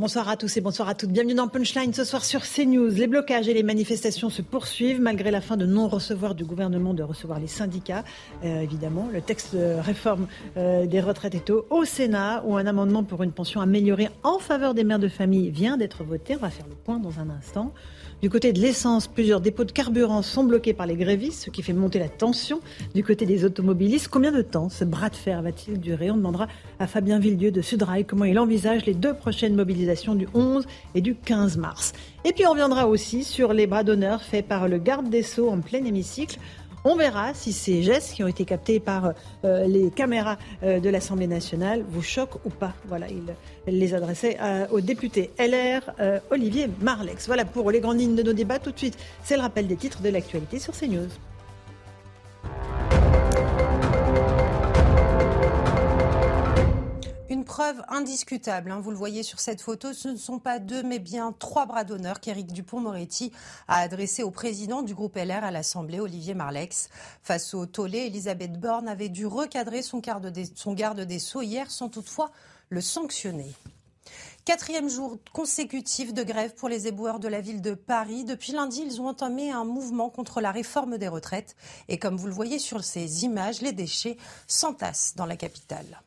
Bonsoir à tous et bonsoir à toutes. Bienvenue dans Punchline ce soir sur CNews. Les blocages et les manifestations se poursuivent malgré la fin de non-recevoir du gouvernement de recevoir les syndicats. Euh, évidemment, le texte de réforme euh, des retraites est au, au Sénat où un amendement pour une pension améliorée en faveur des mères de famille vient d'être voté. On va faire le point dans un instant. Du côté de l'essence, plusieurs dépôts de carburant sont bloqués par les grévistes, ce qui fait monter la tension. Du côté des automobilistes, combien de temps ce bras de fer va-t-il durer? On demandera à Fabien Villedieu de Sudrail comment il envisage les deux prochaines mobilisations du 11 et du 15 mars. Et puis on reviendra aussi sur les bras d'honneur faits par le garde des Sceaux en plein hémicycle. On verra si ces gestes qui ont été captés par euh, les caméras euh, de l'Assemblée nationale vous choquent ou pas. Voilà, il les adressait euh, au député LR Olivier Marlex. Voilà pour les grandes lignes de nos débats. Tout de suite, c'est le rappel des titres de l'actualité sur CNews. Preuve indiscutable, hein, vous le voyez sur cette photo, ce ne sont pas deux mais bien trois bras d'honneur qu'Éric Dupont-Moretti a adressé au président du groupe LR à l'Assemblée, Olivier Marlex. Face au tollé, Elisabeth Borne avait dû recadrer son garde des, son garde des Sceaux hier sans toutefois le sanctionner. Quatrième jour consécutif de grève pour les éboueurs de la ville de Paris. Depuis lundi, ils ont entamé un mouvement contre la réforme des retraites. Et comme vous le voyez sur ces images, les déchets s'entassent dans la capitale.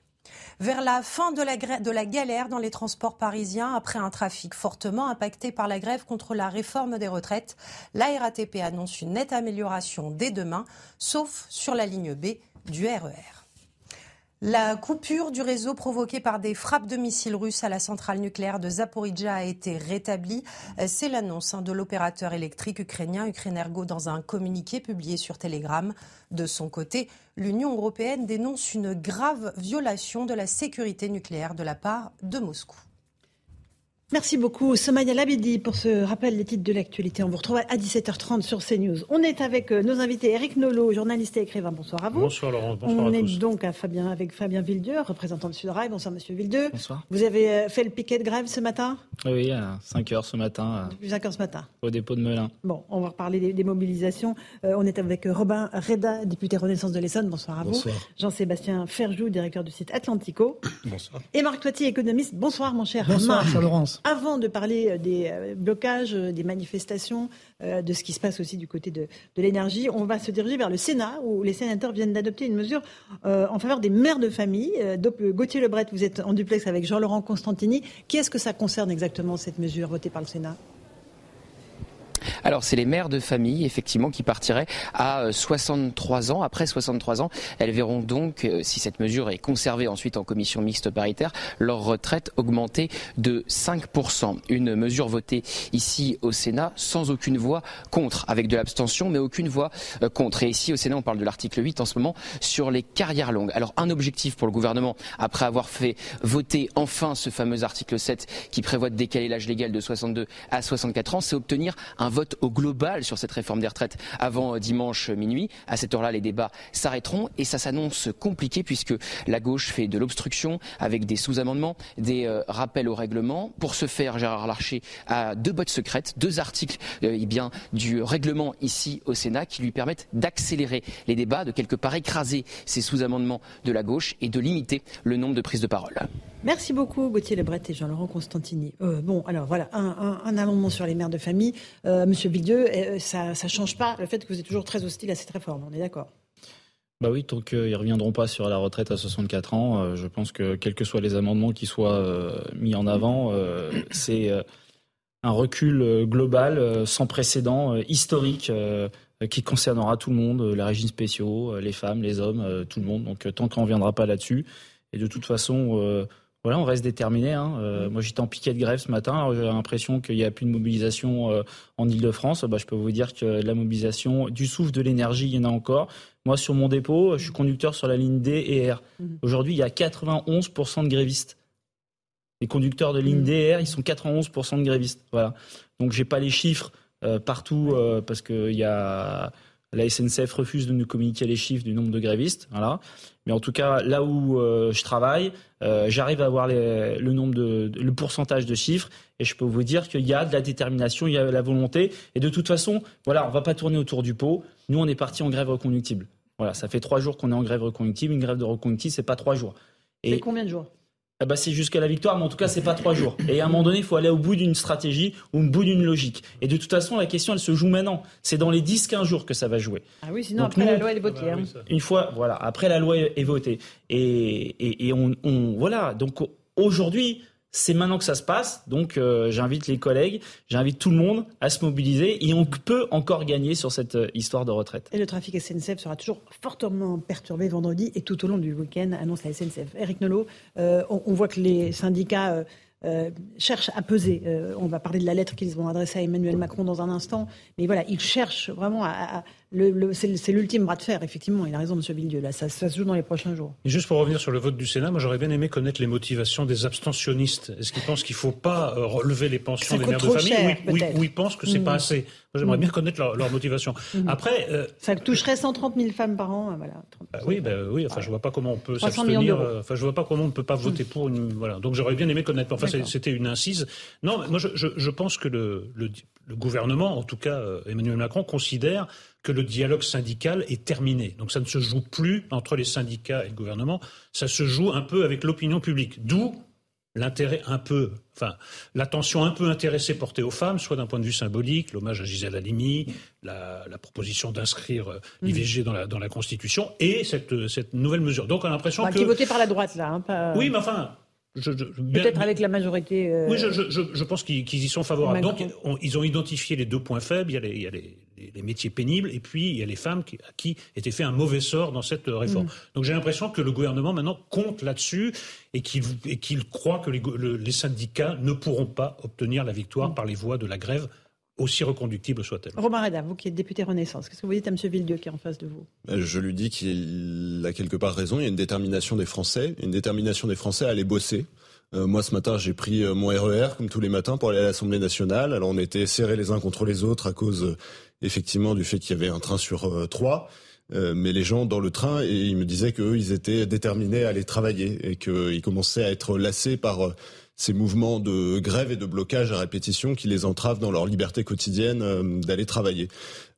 Vers la fin de la, galère dans les transports parisiens, après un trafic fortement impacté par la grève contre la réforme des retraites, la RATP annonce une nette amélioration dès demain, sauf sur la ligne B du RER. La coupure du réseau provoquée par des frappes de missiles russes à la centrale nucléaire de Zaporizhia a été rétablie. C'est l'annonce de l'opérateur électrique ukrainien Ukrenergo dans un communiqué publié sur Telegram. De son côté, l'Union européenne dénonce une grave violation de la sécurité nucléaire de la part de Moscou. Merci beaucoup, Somaya Labidi, pour ce rappel des titres de l'actualité. On vous retrouve à 17h30 sur CNews. On est avec euh, nos invités Eric Nolot, journaliste et écrivain. Bonsoir à vous. Bonsoir Laurent, bonsoir On à est tous. donc à Fabien, avec Fabien Villedieu, représentant de Sudrail. Bonsoir Monsieur Villedieu. Bonsoir. Vous avez euh, fait le piquet de grève ce matin? Oui, à 5 heures ce matin, Depuis 5 heures ce matin. euh, au dépôt de Melun. Bon, on va reparler des, des mobilisations. Euh, on est avec Robin Reda, député Renaissance de l'Essonne. Bonsoir à Bonsoir. vous. Jean-Sébastien Ferjou, directeur du site Atlantico. Bonsoir. Et Marc Toiti, économiste. Bonsoir mon cher Bonsoir, Marc. Laurence. Avant de parler euh, des euh, blocages, euh, des manifestations, de ce qui se passe aussi du côté de, l'énergie, on va se diriger vers le Sénat, où les sénateurs viennent d'adopter une mesure en faveur des mères de famille. Gauthier Lebret, vous êtes en duplex avec Jean-Laurent Constantini. Qui est-ce que ça concerne exactement, cette mesure votée par le Sénat? Alors, c'est les mères de famille, effectivement, qui partiraient à euh, 63 ans. Après 63 ans, elles verront donc, euh, si cette mesure est conservée ensuite en commission mixte paritaire, leur retraite augmenter de 5%. Une mesure votée ici au Sénat sans aucune voix contre, avec de l'abstention, mais aucune voix euh, contre. Et ici au Sénat, on parle de l'article 8 en ce moment sur les carrières longues. Alors, un objectif pour le gouvernement, après avoir fait voter enfin ce fameux article 7 qui prévoit de décaler l'âge légal de 62 à 64 ans, c'est obtenir un vote au global sur cette réforme des retraites avant euh, dimanche minuit. À cette heure-là, les débats s'arrêteront et ça s'annonce compliqué puisque la gauche fait de l'obstruction avec des sous-amendements, des euh, rappels au règlement. Pour ce faire, Gérard Larcher a deux bottes secrètes, deux articles euh, eh bien, du règlement ici au Sénat qui lui permettent d'accélérer les débats, de quelque part écraser ces sous-amendements de la gauche et de limiter le nombre de prises de parole. Merci beaucoup, Gauthier Lebret et Jean-Laurent Constantini. Euh, bon, alors voilà, un, amendement sur les mères de famille. Euh, Monsieur Villedieu, euh, ça ne change pas le fait que vous êtes toujours très hostile à cette réforme, on est d'accord? Bah oui, tant qu'ils ne reviendront pas sur la retraite à 64 ans, euh, je pense que quels que soient les amendements qui soient euh, mis en avant, euh, c'est euh, un recul euh, global, euh, sans précédent, euh, historique, euh, qui concernera tout le monde, euh, les régimes spéciaux, euh, les femmes, les hommes, euh, tout le monde. Donc euh, tant qu'on ne reviendra pas là-dessus, et de toute façon, euh, voilà, on reste déterminé. Hein. Euh, moi, j'étais en piquet de grève ce matin. J'ai l'impression qu'il n'y a plus de mobilisation euh, en Ile-de-France. Bah, je peux vous dire que la mobilisation, du souffle, de l'énergie, il y en a encore. Moi, sur mon dépôt, je suis conducteur sur la ligne D et R. Mhm. Aujourd'hui, il y a 91% de grévistes. Les conducteurs de ligne D et R, ils sont 91% de grévistes. Voilà. Donc, j'ai pas les chiffres euh, partout parce qu'il y a la SNCF refuse de nous communiquer les chiffres du nombre de grévistes. Voilà. Mais en tout cas, là où euh, je travaille, euh, j'arrive à avoir le nombre le pourcentage de chiffres et je peux vous dire qu'il y a de la détermination, il y a de la volonté. Et de toute façon, voilà, on va pas tourner autour du pot. Nous, on est parti en grève reconductible. Voilà, ça fait trois jours qu'on est en grève reconductible. Une grève de reconductible, c'est pas trois jours. Et combien de jours? Eh ben, c'est jusqu'à la victoire, mais en tout cas, c'est pas trois jours. Et à un moment donné, il faut aller au bout d'une stratégie ou au bout d'une logique. Et de toute façon, la question, elle se joue maintenant. C'est dans les 10-15 jours que ça va jouer. Ah oui, sinon après la loi est votée. Ah bah hein. Une fois, voilà, après la loi est votée. Et, et, on, on, voilà. Donc aujourd'hui, c'est maintenant que ça se passe, donc euh, j'invite les collègues, j'invite tout le monde à se mobiliser et on peut encore gagner sur cette euh, histoire de retraite. Et le trafic SNCF sera toujours fortement perturbé vendredi et tout au long du week-end, annonce la SNCF. Eric Nolot, euh, on, voit que les syndicats euh, cherchent à peser. Euh, on va parler de la lettre qu'ils vont adresser à Emmanuel Macron dans un instant. Mais voilà, ils cherchent vraiment à. le, c'est l'ultime bras de fer, effectivement. Il a raison, M. Villedieu. Là, ça, se joue dans les prochains jours. Et juste pour revenir sur le vote du Sénat, moi j'aurais bien aimé connaître les motivations des abstentionnistes. Est-ce qu'ils pensent qu'il ne faut pas euh, relever les pensions des mères de famille? ou, ou, ils pensent que c'est n'est pas mm. assez J'aimerais mm. bien connaître leur, motivation. Mm. Après, ça toucherait 130 000 femmes par an, voilà. Bah oui, bah, oui. Enfin, je vois pas comment on peut s'abstenir. Enfin, je vois pas comment on ne peut pas voter pour une. Voilà. Donc, j'aurais bien aimé connaître. Enfin, c'était une incise non, moi je, pense que le, gouvernement, en tout cas euh, Emmanuel Macron, considère que le dialogue syndical est terminé. Donc ça ne se joue plus entre les syndicats et le gouvernement, ça se joue un peu avec l'opinion publique. D'où l'intérêt un peu, enfin, l'attention un peu intéressée portée aux femmes, soit d'un point de vue symbolique, l'hommage à Gisèle Halimi, la, proposition d'inscrire euh, mm. l'IVG dans la, dans la Constitution, et cette, cette nouvelle mesure. Donc on a l'impression que... Qui est votée par la droite, là. Hein, oui, mais enfin, Peut-être avec la majorité. Euh, oui, je, pense qu'ils y sont favorables. Donc, ils ont identifié les deux points faibles. Il y a, les, métiers pénibles et puis il y a les femmes qui, à qui était fait un mauvais sort dans cette réforme. Mm. Donc, j'ai l'impression que le gouvernement maintenant compte là-dessus et qu'il croit que les, syndicats ne pourront pas obtenir la victoire mm. par les voies de la grève aussi reconductible soit-elle. Romain Reda, vous qui êtes député Renaissance, qu'est-ce que vous dites à M. Villedieu qui est en face de vous? Ben, Je lui dis qu'il a quelque part raison. Il y a une détermination des Français, une détermination des Français à aller bosser. Euh, moi, ce matin, j'ai pris euh, mon RER, e comme tous les matins, pour aller à l'Assemblée nationale. Alors, on était serrés les uns contre les autres à cause, euh, effectivement, du fait qu'il y avait un train sur trois. mais les gens dans le train, et ils me disaient qu'eux, ils étaient déterminés à aller travailler et qu'ils commençaient à être lassés par ces mouvements de grève et de blocage à répétition qui les entravent dans leur liberté quotidienne euh, d'aller travailler.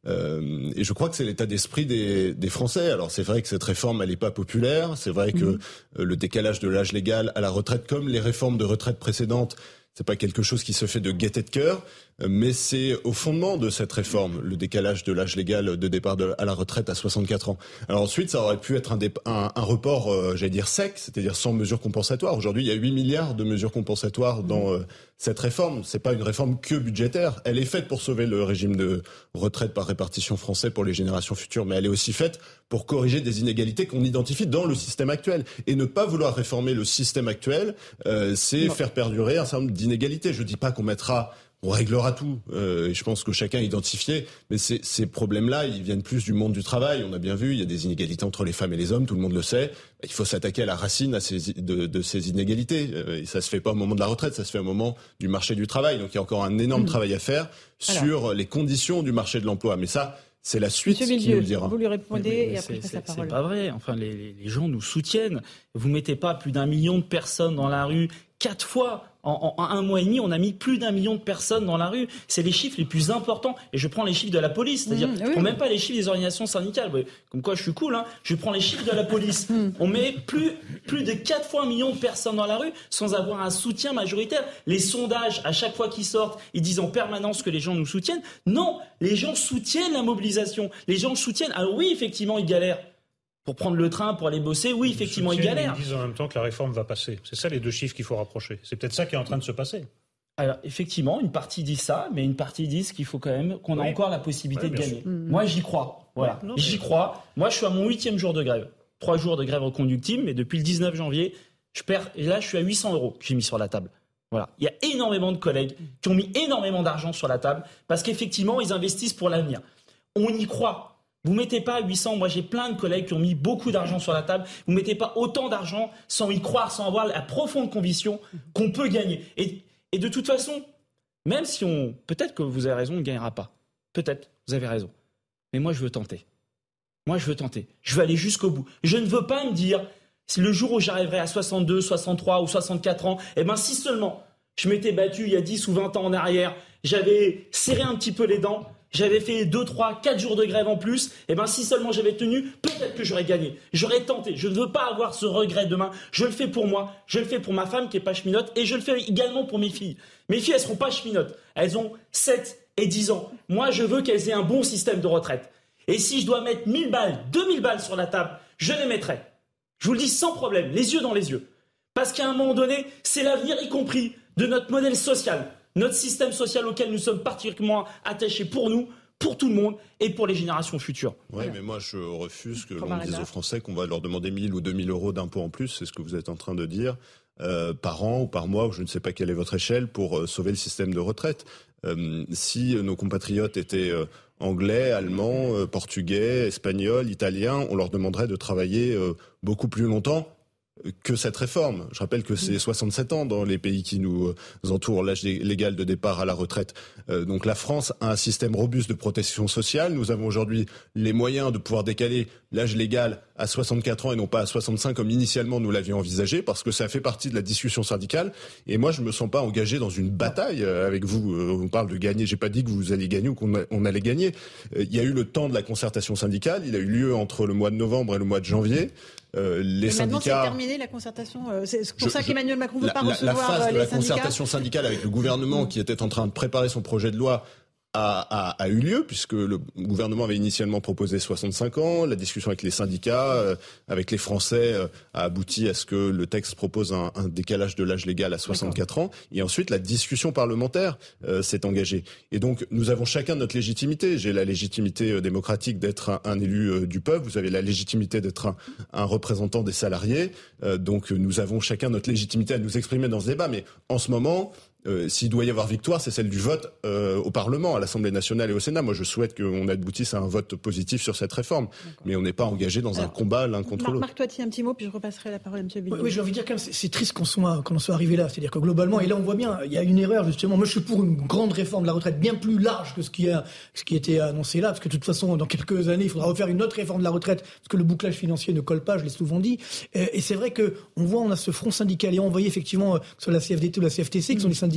Euh, et je crois que c'est l'état d'esprit des, des, Français. Alors c'est vrai que cette réforme, elle n'est pas populaire. C'est vrai que mhm. euh, le décalage de l'âge légal à la retraite, comme les réformes de retraite précédentes, c'est pas quelque chose qui se fait de gaieté de cœur, mais c'est au fondement de cette réforme, le décalage de l'âge légal de départ à la retraite à 64 ans. Alors ensuite, ça aurait pu être un, un, un report, euh, j'allais dire sec, c'est-à-dire sans mesures compensatoires. Aujourd'hui, il y a 8 milliards de mesures compensatoires dans euh, cette réforme. C'est pas une réforme que budgétaire. Elle est faite pour sauver le régime de retraite par répartition français pour les générations futures, mais elle est aussi faite pour corriger des inégalités qu'on identifie dans le système actuel. Et ne pas vouloir réformer le système actuel, euh, c'est faire perdurer un certain nombre d'inégalités. Je dis pas qu'on mettra on réglera tout. Euh, et je pense que chacun a identifié. Mais ces, ces problèmes-là, ils viennent plus du monde du travail. On a bien vu, il y a des inégalités entre les femmes et les hommes, tout le monde le sait. Il faut s'attaquer à la racine à ces, de, de, ces inégalités. Euh, et ça se fait pas au moment de la retraite, ça se fait au moment du marché du travail. Donc il y a encore un énorme mmh. travail à faire sur les conditions du marché de l'emploi. Mais ça, c'est la suite Monsieur qui nous le dira. Vous lui répondez et après la parole. C'est pas vrai. Enfin, les, les gens nous soutiennent. Vous mettez pas plus d'un million de personnes dans la rue quatre fois en, un mois et demi, on a mis plus d'un million de personnes dans la rue. C'est les chiffres les plus importants. Et je prends les chiffres de la police, c'est-à-dire, mmh, je prends même pas les chiffres des organisations syndicales. Comme quoi, je suis cool. Hein. Je prends les chiffres de la police. Mmh. On met plus plus de quatre fois un million de personnes dans la rue sans avoir un soutien majoritaire. Les sondages, à chaque fois qu'ils sortent, ils disent en permanence que les gens nous soutiennent. Non, les gens soutiennent la mobilisation. Les gens soutiennent. Alors oui, effectivement, ils galèrent pour prendre le train, pour aller bosser, oui, effectivement, ils galèrent. Ils disent en même temps que la réforme va passer. C'est ça les deux chiffres qu'il faut rapprocher. C'est peut-être ça qui est en train de se passer. Alors, effectivement, une partie dit ça, mais une partie dit qu'il faut quand même qu'on a encore la possibilité de gagner. Moi, j'y crois. Voilà. j'y crois. Moi, je suis à mon huitième jour de grève. Trois jours de grève reconductible, mais depuis le 19 janvier, Je perds, et là, je suis à 800 euros que j'ai mis sur la table. Voilà. Il y a énormément de collègues qui ont mis énormément d'argent sur la table parce qu'effectivement, ils investissent pour l'avenir. On y croit. Vous mettez pas 800. Moi, j'ai plein de collègues qui ont mis beaucoup d'argent sur la table. Vous mettez pas autant d'argent sans y croire, sans avoir la profonde conviction qu'on peut gagner. Et, de toute façon, même si on, peut-être que vous avez raison, on ne gagnera pas. Peut-être, vous avez raison. Mais moi, je veux tenter. Moi, je veux tenter. Je veux aller jusqu'au bout. Je ne veux pas me dire, le jour où j'arriverai à 62, 63 ou 64 ans, eh ben, si seulement je m'étais battu il y a 10 ou 20 ans en arrière, j'avais serré un petit peu les dents, j'avais fait 2, 3, 4 jours de grève en plus, eh ben, si seulement j'avais tenu, peut-être que j'aurais gagné. J'aurais tenté. Je ne veux pas avoir ce regret demain. Je le fais pour moi, je le fais pour ma femme qui est pas cheminote et je le fais également pour mes filles. Mes filles, elles seront pas cheminotes. Elles ont 7 et 10 ans. Moi, je veux qu'elles aient un bon système de retraite. Et si je dois mettre 1000 balles, 2000 balles sur la table, je les mettrai. Je vous le dis sans problème, les yeux dans les yeux. Parce qu'à un moment donné, c'est l'avenir, y compris de notre modèle social, notre système social auquel nous sommes particulièrement attachés pour nous, pour tout le monde et pour les générations futures. Oui, mais moi je refuse que l'on dise aux Français qu'on va leur demander 1000 ou 2000 euros d'impôts en plus, c'est ce que vous êtes en train de dire, euh, par an ou par mois, ou je ne sais pas quelle est votre échelle, pour euh, sauver le système de retraite. Euh, si nos compatriotes étaient anglais, allemands, portugais, espagnols, italiens, on leur demanderait de travailler beaucoup plus longtemps que cette réforme. Je rappelle que c'est 67 ans dans les pays qui nous euh, entourent, l'âge légal de départ à la retraite. Euh, donc la France a un système robuste de protection sociale. Nous avons aujourd'hui les moyens de pouvoir décaler l'âge légal à 64 ans et non pas à 65 comme initialement nous l'avions envisagé, parce que ça fait partie de la discussion syndicale. Et moi, je me sens pas engagé dans une bataille euh, avec vous. On parle de gagner. J'ai pas dit que vous alliez gagner ou qu'on allait gagner. Il y a eu le temps de la concertation syndicale. Il a eu lieu entre le mois de novembre et le mois de janvier. Euh, les syndicats. c'est terminé la concertation. Euh, c'est pour ça qu'Emmanuel Macron ne veut pas recevoir la phase euh, de la concertation syndicale avec le gouvernement qui était en train de préparer son projet de loi a, a, eu lieu, puisque le gouvernement avait initialement proposé 65 ans. La discussion avec les syndicats, euh, avec les Français, euh, a abouti à ce que le texte propose un, un décalage de l'âge légal à 64 ans. Et ensuite, la discussion parlementaire euh, s'est engagée. Et donc, nous avons chacun notre légitimité. J'ai la légitimité démocratique d'être un, élu du peuple. Vous avez la légitimité d'être un, un, représentant des salariés. donc, nous avons chacun notre légitimité à nous exprimer dans ce débat. Mais en ce moment, euh, s'il doit y avoir victoire, c'est celle du vote euh, au Parlement, à l'Assemblée nationale et au Sénat. Moi, je souhaite qu'on aboutisse à un vote positif sur cette réforme, mais on n'est pas engagé dans un combat l'un contre l'autre. Marc Toiti, un petit mot, puis je repasserai la parole à M. Oui, oui j'ai envie de dire quand c'est triste qu'on soit, qu'on soit arrivé là. C'est-à-dire que globalement, et là on voit bien, il y a une erreur justement. Moi, je suis pour une grande réforme de la retraite, bien plus large que ce qui a, ce qui était annoncé là, parce que de toute façon, dans quelques années, il faudra refaire une autre réforme de la retraite, parce que le bouclage financier ne colle pas. Je l'ai souvent dit. Et, c'est vrai que on voit, on a ce front syndical et on voyait effectivement sur la CFDT ou la CFTC, qui sont des syndicats,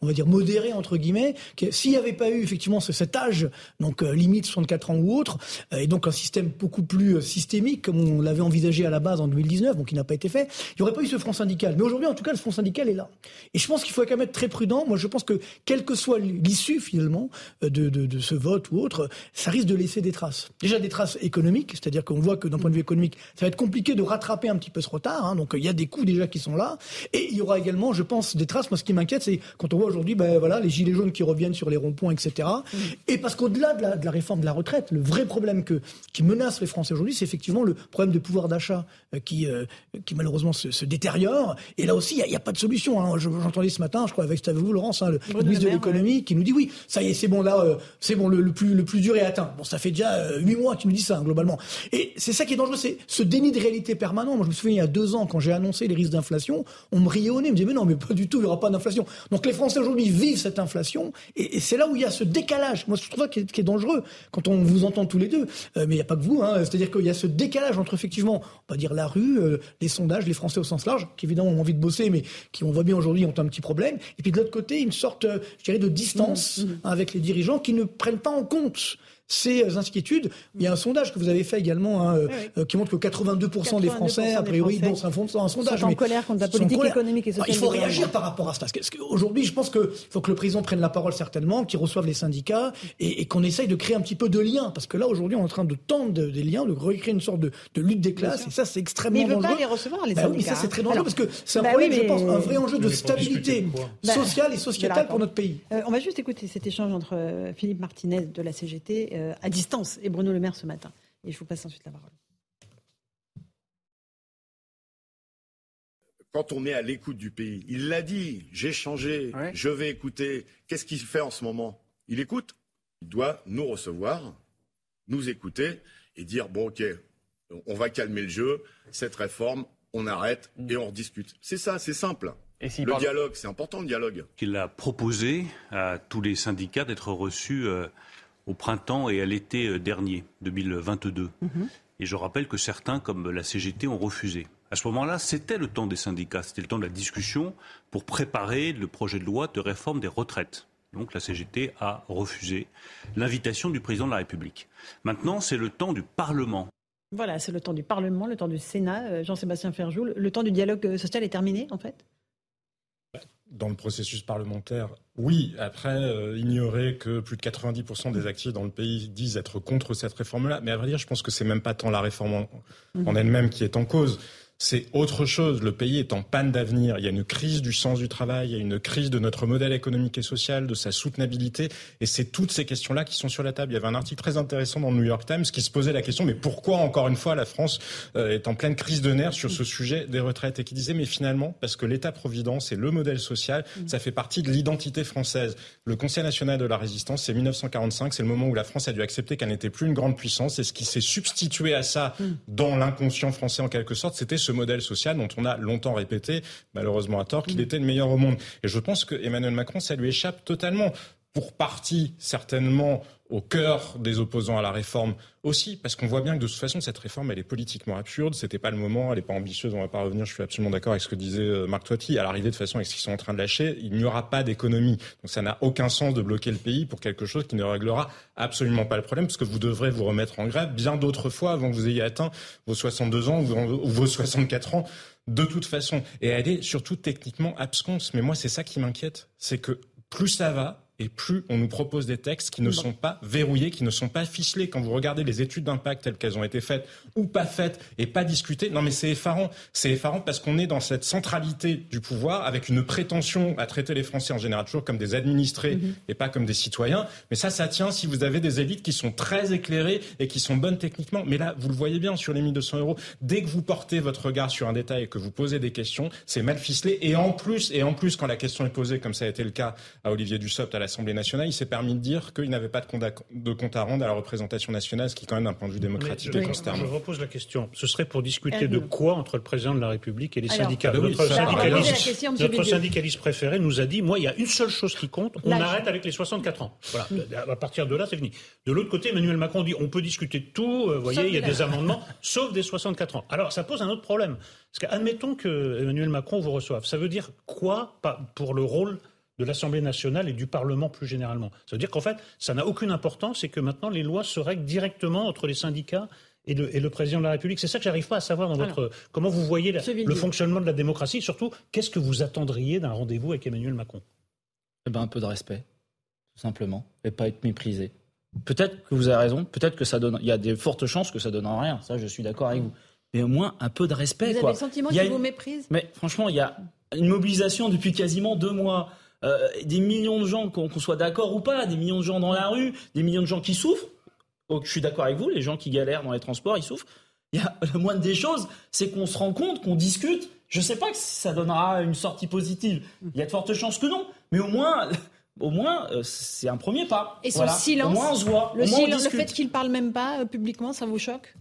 on va dire modéré entre guillemets, s'il n'y avait pas eu effectivement cet âge, donc euh, limite 64 ans ou autre, euh, et donc un système beaucoup plus euh, systémique comme on l'avait envisagé à la base en 2019, donc qui n'a pas été fait, il n'y aurait pas eu ce front syndical. Mais aujourd'hui, en tout cas, le front syndical est là. Et je pense qu'il faut quand même être très prudent. Moi, je pense que quelle que soit l'issue finalement de, ce vote ou autre, ça risque de laisser des traces. Déjà des traces économiques, c'est-à-dire qu'on voit que d'un point de vue économique, ça va être compliqué de rattraper un petit peu ce retard. Hein, donc il y a des coûts déjà qui sont là, et il y aura également, je pense, des traces. Moi, ce qui m'inquiète, c'est quand on voit aujourd'hui ben, voilà, les gilets jaunes qui reviennent sur les ronds-points, etc. Mm. Et parce qu'au-delà de la, réforme de la retraite, le vrai problème que, qui menace les Français aujourd'hui, c'est effectivement le problème de pouvoir d'achat euh, qui, euh, qui malheureusement se, détériore. Et là aussi, il n'y a, pas de solution. Hein. J'entendais ce matin, je crois, avec vous, Laurence, hein, le, ministre de l'économie, qui nous dit oui, ça y est, c'est bon, là, euh, c'est bon, le, plus, le plus dur est atteint. Bon, ça fait déjà huit mois qu'il nous dit ça, hein, globalement. Et c'est ça qui est dangereux, c'est ce déni de réalité permanent. Moi, je me souviens, il y a deux ans, quand j'ai annoncé les risques d'inflation, on me riait au nez, on me disait, mais non, mais pas du tout, il n'y aura pas d'inflation. Donc les Français aujourd'hui vivent cette inflation. Et, c'est là où il y a ce décalage. Moi, je trouve ça qui est, dangereux quand on vous entend tous les deux. Euh, mais il n'y a pas que vous. Hein. C'est-à-dire qu'il y a ce décalage entre effectivement, on va dire la rue, euh, les sondages, les Français au sens large, qui évidemment ont envie de bosser, mais qui on voit bien aujourd'hui ont un petit problème. Et puis de l'autre côté, une sorte, euh, je dirais, de distance mmh, mmh. avec les dirigeants qui ne prennent pas en compte ces inquiétudes. Il y a un sondage que vous avez fait également hein, euh, qui montre que 82%, des Français, a priori, bon, c'est un, sondage, sont en colère contre la politique économique et sociale. il faut réagir par rapport à ça. Aujourd'hui, je pense qu'il faut que le président prenne la parole certainement, qu'il reçoive les syndicats et, qu'on essaye de créer un petit peu de liens. Parce que là, aujourd'hui, on est en train de tendre des liens, de recréer une sorte de, lutte des classes. Et ça, c'est extrêmement dangereux. Mais il veut pas les recevoir, les bah syndicats. Oui, ça, c'est très dangereux parce que c'est un bah problème, je pense, un vrai enjeu de stabilité bah, sociale et sociétale pour notre pays. Euh, on va juste écouter cet échange entre euh, Philippe Martinez de la CGT à distance et Bruno Le Maire ce matin. Et je vous passe ensuite la parole. quand on est à l'écoute du pays. Il l'a dit, j'ai changé, je vais écouter. Qu'est-ce qu'il fait en ce moment? Il écoute. Il doit nous recevoir, nous écouter et dire, bon ok, on va calmer le jeu, cette réforme, on arrête et on rediscute. C'est ça, c'est simple. le dialogue, c'est important le dialogue. Il a proposé à tous les syndicats d'être reçus euh, au printemps et à l'été euh, dernier, 2022. Mhm. Et je rappelle que certains, comme la CGT, ont refusé. À ce moment-là, c'était le temps des syndicats, c'était le temps de la discussion pour préparer le projet de loi de réforme des retraites. Donc la CGT a refusé l'invitation du président de la République. Maintenant, c'est le temps du Parlement. Voilà, c'est le temps du Parlement, le temps du Sénat. Euh, Jean-Sébastien Ferjou, le temps du dialogue euh, social est terminé, en fait? Dans le processus parlementaire, oui. Après, euh, ignorer que plus de 90% des actifs dans le pays disent être contre cette réforme-là. Mais à vrai dire, je pense que c'est même pas tant la réforme en mhm. elle-même qui est en cause c'est autre chose. Le pays est en panne d'avenir. Il y a une crise du sens du travail, il y a une crise de notre modèle économique et social, de sa soutenabilité. Et c'est toutes ces questions-là qui sont sur la table. Il y avait un article très intéressant dans le New York Times qui se posait la question, mais pourquoi, encore une fois, la France euh, est en pleine crise de nerfs sur ce sujet des retraites? Et qui disait, mais finalement, parce que l'État-providence et le modèle social, ça fait partie de l'identité française. Le Conseil national de la résistance, c'est 1945, c'est le moment où la France a dû accepter qu'elle n'était plus une grande puissance. Et ce qui s'est substitué à ça dans l'inconscient français, en quelque sorte, c'était ce modèle social dont on a longtemps répété, malheureusement à tort, qu'il mm. était le meilleur au monde. Et je pense que Emmanuel Macron, ça lui échappe totalement. Pour partie, certainement, au cœur des opposants à la réforme aussi, parce qu'on voit bien que de toute façon, cette réforme, elle est politiquement absurde. C'était pas le moment, elle n'est pas ambitieuse, on va pas revenir. Je suis absolument d'accord avec ce que disait euh, Marc Toiti. À l'arrivée, de façon, avec ce qu'ils sont en train de lâcher, il n'y aura pas d'économie. Donc ça n'a aucun sens de bloquer le pays pour quelque chose qui ne réglera absolument pas le problème, parce que vous devrez vous remettre en grève bien d'autres fois avant que vous ayez atteint vos 62 ans ou vos 64 ans de toute façon. Et elle est surtout techniquement absconce. Mais moi, c'est ça qui m'inquiète. C'est que plus ça va, et plus on nous propose des textes qui ne sont pas verrouillés, qui ne sont pas ficelés. Quand vous regardez les études d'impact telles qu'elles ont été faites ou pas faites et pas discutées, non mais c'est effarant. C'est effarant parce qu'on est dans cette centralité du pouvoir avec une prétention à traiter les Français en général toujours comme des administrés mhm. et pas comme des citoyens. Mais ça, ça tient si vous avez des élites qui sont très éclairées et qui sont bonnes techniquement. Mais là, vous le voyez bien sur les 1200 euros. Dès que vous portez votre regard sur un détail et que vous posez des questions, c'est mal ficelé. Et en plus, et en plus, quand la question est posée, comme ça a été le cas à Olivier Dussopt à l'Assemblée nationale, il s'est permis de dire qu'il n'avait pas de compte, à, rendre à la représentation nationale, ce qui, quand même, d'un point de vue démocratique, est consternant. Je repose la question. Ce serait pour discuter de quoi entre le président de la République et les syndicats? Notre, syndicaliste, préféré nous a dit moi, il y a une seule chose qui compte, on arrête avec les 64 ans. Voilà. À partir de là, c'est fini. De l'autre côté, Emmanuel Macron dit on peut discuter de tout, euh, vous voyez, il y a des amendements, sauf des 64 ans. Alors, ça pose un autre problème. Parce qu'admettons que Emmanuel Macron vous reçoive. Ça veut dire quoi pour le rôle de l'Assemblée nationale et du Parlement plus généralement. Ça veut dire qu'en fait, ça n'a aucune importance et que maintenant les lois se règlent directement entre les syndicats et le, président de la République. C'est ça que j'arrive pas à savoir dans votre. comment vous voyez le fonctionnement de la démocratie Surtout, qu'est-ce que vous attendriez d'un rendez-vous avec Emmanuel Macron? Eh ben, Un peu de respect, tout simplement, et pas être méprisé. Peut-être que vous avez raison, peut-être que ça donne. Il y a des fortes chances que ça donne rien, ça je suis d'accord avec vous. Mais au moins un peu de respect. Vous avez le sentiment qu'il vous méprise? Mais franchement, il y a une mobilisation depuis quasiment deux mois. Euh, des millions de gens, qu'on soit d'accord ou pas, des millions de gens dans la rue, des millions de gens qui souffrent. Oh, je suis d'accord avec vous, les gens qui galèrent dans les transports, ils souffrent. Il y a le moindre des choses, c'est qu'on se rend compte, qu'on discute. Je ne sais pas si ça donnera une sortie positive. Il y a de fortes chances que non. Mais au moins, au moins, euh, c'est un premier pas. Et son silence, au moins on se voit, le, silence, le fait qu'il ne parle même pas euh, publiquement, ça vous choque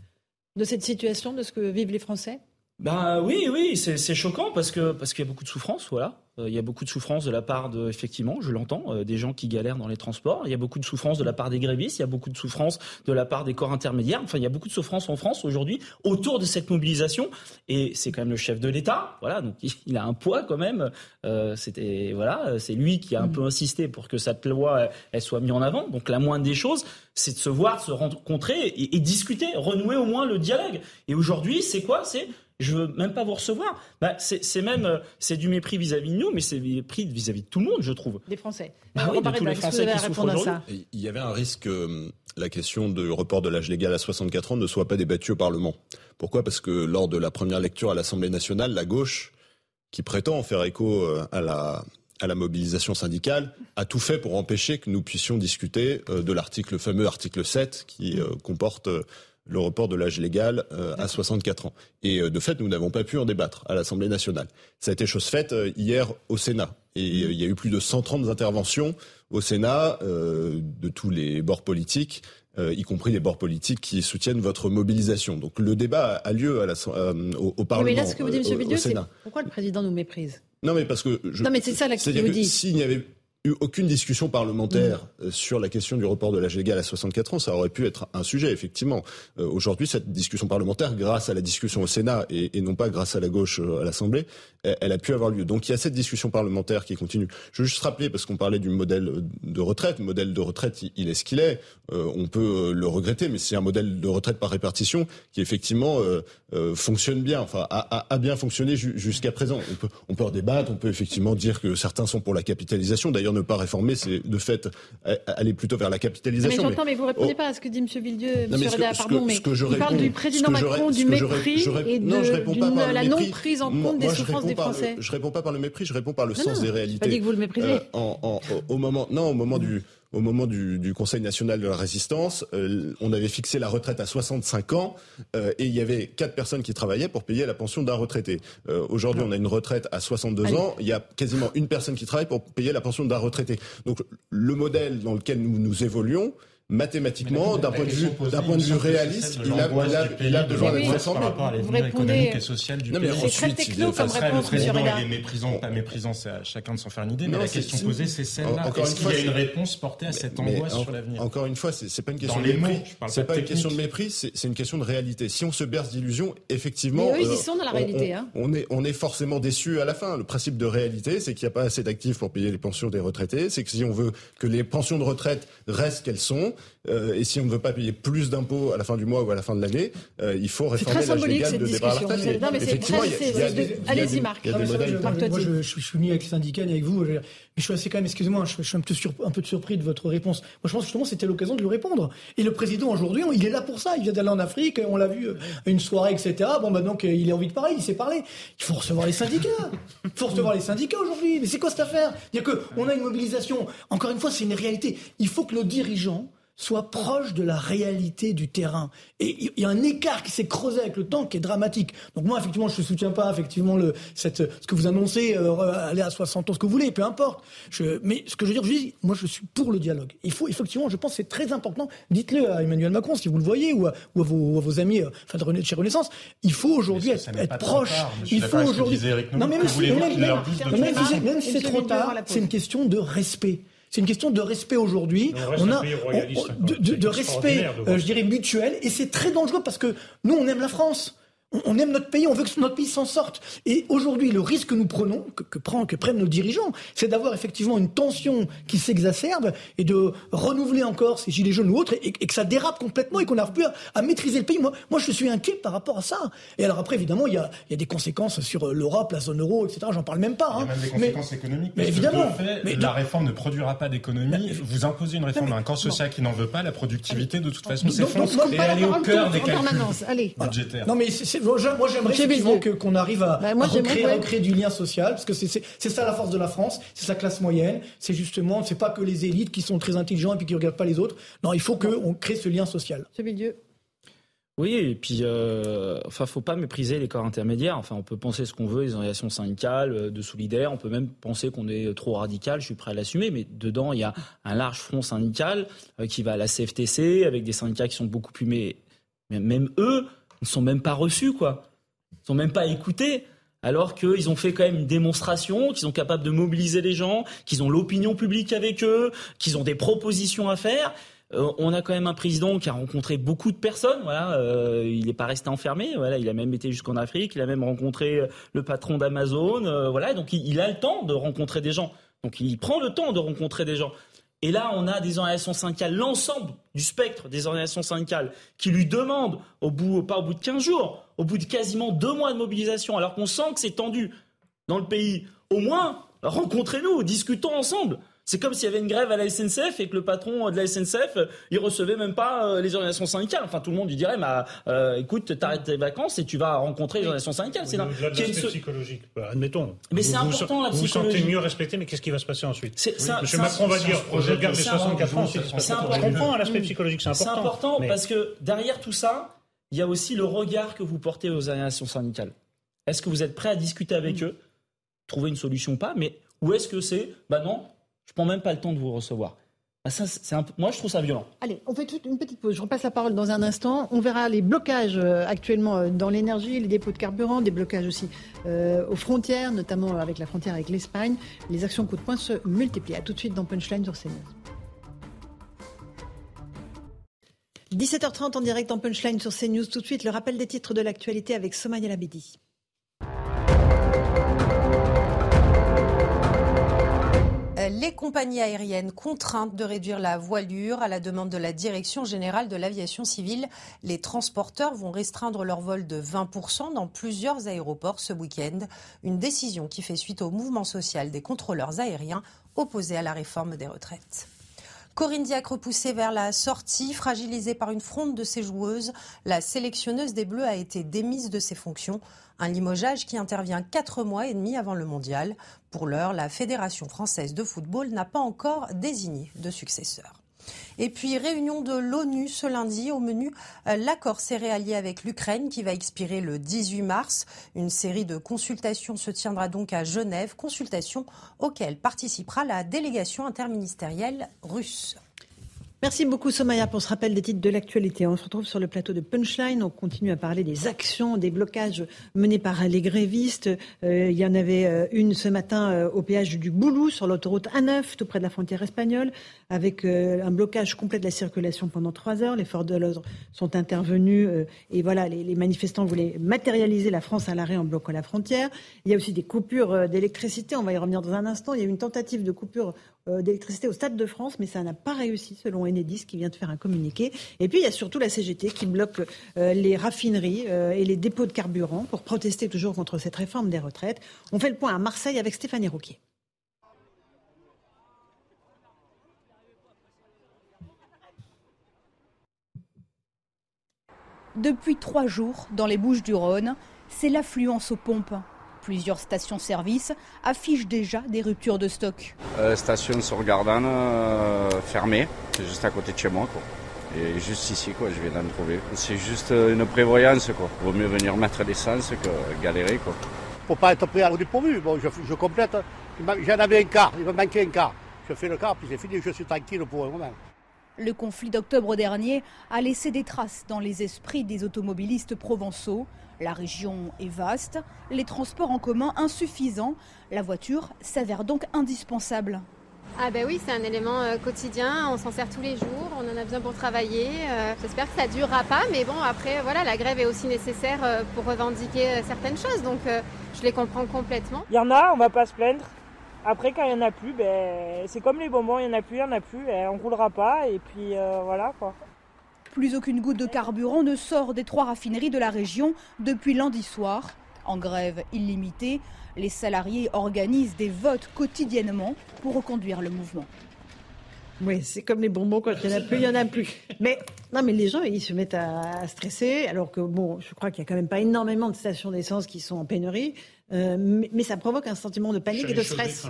de cette situation, de ce que vivent les Français? Ben oui, oui, c'est choquant parce que parce qu'il y a beaucoup de souffrance, voilà. Euh, il y a beaucoup de souffrance de la part de, effectivement, je l'entends, euh, des gens qui galèrent dans les transports. Il y a beaucoup de souffrance de la part des grévistes. Il y a beaucoup de souffrance de la part des corps intermédiaires. Enfin, il y a beaucoup de souffrance en France aujourd'hui autour de cette mobilisation. Et c'est quand même le chef de l'État. Voilà, donc il a un poids quand même. Euh, c'était voilà, c'est lui qui a un mmh. peu insisté pour que cette loi elle, soit mise en avant. Donc la moindre des choses, c'est de se voir, de se rencontrer et, et discuter, renouer au moins le dialogue. Et aujourd'hui, c'est quoi? C'est je veux même pas vous recevoir. Bah, c'est même euh, c'est du mépris vis-à-vis de nous, mais c'est du mépris vis-à-vis de tout le monde, je trouve. Des Français. Bah oui, de tous les Français qui souffrent aujourd'hui. Il y avait un risque que la question de report de l'âge légal à 64 ans ne soit pas débattue au Parlement. Pourquoi? Parce que lors de la première lecture à l'Assemblée nationale, la gauche, qui prétend faire écho euh, à la à la mobilisation syndicale, a tout fait pour empêcher que nous puissions discuter euh, de l'article, le fameux article 7, qui comporte le report de l'âge légal à 64 ans. Et de fait, nous n'avons pas pu en débattre à l'Assemblée nationale. Ça a été chose faite hier au Sénat. Et il y a eu plus de 130 interventions au Sénat de tous les bords politiques euh, y compris les bords politiques qui soutiennent votre mobilisation. Donc le débat a lieu à la, euh, au, Parlement. Mais là, ce que vous dites, M. C'est pourquoi le président nous méprise? Non, mais parce que. Je, non, mais c'est ça que je vous. S'il n'y avait eu aucune discussion parlementaire mm. euh, sur la question du report de l'âge légal à 64 ans, ça aurait pu être un sujet, effectivement. Euh, aujourd'hui, cette discussion parlementaire, grâce à la discussion au Sénat et, et non pas grâce à la gauche euh, à l'Assemblée, elle, elle, a pu avoir lieu. Donc il y a cette discussion parlementaire qui continue. Je veux juste rappeler, parce qu'on parlait du modèle de retraite, le modèle de retraite, il, est ce qu'il est. on peut le regretter, mais c'est un modèle de retraite par répartition qui effectivement fonctionne bien, enfin a, a bien fonctionné jusqu'à présent. On peut, on peut en débattre, on peut effectivement dire que certains sont pour la capitalisation. D'ailleurs, ne pas réformer, c'est de fait aller plutôt vers la capitalisation. Mais j'entends, mais, vous répondez oh. pas à ce que dit M. Villedieu, M. Reda, pardon, mais il parle du président Macron, du mépris et de la non-prise en compte des souffrances des Français. Je réponds pas par le mépris, je réponds par le sens des réalités. Pas dit que vous le méprisez. Euh, au moment, non, au moment du au moment du, Conseil national de la résistance, euh, on avait fixé la retraite à 65 ans euh, et il y avait quatre personnes qui travaillaient pour payer la pension d'un retraité. Euh, aujourd'hui, on a une retraite à 62 ans. Il y a quasiment une personne qui travaille pour payer la pension d'un retraité. Donc, le modèle dans lequel nous nous évoluons, mathématiquement, d'un point de vue, d'un point de vue réaliste, il a, il a, il a besoin d'être rassemblé. Par rapport à l'avenir économique et social du pays. C'est très techno comme réponse, Le président, il est méprisant, pas méprisant, c'est à chacun de s'en faire une idée, mais la question posée, c'est celle-là. Est-ce qu'il y a une réponse portée à cette angoisse sur l'avenir Encore une fois, c'est pas une question de mépris. C'est pas une question de mépris, c'est une question de réalité. Si on se berce d'illusions, effectivement. Mais eux, ils sont dans la réalité. On est, on est forcément déçu à la fin. Le principe de réalité, c'est qu'il n'y a pas assez d'actifs pour payer les pensions des retraités. C'est que si on veut que les pensions de retraite restent qu'elles sont, euh, et si on ne veut pas payer plus d'impôts à la fin du mois ou à la fin de l'année, euh, il faut réformer l'âge légal de départ à la retraite. Non, mais c'est très... Allez-y, Marc. Moi, je suis ni avec le syndicat ni avec vous. Mais je suis assez quand même, excusez-moi, je suis un peu, un peu surpris de votre réponse. Moi, je pense que justement, c'était l'occasion de lui répondre. Et le président, aujourd'hui, il est là pour ça. Il vient d'aller en Afrique, on l'a vu, euh, une soirée, etc. Bon, bah donc, il a envie de parler, il sait parler. Il faut recevoir les syndicats. Il faut recevoir les syndicats aujourd'hui. Mais c'est quoi cette affaire? Dire qu'on a une mobilisation. Encore une fois, c'est une réalité. Il faut que nos dirigeants soit proche de la réalité du terrain. Et il y a un écart qui s'est creusé avec le temps qui est dramatique. Donc moi, effectivement, je ne soutiens pas effectivement le, cette, ce que vous annoncez, euh, aller à 60 ans, ce que vous voulez, peu importe. Je, mais ce que je veux dire, je dis, moi, je suis pour le dialogue. Il faut effectivement, je pense, que c'est très important. Dites-le à Emmanuel Macron, si vous le voyez, ou à, ou à, vos, à vos, amis, euh, enfin, de, chez Renaissance. Il faut aujourd'hui être, être proche. il faut aujourd'hui. Non, mais même, si, même si c'est trop tard, c'est une question de respect. C'est une question de respect aujourd'hui. On, a de, de respect, euh, je dirais mutuel, et c'est très dangereux parce que nous on aime la France on aime notre pays, on veut que notre pays s'en sorte. Et aujourd'hui, le risque que nous prenons, que, que, que prennent nos dirigeants, c'est d'avoir effectivement une tension qui s'exacerbe et de renouveler encore ces gilets jaunes ou autres, et, que ça dérape complètement et qu'on n'arrive plus à, maîtriser le pays. Moi, moi, je suis inquiet par rapport à ça. Et alors après, évidemment, il y a, y a des conséquences sur euh, l'Europe, la zone euro, etc. J'en parle même pas. Il y a hein. même des conséquences économiques. Mais évidemment. mais la réforme ne produira pas d'économie. Vous imposez une réforme à un camp social qui n'en veut pas. La productivité, de toute façon, s'effondre. Et elle est au cœur des calculs budgétaires. Non, mais moi, j'aimerais effectivement qu'on arrive à, bah, recréer, du lien social, parce que c'est ça la force de la France, c'est sa classe moyenne. C'est justement, c'est pas que les élites qui sont très intelligents et puis qui regardent pas les autres. Non, il faut qu'on crée ce lien social. Milieu. Oui, et puis, euh, enfin, faut pas mépriser les corps intermédiaires. Enfin, on peut penser ce qu'on veut, les organisations syndicales, euh, de solidaires. On peut même penser qu'on est trop radical. Je suis prêt à l'assumer, mais dedans, il y a un large front syndical euh, qui va à la CFTC avec des syndicats qui sont beaucoup plus, mais même eux ne sont même pas reçus, quoi. Ils sont même pas écoutés alors qu'ils ont fait quand même une démonstration, qu'ils sont capables de mobiliser les gens, qu'ils ont l'opinion publique avec eux, qu'ils ont des propositions à faire. Euh, on a quand même un président qui a rencontré beaucoup de personnes. Voilà, euh, il n'est pas resté enfermé. Voilà, il a même été jusqu'en Afrique. Il a même rencontré euh, le patron d'Amazon. voilà, donc il, il, a le temps de rencontrer des gens. Donc il prend le temps de rencontrer des gens. Et là, on a des organisations syndicales, l'ensemble du spectre des organisations syndicales, qui lui demandent, au bout, pas au bout de 15 jours, au bout de quasiment deux mois de mobilisation, alors qu'on sent que c'est tendu dans le pays, au moins, rencontrez-nous, discutons ensemble. C'est comme s'il y avait une grève à la SNCF et que le patron de la SNCF, il recevait même pas euh, les organisations syndicales. Enfin, tout le monde lui dirait, bah, euh, écoute, t'arrêtes tes vacances et tu vas rencontrer les organisations syndicales. C'est l'aspect psychologique, bah, admettons. Mais c'est important la psychologie. Vous sentez mieux respecté, mais qu'est-ce qui va se passer ensuite Monsieur Macron va dire, je garde les 64 ans. Je comprends l'aspect psychologique, c'est important. C'est important parce que derrière tout ça, il y a aussi le regard que vous portez aux organisations syndicales. Est-ce que vous êtes prêt à discuter avec eux, trouver une solution ou pas, mais ou est-ce que c'est, bah non, je prends même pas le temps de vous recevoir. Ah, ça, un... Moi, je trouve ça violent. Allez, on fait une petite pause. Je repasse la parole dans un instant. On verra les blocages euh, actuellement euh, dans l'énergie, les dépôts de carburant, des blocages aussi euh, aux frontières, notamment avec la frontière avec l'Espagne. Les actions coup de poing se multiplient. A tout de suite dans Punchline sur CNews. 17h30 en direct en Punchline sur CNews. Tout de suite, le rappel des titres de l'actualité avec Somaya Labidi. Les compagnies aériennes contraintes de réduire la voilure à la demande de la Direction générale de l'aviation civile. Les transporteurs vont restreindre leur vol de 20% dans plusieurs aéroports ce week-end. Une décision qui fait suite au mouvement social des contrôleurs aériens opposés à la réforme des retraites. Corinne Diacre repoussée vers la sortie, fragilisée par une fronde de ses joueuses, la sélectionneuse des Bleus a été démise de ses fonctions. Un limogeage qui intervient quatre mois et demi avant le mondial. Pour l'heure, la Fédération française de football n'a pas encore désigné de successeur. Et puis, réunion de l'ONU ce lundi. Au menu, euh, l'accord céréalier avec l'Ukraine qui va expirer le 18 mars. Une série de consultations se tiendra donc à Genève, consultations auxquelles participera la délégation interministérielle russe. Merci beaucoup Somaya pour ce rappel des titres de l'actualité. On se retrouve sur le plateau de Punchline. On continue à parler des actions, des blocages menés par les grévistes. Euh, il y en avait euh, une ce matin euh, au péage du Boulou sur l'autoroute A9, tout près de la frontière espagnole, avec un blocage complet de la circulation pendant trois heures. Les forces de l'ordre sont intervenus et voilà, les, les, manifestants voulaient matérialiser la France à l'arrêt en bloquant la frontière. Il y a aussi des coupures d'électricité. On va y revenir dans un instant. Il y a eu une tentative de coupure euh, d'électricité au Stade de France, mais ça n'a pas réussi selon Enedis qui vient de faire un communiqué. Et puis il y a surtout la CGT qui bloque euh, les raffineries euh, et les dépôts de carburant pour protester toujours contre cette réforme des retraites. On fait le point à Marseille avec Stéphanie Rouquier. Depuis trois jours, dans les Bouches du Rhône, c'est l'affluence aux pompes Plusieurs stations-service affichent déjà des ruptures de stock. Euh, station sur Gardanne euh, fermée, c'est juste à côté de chez moi. Quoi. Et juste ici, quoi, je viens d'en trouver. C'est juste euh, une prévoyance. Quoi. Vaut mieux venir mettre l'essence que galérer. Quoi. Faut pas être pris à dépourvu. Bon, je, je complète. J'en avais un quart, il me manquait un quart. Je fais le quart, puis c'est fini, je suis tranquille pour un moment. Le conflit d'octobre dernier a laissé des traces dans les esprits des automobilistes provençaux. La région est vaste, les transports en commun insuffisants. La voiture s'avère donc indispensable. Ah ben oui, c'est un élément euh, quotidien, on s'en sert tous les jours, on en a besoin pour travailler. Euh, j'espère que ça ne durera pas, mais bon, après, voilà, la grève est aussi nécessaire euh, pour revendiquer certaines choses, donc je les comprends complètement. Il y en a, on va pas se plaindre. Après, quand il n'y en a plus, ben, c'est comme les bonbons, il n'y en a plus, il n'y en a plus, ben, on ne roulera pas, et puis voilà quoi. Plus aucune goutte de carburant ne sort des trois raffineries de la région depuis lundi soir. En grève illimitée, les salariés organisent des votes quotidiennement pour reconduire le mouvement. Oui, c'est comme les bonbons, quand il n'y en a plus, il n'y en a plus. Mais, non, mais les gens, ils se mettent à, stresser, alors que, bon, je crois qu'il n'y a quand même pas énormément de stations d'essence qui sont en pénurie. Euh, mais, ça provoque un sentiment de panique et de stress.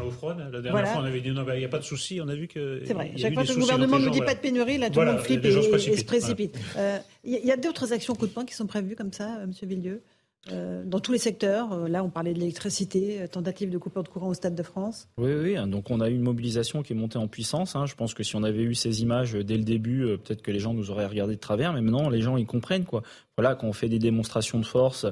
La dernière fois, on avait dit non, il n'y a pas de souci. On a vu que. C'est vrai. Chaque fois que le gouvernement ne nous dit pas de pénurie, là, tout le monde flippe et, se précipite. Euh, il y a, d'autres actions coup de poing qui sont prévues comme ça, euh, Monsieur Villieu? Euh, dans tous les secteurs. Euh, là, on parlait de l'électricité, euh, tentative de coupure de courant au Stade de France. Oui, oui. Donc, on a eu une mobilisation qui est montée en puissance. Hein. Je pense que si on avait eu ces images dès le début, peut-être que les gens nous auraient regardé de travers. Mais maintenant, les gens, ils comprennent. Quoi. Voilà, quand on fait des démonstrations de force,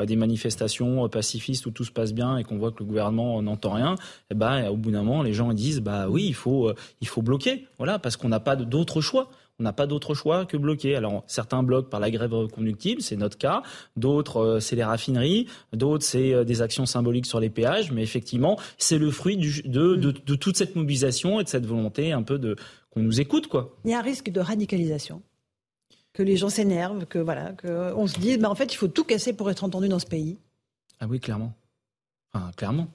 des manifestations pacifistes où tout se passe bien et qu'on voit que le gouvernement n'entend rien, eh ben, au bout d'un moment, les gens disent bah oui, il faut, il faut bloquer. Voilà, parce qu'on n'a pas d'autre choix on n'a pas d'autre choix que bloquer. Alors certains bloquent par la grève reconductible, c'est notre cas. D'autres, euh, c'est les raffineries. D'autres, c'est euh, des actions symboliques sur les péages. Mais effectivement, c'est le fruit de, toute cette mobilisation et de cette volonté un peu de qu'on nous écoute, quoi. Il y a un risque de radicalisation. Que les gens s'énervent, que voilà, qu'on se dise, bah, en fait, il faut tout casser pour être entendu dans ce pays. Ah oui, clairement. Enfin, clairement.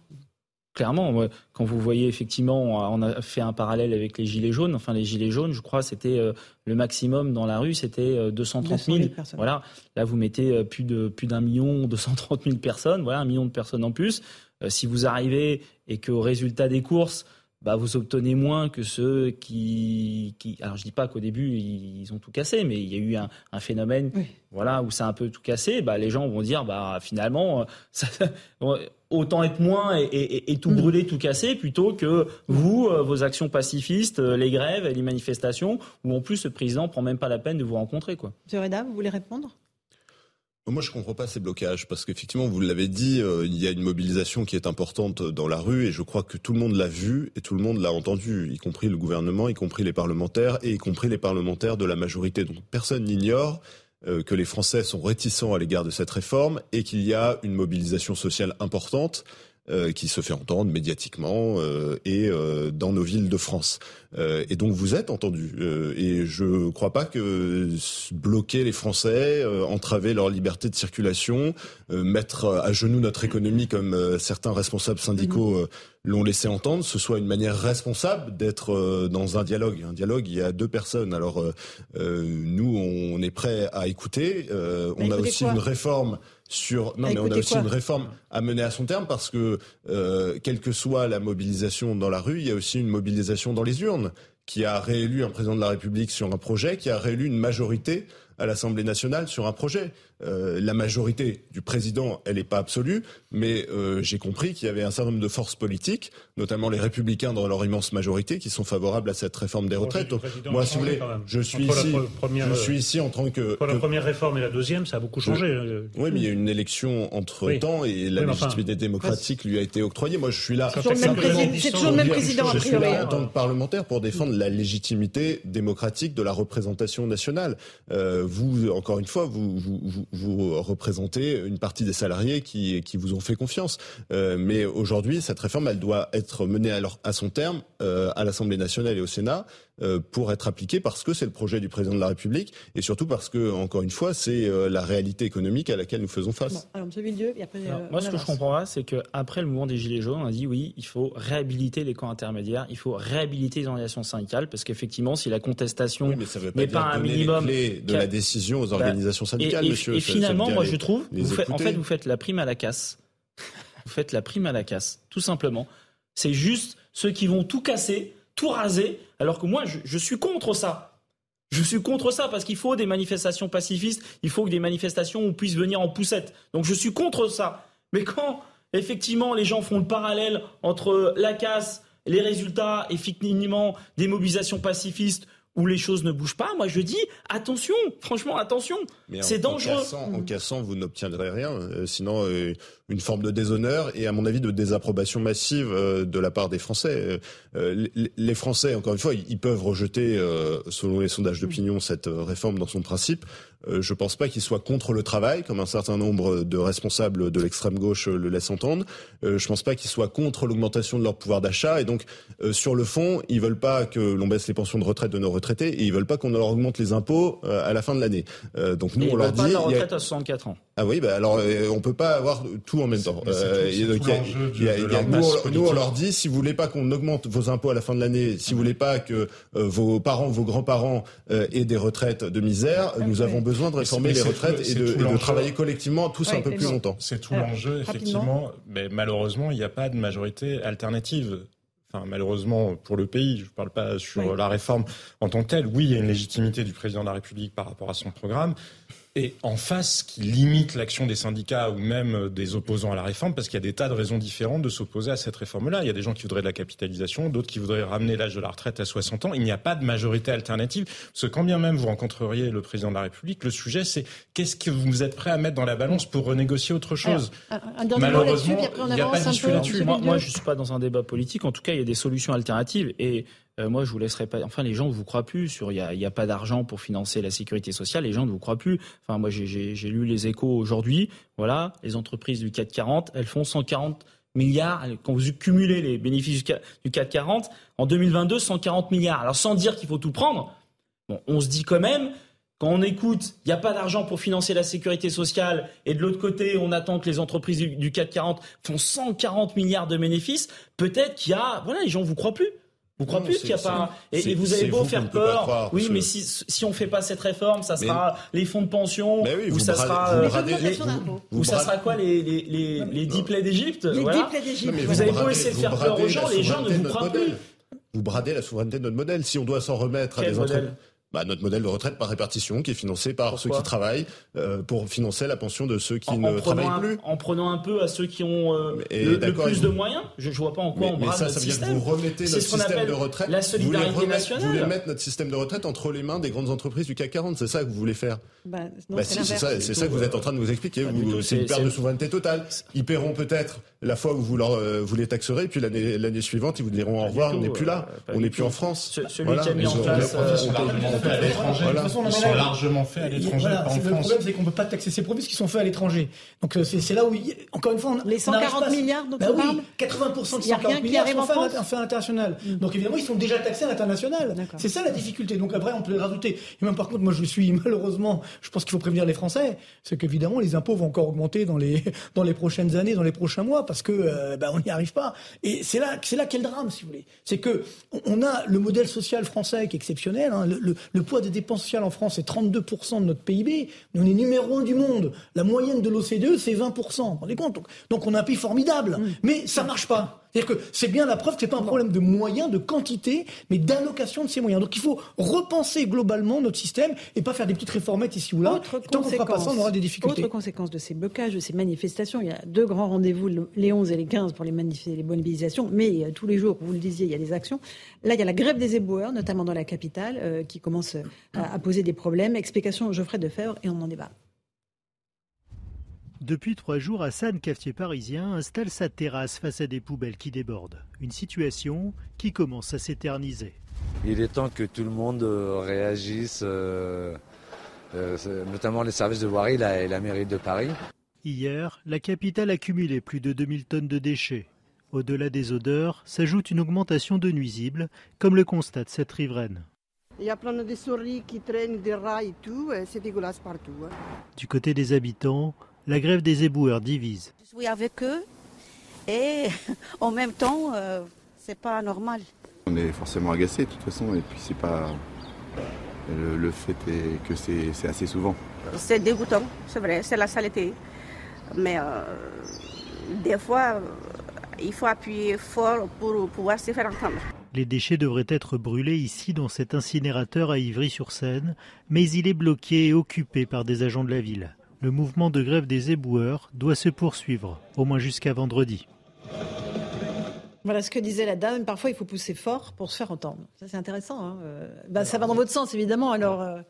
Clairement, quand vous voyez effectivement, on a fait un parallèle avec les gilets jaunes. Enfin, les gilets jaunes, je crois, c'était euh, le maximum dans la rue, c'était 230 000. Voilà. Là, vous mettez euh, plus de plus d'un million, 230 000 personnes. Voilà, un million de personnes en plus. Euh, si vous arrivez et qu'au résultat des courses, bah, vous obtenez moins que ceux qui, qui... Alors je dis pas qu'au début ils ont tout cassé, mais il y a eu un, un phénomène, voilà, où ça a un peu tout cassé. Bah, les gens vont dire, bah finalement, ça, autant être moins et, tout mm. brûler, tout casser, plutôt que vous, euh, vos actions pacifistes, euh, les grèves et les manifestations, où en plus le président prend même pas la peine de vous rencontrer, quoi. Monsieur Reda, vous voulez répondre? Moi, je comprends pas ces blocages parce qu'effectivement, vous l'avez dit, euh, il y a une mobilisation qui est importante dans la rue et je crois que tout le monde l'a vu et tout le monde l'a entendu, y compris le gouvernement, y compris les parlementaires et y compris les parlementaires de la majorité. Donc, personne n'ignore euh, que les Français sont réticents à l'égard de cette réforme et qu'il y a une mobilisation sociale importante euh, qui se fait entendre médiatiquement euh, et euh, dans nos villes de France. et donc vous êtes entendu. et je ne crois pas que bloquer les Français, entraver leur liberté de circulation, mettre à genoux notre économie comme certains responsables syndicaux mhm. l'ont laissé entendre, ce soit une manière responsable d'être dans un dialogue. Un dialogue, il y a deux personnes. Alors nous, on est prêt à écouter. on a aussi une réforme sur. Non, mais on a aussi une réforme à mener à son terme parce que, euh, quelle que soit la mobilisation dans la rue, il y a aussi une mobilisation dans les urnes qui a réélu un président de la République sur un projet, qui a réélu une majorité à l'Assemblée nationale sur un projet. Euh, la majorité du président, elle n'est pas absolue, mais euh, j'ai compris qu'il y avait un certain nombre de forces politiques, notamment les républicains dans leur immense majorité, qui sont favorables à cette réforme des retraites. Donc, moi, si vous voulez, je suis ici, je suis ici en tant que. Pour la première réforme et la deuxième, ça a beaucoup changé. Euh, oui, mais il y a une élection entre temps et la légitimité démocratique lui a été octroyée. Moi, je suis là. C'est toujours le même président, a priori. Je suis là en tant que parlementaire pour défendre la légitimité démocratique de la représentation nationale. vous, encore une fois, vous, vous vous représentez une partie des salariés qui, qui vous ont fait confiance. Euh, mais aujourd'hui, cette réforme, elle doit être menée à, à son terme euh, à l'Assemblée nationale et au Sénat. Euh, pour être appliqué parce que c'est le projet du président de la République et surtout parce que, encore une fois, c'est euh, la réalité économique à laquelle nous faisons face. alors, M. Villedieu, et après, moi, ce que je comprends pas, c'est qu'après le mouvement des Gilets jaunes, on a dit oui, il faut réhabiliter les camps intermédiaires, il faut réhabiliter les organisations syndicales parce qu'effectivement, si la contestation n'est pas, un minimum de la décision aux bah, organisations syndicales, et, monsieur. Et finalement, moi, je trouve, en fait, vous faites la prime à la casse. vous faites la prime à la casse, tout simplement. C'est juste ceux qui vont tout casser tout raser, alors que moi, je, suis contre ça. Je suis contre ça parce qu'il faut des manifestations pacifistes, il faut que des manifestations où puissent venir en poussette. Donc je suis contre ça. Mais quand effectivement les gens font le parallèle entre la casse, les résultats, effectivement des mobilisations pacifistes où les choses ne bougent pas, moi je dis attention, franchement attention, c'est dangereux. En cassant, vous n'obtiendrez rien. Euh, sinon, euh, une forme de déshonneur et à mon avis de désapprobation massive euh, de la part des Français. les Français, encore une fois, ils peuvent rejeter, selon les sondages d'opinion, cette réforme dans son principe. Euh, je ne pense pas qu'ils soient contre le travail, comme un certain nombre de responsables de l'extrême gauche le laissent entendre. Euh, je ne pense pas qu'ils soient contre l'augmentation de leur pouvoir d'achat. Et donc, euh, sur le fond, ils veulent pas que l'on baisse les pensions de retraite de nos retraités et ils veulent pas qu'on leur augmente les impôts à la fin de l'année. donc nous, on leur dit. Pas la retraite à 64 ans. Ah oui, bah alors on peut pas avoir tout en même temps. Nous, on leur dit si vous voulez pas qu'on augmente vos impôts à la fin de l'année, si vous voulez pas que vos parents, vos grands-parents aient des retraites de misère, nous avons besoin besoin de réformer les retraites et de, travailler collectivement tous un peu plus longtemps. C'est tout l'enjeu, effectivement. Mais malheureusement, il n'y a pas de majorité alternative. Enfin, malheureusement pour le pays, je ne parle pas sur la réforme en tant que telle. Oui, il y a une légitimité du président de la République par rapport à son programme, et en face qui limite l'action des syndicats ou même des opposants à la réforme, parce qu'il y a des tas de raisons différentes de s'opposer à cette réforme-là. Il y a des gens qui voudraient de la capitalisation, d'autres qui voudraient ramener l'âge de la retraite à 60 ans. Il n'y a pas de majorité alternative. Parce que quand bien même vous rencontreriez le président de la République, le sujet c'est qu'est-ce que vous êtes prêt à mettre dans la balance pour renégocier autre chose? Malheureusement, il n'y a pas d'issue là-dessus. Moi, moi, je ne suis pas dans un débat politique. En tout cas, il y a des solutions alternatives. Et euh, moi, je vous laisserai pas. Enfin, les gens ne vous croient plus sur. Il n'y a, pas d'argent pour financer la sécurité sociale. Les gens ne vous croient plus. Enfin, moi, j'ai lu les échos aujourd'hui. Voilà, les entreprises du CAC 40, elles font 140 milliards. Quand vous cumulez les bénéfices du CAC 40, en 2022, 140 milliards. Alors, sans dire qu'il faut tout prendre, bon, on se dit quand même quand on écoute, il n'y a pas d'argent pour financer la sécurité sociale, et de l'autre côté, on attend que les entreprises du, du CAC 40 font 140 milliards de bénéfices, peut-être qu'il y a, voilà, les gens vous croient plus. Vous croyez plus qu'il n'y a pas et, vous avez beau faire peur, oui, mais si si on fait pas cette réforme, ça sera les fonds de pension ou ça sera euh, ou ça sera quoi les les les, les dix plaies d'Égypte. Les dix plaies d'Égypte. Vous avez beau essayer de faire peur aux gens, les gens ne vous croient plus. Vous bradez la souveraineté de notre modèle. Si on doit s'en remettre à des entreprises bah, notre modèle de retraite par répartition qui est financé par ceux qui travaillent euh, pour financer la pension de ceux qui ne travaillent plus. En prenant un peu à ceux qui ont euh, le, plus de moyens. Je ne vois pas en quoi mais, on brade ça, ça veut dire que vous remettez notre système de retraite. La solidarité vous nationale. Vous voulez mettre notre système de retraite entre les mains des grandes entreprises du CAC 40. C'est ça que vous voulez faire? Bah, bah si, c'est ça, c'est ça que vous êtes en train de nous expliquer. C'est une perte de souveraineté totale. Ils paieront peut-être la fois où vous, leur, euh, vous les taxerez, puis l'année, l'année suivante, ils vous diront au revoir, on n'est plus là, on n'est plus en France. celui qui a mis en place, ils sont largement faits à l'étranger, en Le France. problème, c'est qu'on ne peut pas taxer ces produits qui sont faits à l'étranger. Donc c'est là où, encore une fois, on, les 140 milliards dont on parle, 80% de 140 milliards sont faits à l'international. Donc évidemment, ils sont déjà taxés à l'international. C'est ça la difficulté. Donc après, on peut les rajouter. Et même par contre, moi, je suis malheureusement, je pense qu'il faut prévenir les Français, c'est qu'évidemment, les impôts vont encore augmenter dans les dans les prochaines années, dans les prochains mois, parce que euh, bah, on n'y arrive pas. Et c'est là, c'est là qu'est le drame, si vous voulez. C'est que on a le modèle social français qui est exceptionnel. Hein. Le, le, le, poids des dépenses sociales en France est 32% de notre PIB. Mais on est numéro un du monde. La moyenne de l'OCDE, c'est 20%. Vous vous rendez compte? Donc, donc, on a un pays formidable. Mmh. Mais ça marche pas. C'est-à-dire que c'est bien la preuve que c'est pas un problème de moyens, de quantité, mais d'allocation de ces moyens. Donc il faut repenser globalement notre système et pas faire des petites réformettes ici ou là. Autre tant qu'on fera pas ça, on aura des difficultés. Autre conséquence de ces blocages, de ces manifestations, il y a deux grands rendez-vous, les 11 et les 15 pour les, les mobilisations, mais euh, tous les jours, vous le disiez, il y a des actions. Là, il y a la grève des éboueurs, notamment dans la capitale, euh, qui commence à, à, poser des problèmes. Explication Geoffrey Defebvre et on en débat. Depuis trois jours, Hassan, cafetier parisien, installe sa terrasse face à des poubelles qui débordent. Une situation qui commence à s'éterniser. Il est temps que tout le monde réagisse, euh, euh, notamment les services de voirie et la mairie de Paris. Hier, la capitale accumulait plus de 2000 tonnes de déchets. Au-delà des odeurs, s'ajoute une augmentation de nuisibles, comme le constate cette riveraine. Il y a plein de souris qui traînent, des rats et tout, c'est dégueulasse partout. Hein. Du côté des habitants, la grève des éboueurs divise. Je suis avec eux et en même temps, euh, c'est pas normal. On est forcément agacé de toute façon et puis c'est pas. Le, le, fait est que c'est assez souvent. C'est dégoûtant, c'est vrai, c'est la saleté. Mais euh, des fois, il faut appuyer fort pour pouvoir se faire entendre. Les déchets devraient être brûlés ici dans cet incinérateur à Ivry-sur-Seine, mais il est bloqué et occupé par des agents de la ville le mouvement de grève des éboueurs doit se poursuivre, au moins jusqu'à vendredi. Voilà ce que disait la dame. Parfois, il faut pousser fort pour se faire entendre. Ça, c'est intéressant. Hein bah, ça va dans votre sens, évidemment. Alors, euh,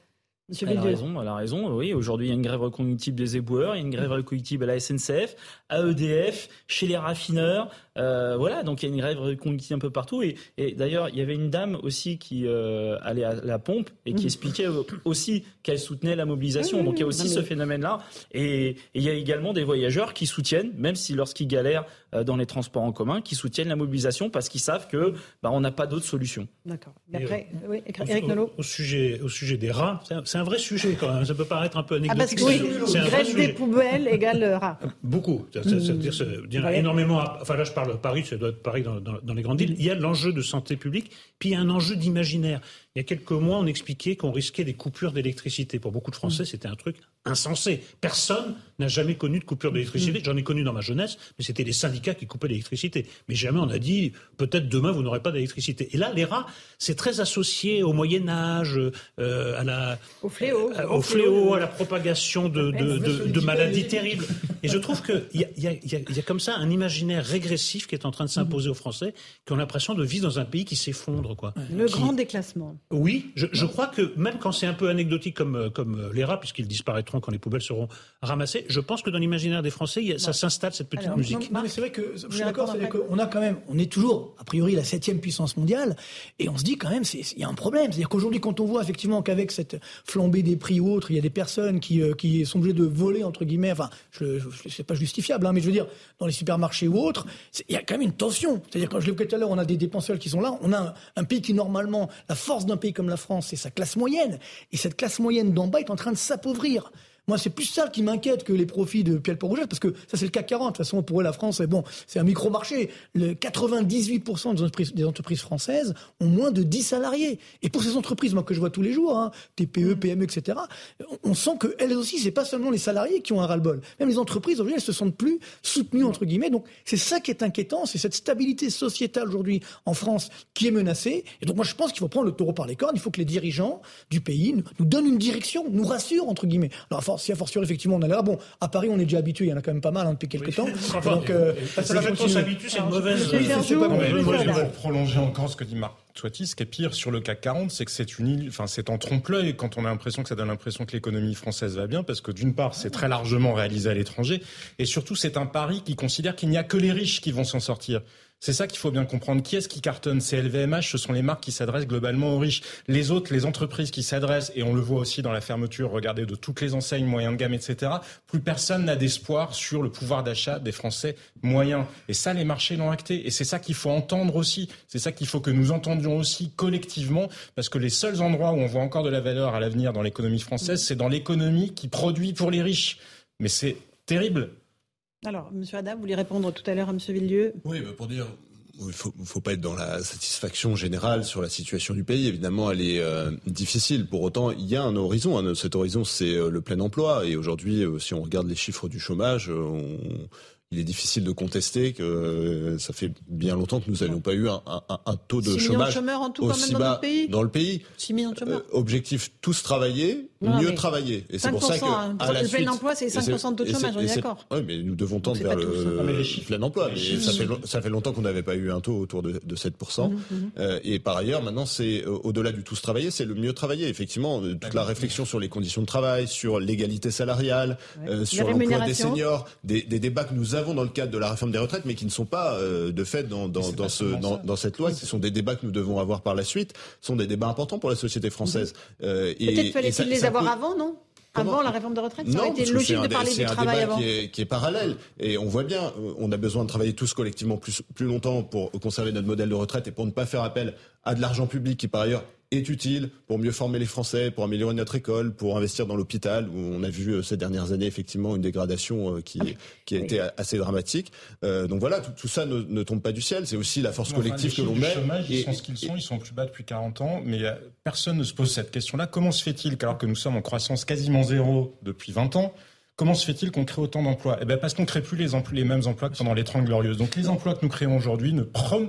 Monsieur elle a raison, elle a raison. Oui, aujourd'hui, il y a une grève reconductible des éboueurs, il y a une grève reconductible à la SNCF, à EDF, chez les raffineurs. Euh, voilà, donc il y a une grève reconductible un peu partout. Et, et d'ailleurs, il y avait une dame aussi qui euh, allait à la pompe et qui mmh. expliquait aussi qu'elle soutenait la mobilisation. Mmh, donc il y a aussi ce phénomène-là. Et, et, il y a également des voyageurs qui soutiennent, même si lorsqu'ils galèrent euh, dans les transports en commun, qui soutiennent la mobilisation parce qu'ils savent que bah, on n'a pas d'autre solution. D'accord. Après, oui, Eric Nolot. Au, sujet, au sujet des rats, c'est un, un, vrai sujet quand même. Ça peut paraître un peu anecdotique. Ah parce que oui, grève des poubelles égale rats. Beaucoup. C'est-à-dire, mmh. énormément. Enfin là, je parle Paris, ça doit être Paris dans les grandes villes. Il y a l'enjeu de santé publique, puis il y a un enjeu d'imaginaire. Il y a quelques mois, on expliquait qu'on risquait des coupures d'électricité. Pour beaucoup de Français, c'était un truc insensé. Personne n'a jamais connu de coupure d'électricité. J'en ai connu dans ma jeunesse, mais c'était les syndicats qui coupaient l'électricité. Mais jamais on a dit peut-être demain vous n'aurez pas d'électricité. Et là, les rats, c'est très associé au Moyen Âge, euh, à la au fléau, euh, au fléau, à la propagation de, de, de, de maladies terribles. Et je trouve qu'il y a, y, a, y a comme ça un imaginaire régressif qui est en train de s'imposer aux Français, qui ont l'impression de vivre dans un pays qui s'effondre, quoi. Le qui... grand déclassement. Oui, je, je, crois que même quand c'est un peu anecdotique comme, comme les rats, puisqu'ils disparaîtront quand les poubelles seront ramassées, je pense que dans l'imaginaire des Français, a, ça s'installe cette petite Alors, musique. Non, non, mais c'est vrai que je suis d'accord, c'est qu'on a quand même, on est toujours a priori la septième puissance mondiale, et on se dit quand même, il y a un problème. C'est-à-dire qu'aujourd'hui, quand on voit effectivement qu'avec cette flambée des prix ou autre, il y a des personnes qui, euh, qui sont obligées de voler entre guillemets, enfin, je, je c'est pas justifiable, hein, mais je veux dire, dans les supermarchés ou autres, il y a quand même une tension. C'est-à-dire quand je l'ai tout à l'heure, on a des dépenses qui sont là, on a un, un pays qui normalement la force d'un pays comme la France, c'est sa classe moyenne. Et cette classe moyenne d'en bas est en train de s'appauvrir. Moi, c'est plus ça qui m'inquiète que les profits de Pierre Rouget, parce que ça, c'est le CAC 40. De toute façon, pour eux, la France, c'est bon, c'est un micro-marché. Le 98% des entreprises, des entreprises, françaises ont moins de 10 salariés. Et pour ces entreprises, moi, que je vois tous les jours, hein, TPE, PME, etc., on sent qu'elles aussi, c'est pas seulement les salariés qui ont un ras-le-bol. Même les entreprises, aujourd'hui, elles se sentent plus soutenues, entre guillemets. Donc, c'est ça qui est inquiétant, c'est cette stabilité sociétale aujourd'hui en France qui est menacée. Et donc, moi, je pense qu'il faut prendre le taureau par les cornes. Il faut que les dirigeants du pays nous donnent une direction, nous rassurent, entre guillemets. Alors, si à fortiori, effectivement, on a l'air. Bon, à Paris, on est déjà habitué, il y en a quand même pas mal hein, depuis quelques temps. Donc, euh, ça va qu'on s'habitue, c'est une mauvaise. Oui, c'est pas Moi, prolonger encore ce que dit Marc Toiti. Ce qui est pire sur le CAC 40, c'est que c'est une, enfin, c'est en trompe-l'œil quand on a l'impression que ça donne l'impression que l'économie française va bien, parce que d'une part, c'est très largement réalisé à l'étranger, et surtout, c'est un pari qui considère qu'il n'y a que les riches qui vont s'en sortir. C'est ça qu'il faut bien comprendre. Qui est-ce qui cartonne? C'est LVMH, ce sont les marques qui s'adressent globalement aux riches. Les autres, les entreprises qui s'adressent, et on le voit aussi dans la fermeture, regardez, de toutes les enseignes moyennes de gamme, etc., plus personne n'a d'espoir sur le pouvoir d'achat des Français moyens. Et ça, les marchés l'ont acté. Et c'est ça qu'il faut entendre aussi. C'est ça qu'il faut que nous entendions aussi collectivement, parce que les seuls endroits où on voit encore de la valeur à l'avenir dans l'économie française, c'est dans l'économie qui produit pour les riches. Mais c'est terrible. Alors, M. Adam, vous voulez répondre tout à l'heure à M. Villieu Oui, pour dire, il ne faut, faut, pas être dans la satisfaction générale sur la situation du pays. Évidemment, elle est euh, difficile. Pour autant, il y a un horizon. Hein. Cet horizon, c'est euh, le plein emploi. Et aujourd'hui, euh, si on regarde les chiffres du chômage, on, il est difficile de contester que ça fait bien longtemps que nous n'avons pas eu un, un, un, taux de chômage de en tout, aussi dans bas le pays? dans le pays. 6 millions de chômeurs. Objectif tous travailler, mieux travailler. Et c'est pour ça que hein, à la le plein emploi, c'est 5% de taux de chômage, on est, d'accord. Oui, mais nous devons tendre vers le plein emploi. Mais ça fait ça fait longtemps qu'on n'avait pas eu un taux autour de, de 7%. Mmh, mmh. euh, et par ailleurs, maintenant, c'est euh, au-delà du tous travailler, c'est le mieux travailler. Effectivement, toute la réflexion sur les conditions de travail, sur l'égalité salariale, sur l'emploi des seniors, des, des débats que nous avons dans le cadre de la des retraites, mais qui ne sont pas euh, de fait dans, dans, dans ce, dans, dans, cette loi. Ce sont des débats que nous devons avoir par la suite. Ce sont des débats importants pour la société française. Mhm. Euh, Peut-être fallait-il les avant, non avant la réforme de retraite, ça aurait été logique de parler du travail avant. Qui est, qui est parallèle. Et on voit bien, euh, on a besoin de travailler tous collectivement plus, plus longtemps pour conserver notre modèle de retraite et pour ne pas faire appel à de l'argent public qui, par ailleurs, est utile pour mieux former les Français, pour améliorer notre école, pour investir dans l'hôpital, où on a vu euh, ces dernières années effectivement une dégradation euh, qui, ah qui a été assez dramatique. Euh, donc voilà, tout, ça ne, ne, tombe pas du ciel, c'est aussi la force collective que l'on met. Chômage, ils sont ce qu'ils sont, ils sont plus bas depuis 40 ans, mais personne ne se pose cette question-là. Comment se fait-il qu'alors que nous sommes en croissance quasiment zéro depuis 20 ans, Comment se fait-il qu'on crée autant d'emplois Eh bien parce qu'on ne crée plus les, les mêmes emplois que pendant les Trente Glorieuses. Donc les emplois que nous créons aujourd'hui ne,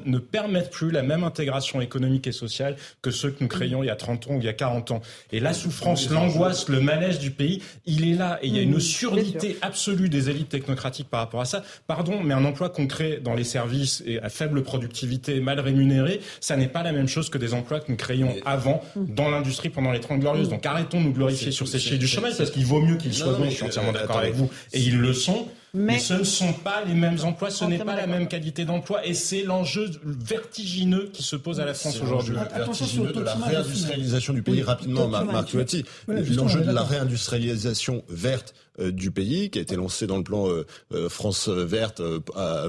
ne permettent plus la même intégration économique et sociale que ceux que nous créions il y a 30 ans ou il y a 40 ans. Et la souffrance, l'angoisse, le malaise du pays, il est là. Et il y a une mmh, surdité absolue des élites technocratiques par rapport à ça. Pardon, mais un emploi qu'on crée dans les services et à faible productivité, mal rémunéré, ça n'est pas la même chose que des emplois que nous créions avant mmh. dans l'industrie pendant les Trente Glorieuses. Donc arrêtons de nous glorifier sur ces chiffres du chômage parce qu'il vaut mieux qu'ils soient bons. Je suis entièrement d'accord avec vous. Et ils le sont. Mais, ce ne sont pas les mêmes emplois, ce n'est pas la même qualité d'emploi, et c'est l'enjeu vertigineux qui se pose à la France aujourd'hui. Vertigineux de la réindustrialisation du pays, rapidement, Marc L'enjeu de la réindustrialisation verte euh, du pays, qui a été lancé dans le plan euh, euh, France verte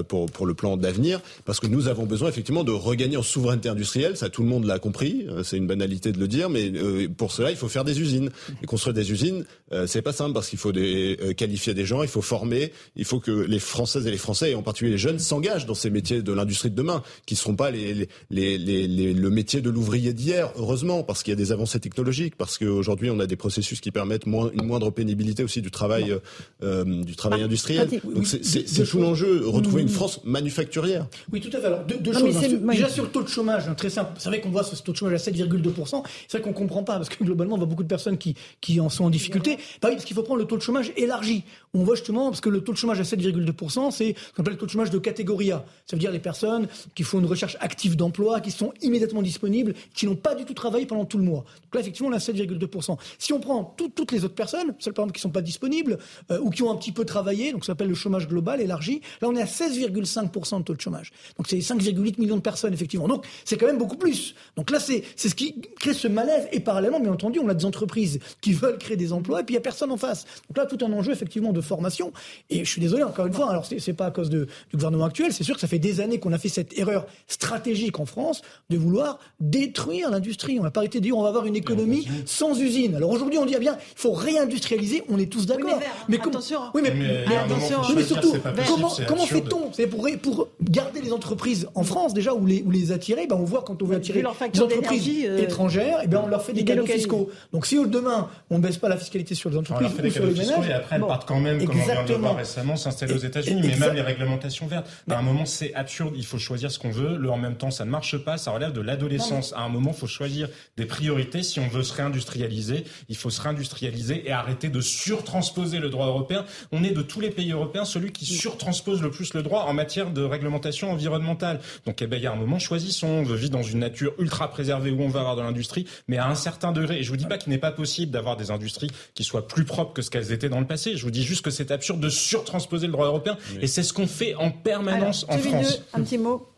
pour, pour le plan d'avenir, parce que nous avons besoin effectivement de regagner en souveraineté industrielle, ça tout le monde l'a compris, c'est une banalité de le dire, mais pour cela il faut faire des usines. Et construire des usines, c'est pas simple parce qu'il faut des, qualifier des gens, il faut former, il faut que les Françaises et les Français, et en particulier les jeunes, s'engagent dans ces métiers de l'industrie de demain, qui ne seront pas les, les, les, les, le métier de l'ouvrier d'hier, heureusement, parce qu'il y a des avancées technologiques, parce qu'aujourd'hui on a des processus qui permettent moins, une moindre pénibilité aussi du travail euh, du travail ah, industriel. Donc c'est tout l'enjeu, retrouver une France manufacturière. Oui, tout à fait. Alors, deux, choses. Hein. Déjà sur le taux de chômage, hein, très simple. C'est vrai qu'on voit ce taux de chômage à 7,2%. C'est vrai qu'on comprend pas, parce que globalement, on voit beaucoup de personnes qui, qui en sont en difficulté. Bah oui, parce qu'il faut prendre le taux de chômage élargi. On voit justement, parce que le taux de chômage à 7,2%, c'est ce qu'on appelle le taux de chômage de catégorie A. Ça veut dire les personnes qui font une recherche active d'emploi, qui sont immédiatement disponibles, qui n'ont pas du tout travaillé pendant tout le mois. Donc là, effectivement, on a 7,2%. Si on prend toutes les autres personnes, celles par exemple qui sont pas disponibles, euh, ou qui ont un petit peu travaillé, donc ça s'appelle le chômage global élargi. Là, on est à 16,5% de taux de chômage. Donc c'est 5,8 millions de personnes, effectivement. Donc c'est quand même beaucoup plus. Donc là, c'est ce qui crée ce malaise. Et parallèlement, bien entendu, on a des entreprises qui veulent créer des emplois, et puis il n'y a personne en face. Donc là, tout un enjeu, effectivement, de formation. Et je suis désolé, encore une fois, alors c'est pas à cause de, du gouvernement actuel, c'est sûr que ça fait des années qu'on a fait cette erreur stratégique en France de vouloir détruire l'industrie. On n'a pas arrêté de dire on va avoir une économie sans usine. Alors aujourd'hui, on dit, ah bien, il faut réindustrialiser, on est tous d'accord. mais, attention. Oui, mais, attention. mais surtout, comment, comment fait-on C'est pour, pour garder les entreprises en France, déjà, ou les, ou les attirer, ben on voit quand on veut attirer les entreprises euh, étrangères, et ben on leur fait des cadeaux fiscaux. Donc si demain, on ne baisse pas la fiscalité sur les entreprises ou sur les ménages... Et après, elles partent quand même, comme on vient de voir récemment, s'installer aux États-Unis, mais même les réglementations vertes. À un moment, c'est absurde, il faut choisir ce qu'on veut, le en même temps, ça ne marche pas, ça relève de l'adolescence. À un moment, il faut choisir des priorités. Si on veut se réindustrialiser, il faut se réindustrialiser et arrêter de surtransposer le droit européen. On est de tous les pays européens celui qui surtranspose le plus le droit en matière de réglementation environnementale. Donc, eh ben, il y a un moment, choisissons. On veut vivre dans une nature ultra préservée où on va avoir de l'industrie, mais à un certain degré. Et je vous dis pas qu'il n'est pas possible d'avoir des industries qui soient plus propres que ce qu'elles étaient dans le passé. Je vous dis juste que c'est absurde de surtransposer le droit européen. Et c'est ce qu'on fait en permanence en France. un petit mot.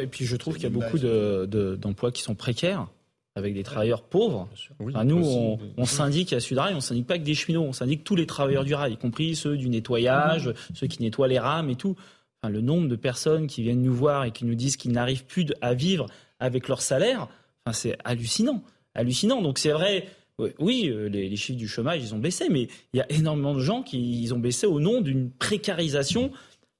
et puis je trouve qu'il y a beaucoup d'emplois qui sont précaires avec des travailleurs pauvres. nous, on, on, syndique à Sudrail, on syndique pas que des cheminots, on syndique tous les travailleurs du rail, y compris ceux du nettoyage, mmh. ceux qui nettoient les rames et tout. Enfin, le nombre de personnes qui viennent nous voir et qui nous disent qu'ils n'arrivent plus à vivre avec leur salaire, enfin, c'est hallucinant. Hallucinant. Donc c'est vrai, oui, euh, les, chiffres du chômage, ils ont baissé, mais il y a énormément de gens qui ils ont baissé au nom d'une précarisation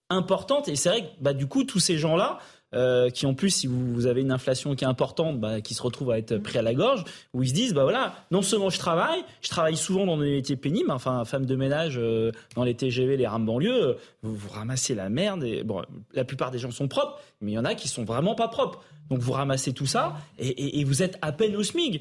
importante. Et c'est vrai que bah, du coup, tous ces gens-là, euh, qui en plus, si vous, avez une inflation qui est importante, bah, qui se retrouvent à être pris à la gorge, où ils se disent, bah voilà, non seulement je travaille, je travaille souvent dans des métiers pénibles, enfin, femme de ménage euh, dans les TGV, les rames banlieues, vous, vous ramassez la merde. Et, bon, la plupart des gens sont propres, mais il y en a qui sont vraiment pas propres. Donc vous ramassez tout ça et, et vous êtes à peine au SMIG.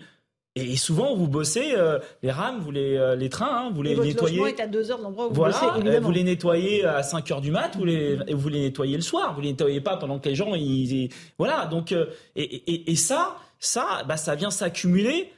Et souvent, vous bossez euh, les rames, vous les, euh, les trains, hein, vous les nettoyez. est à 2 heures de l'endroit où vous voilà, bossez, évidemment. Vous les nettoyez à 5 heures du mat, vous les, vous les nettoyez le soir. Vous les nettoyez pas pendant que les gens, ils, voilà. Donc, euh, et, et, et, ça, ça, bah, ça vient s'accumuler.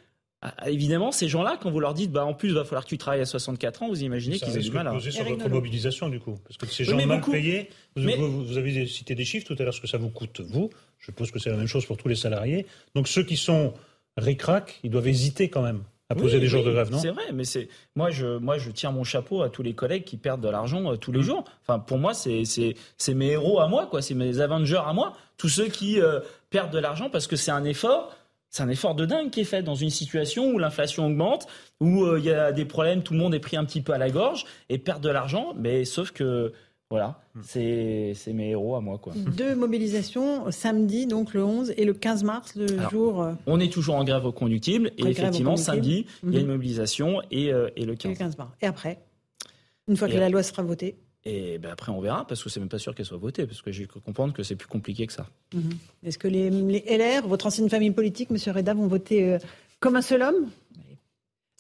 Ah, évidemment, ces gens-là, quand vous leur dites, bah, en plus, il va falloir que tu travailles à 64 ans, vous imaginez qu'ils aient du mal à. poser sur votre mobilisation, du coup. Parce que ces gens mal payés, vous, vous, avez cité des chiffres tout à l'heure, ce que ça vous coûte, vous. Je suppose que c'est la même chose pour tous les salariés. Donc, ceux qui sont ric-rac, ils doivent hésiter quand même à poser des jours de grève, non? C'est vrai, mais c'est moi je moi je tiens mon chapeau à tous les collègues qui perdent de l'argent euh, tous les mm. jours. Enfin pour moi c'est c'est mes héros à moi quoi, c'est mes Avengers à moi, tous ceux qui euh, perdent de l'argent parce que c'est un effort. C'est un effort de dingue qui est fait dans une situation où l'inflation augmente, où euh, il y a des problèmes, tout le monde est pris un petit peu à la gorge et perd de l'argent, mais sauf que voilà, hmm. c'est mes héros à moi. Quoi. Deux mobilisations, samedi, donc le 11 et le 15 mars, le jour. Euh, on est toujours en grève reconductible et effectivement, samedi, il y a une mhm. mobilisation et, euh, et, le 15. Et, 15 mars. et après Une fois que la loi sera votée et ben après, on verra, parce que c'est même pas sûr qu'elle soit votée, parce que j'ai cru comprendre que c'est plus compliqué que ça. Mhm. Est-ce que les, les, LR, votre ancienne famille politique, M. Reda, vont voter euh, comme un seul homme?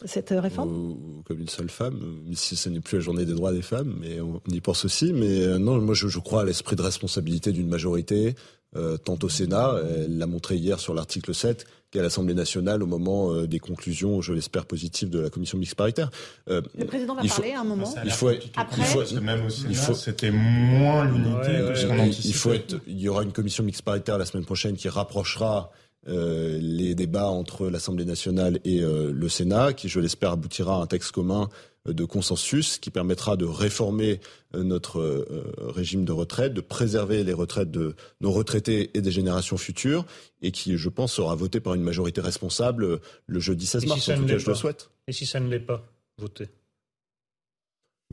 Cette réforme? Comme une seule femme, si ce n'est plus la journée des droits des femmes, mais on, y pense aussi. Mais euh, non, moi je, crois à l'esprit de responsabilité d'une majorité, euh, tant au Sénat, elle l'a montré hier sur l'article 7, qu'à l'Assemblée nationale au moment euh, des conclusions, je l'espère, positives de la commission mixte paritaire. le président va parler à un moment. Il faut, Après, il faut, même au Sénat, c'était moins l'unité que ce qu'on anticipait. Il, faut être, il y aura une commission mixte paritaire la semaine prochaine qui rapprochera euh, les débats entre l'Assemblée nationale et euh, le Sénat, qui, je l'espère, aboutira à un texte commun euh, de consensus qui permettra de réformer notre régime de retraite, de préserver les retraites de nos retraités et des générations futures, et qui, je pense, sera voté par une majorité responsable le jeudi 16 mars. en tout cas, je le souhaite. Et si ça ne l'est pas voté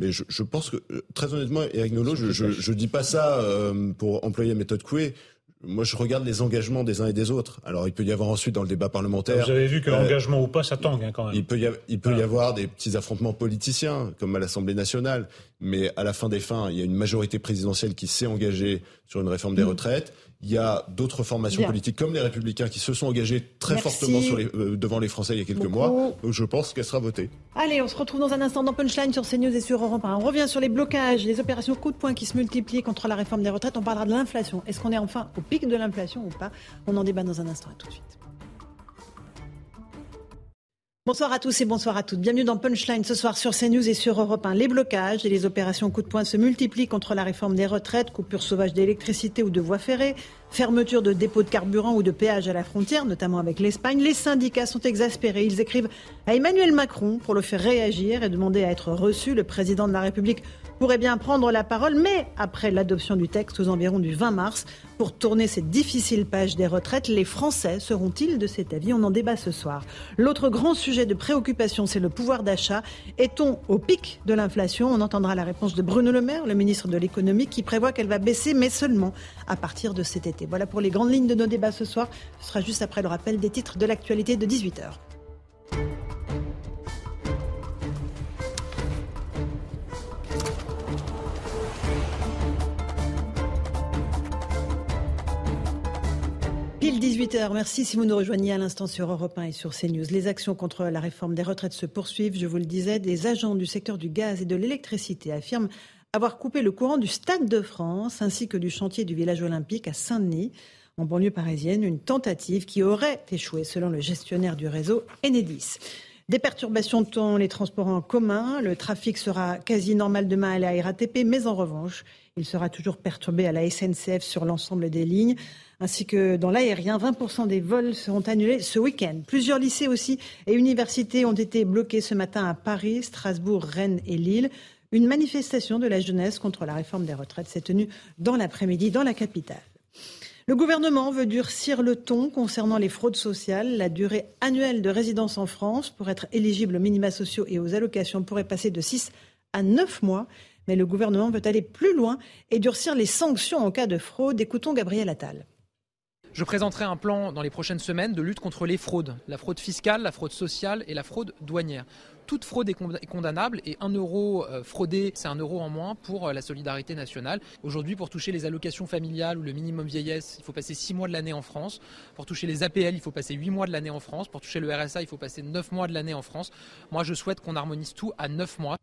mais je, je, pense que, très honnêtement, Eric Nolot, je ne dis pas ça pour employer la méthode Coué moi, je regarde les engagements des uns et des autres. Alors, il peut y avoir ensuite dans le débat parlementaire. Vous avez vu que l'engagement ou pas, ça tangue hein, quand même. Il peut, y, il peut y avoir des petits affrontements politiciens, comme à l'Assemblée nationale. Mais à la fin des fins, il y a une majorité présidentielle qui s'est engagée sur une réforme des mmh. retraites. Il y a d'autres formations politiques comme les Républicains qui se sont engagés très fortement sur les, euh, devant les Français il y a quelques mois. Donc je pense qu'elle sera votée. Allez, on se retrouve dans un instant dans Punchline sur CNews et sur Europe 1. On revient sur les blocages, les opérations coup de poing qui se multiplient contre la réforme des retraites. On parlera de l'inflation. Est-ce qu'on est enfin au pic de l'inflation ou pas? On en débat dans un instant. À tout de suite. Bonsoir à tous et bonsoir à toutes. Bienvenue dans Punchline ce soir sur CNews et sur Europe 1. Les blocages et les opérations coup de poing se multiplient contre la réforme des retraites, coupure sauvage d'électricité ou de voies ferrées, fermeture de dépôts de carburant ou de péage à la frontière, notamment avec l'Espagne. Les syndicats sont exaspérés. Ils écrivent à Emmanuel Macron pour le faire réagir et demander à être reçu. Le président de la République pourrait bien prendre la parole, mais après l'adoption du texte aux environs du 20 mars, pour tourner cette difficile page des retraites, les Français seront-ils de cet avis? On en débat ce soir. L'autre grand sujet de préoccupation, c'est le pouvoir d'achat. Est-on au pic de l'inflation? On entendra la réponse de Bruno Le Maire, le ministre de l'économie, qui prévoit qu'elle va baisser, mais seulement à partir de cet été. Voilà pour les grandes lignes de nos débats ce soir. Ce sera juste après le rappel des titres de l'actualité de 18h. Pile 18h, merci si vous nous rejoignez à l'instant sur Europe 1 et sur CNews. Les actions contre la réforme des retraites se poursuivent, je vous le disais. Des agents du secteur du gaz et de l'électricité affirment avoir coupé le courant du Stade de France ainsi que du chantier du village olympique à Saint-Denis, en banlieue parisienne, une tentative qui aurait échoué selon le gestionnaire du réseau Enedis. Des perturbations dans les transports en commun, le trafic sera quasi normal demain à la RATP, mais en revanche, il sera toujours perturbé à la SNCF sur l'ensemble des lignes ainsi que dans l'aérien. 20% des vols seront annulés ce week-end. Plusieurs lycées aussi et universités ont été bloqués ce matin à Paris, Strasbourg, Rennes et Lille. Une manifestation de la jeunesse contre la réforme des retraites s'est tenue dans l'après-midi dans la capitale. Le gouvernement veut durcir le ton concernant les fraudes sociales. La durée annuelle de résidence en France pour être éligible aux minima sociaux et aux allocations pourrait passer de 6 à 9 mois. Mais le gouvernement veut aller plus loin et durcir les sanctions en cas de fraude. Écoutons Gabriel Attal. Je présenterai un plan dans les prochaines semaines de lutte contre les fraudes, la fraude fiscale, la fraude sociale et la fraude douanière. Toute fraude est condamnable et un euro euh, fraudé, c'est un euro en moins pour euh, la solidarité nationale. Aujourd'hui, pour toucher les allocations familiales ou le minimum vieillesse, il faut passer 6 mois de l'année en France. Pour toucher les APL, il faut passer 8 mois de l'année en France. Pour toucher le RSA, il faut passer 9 mois de l'année en France. Moi, je souhaite qu'on harmonise tout à 9 mois.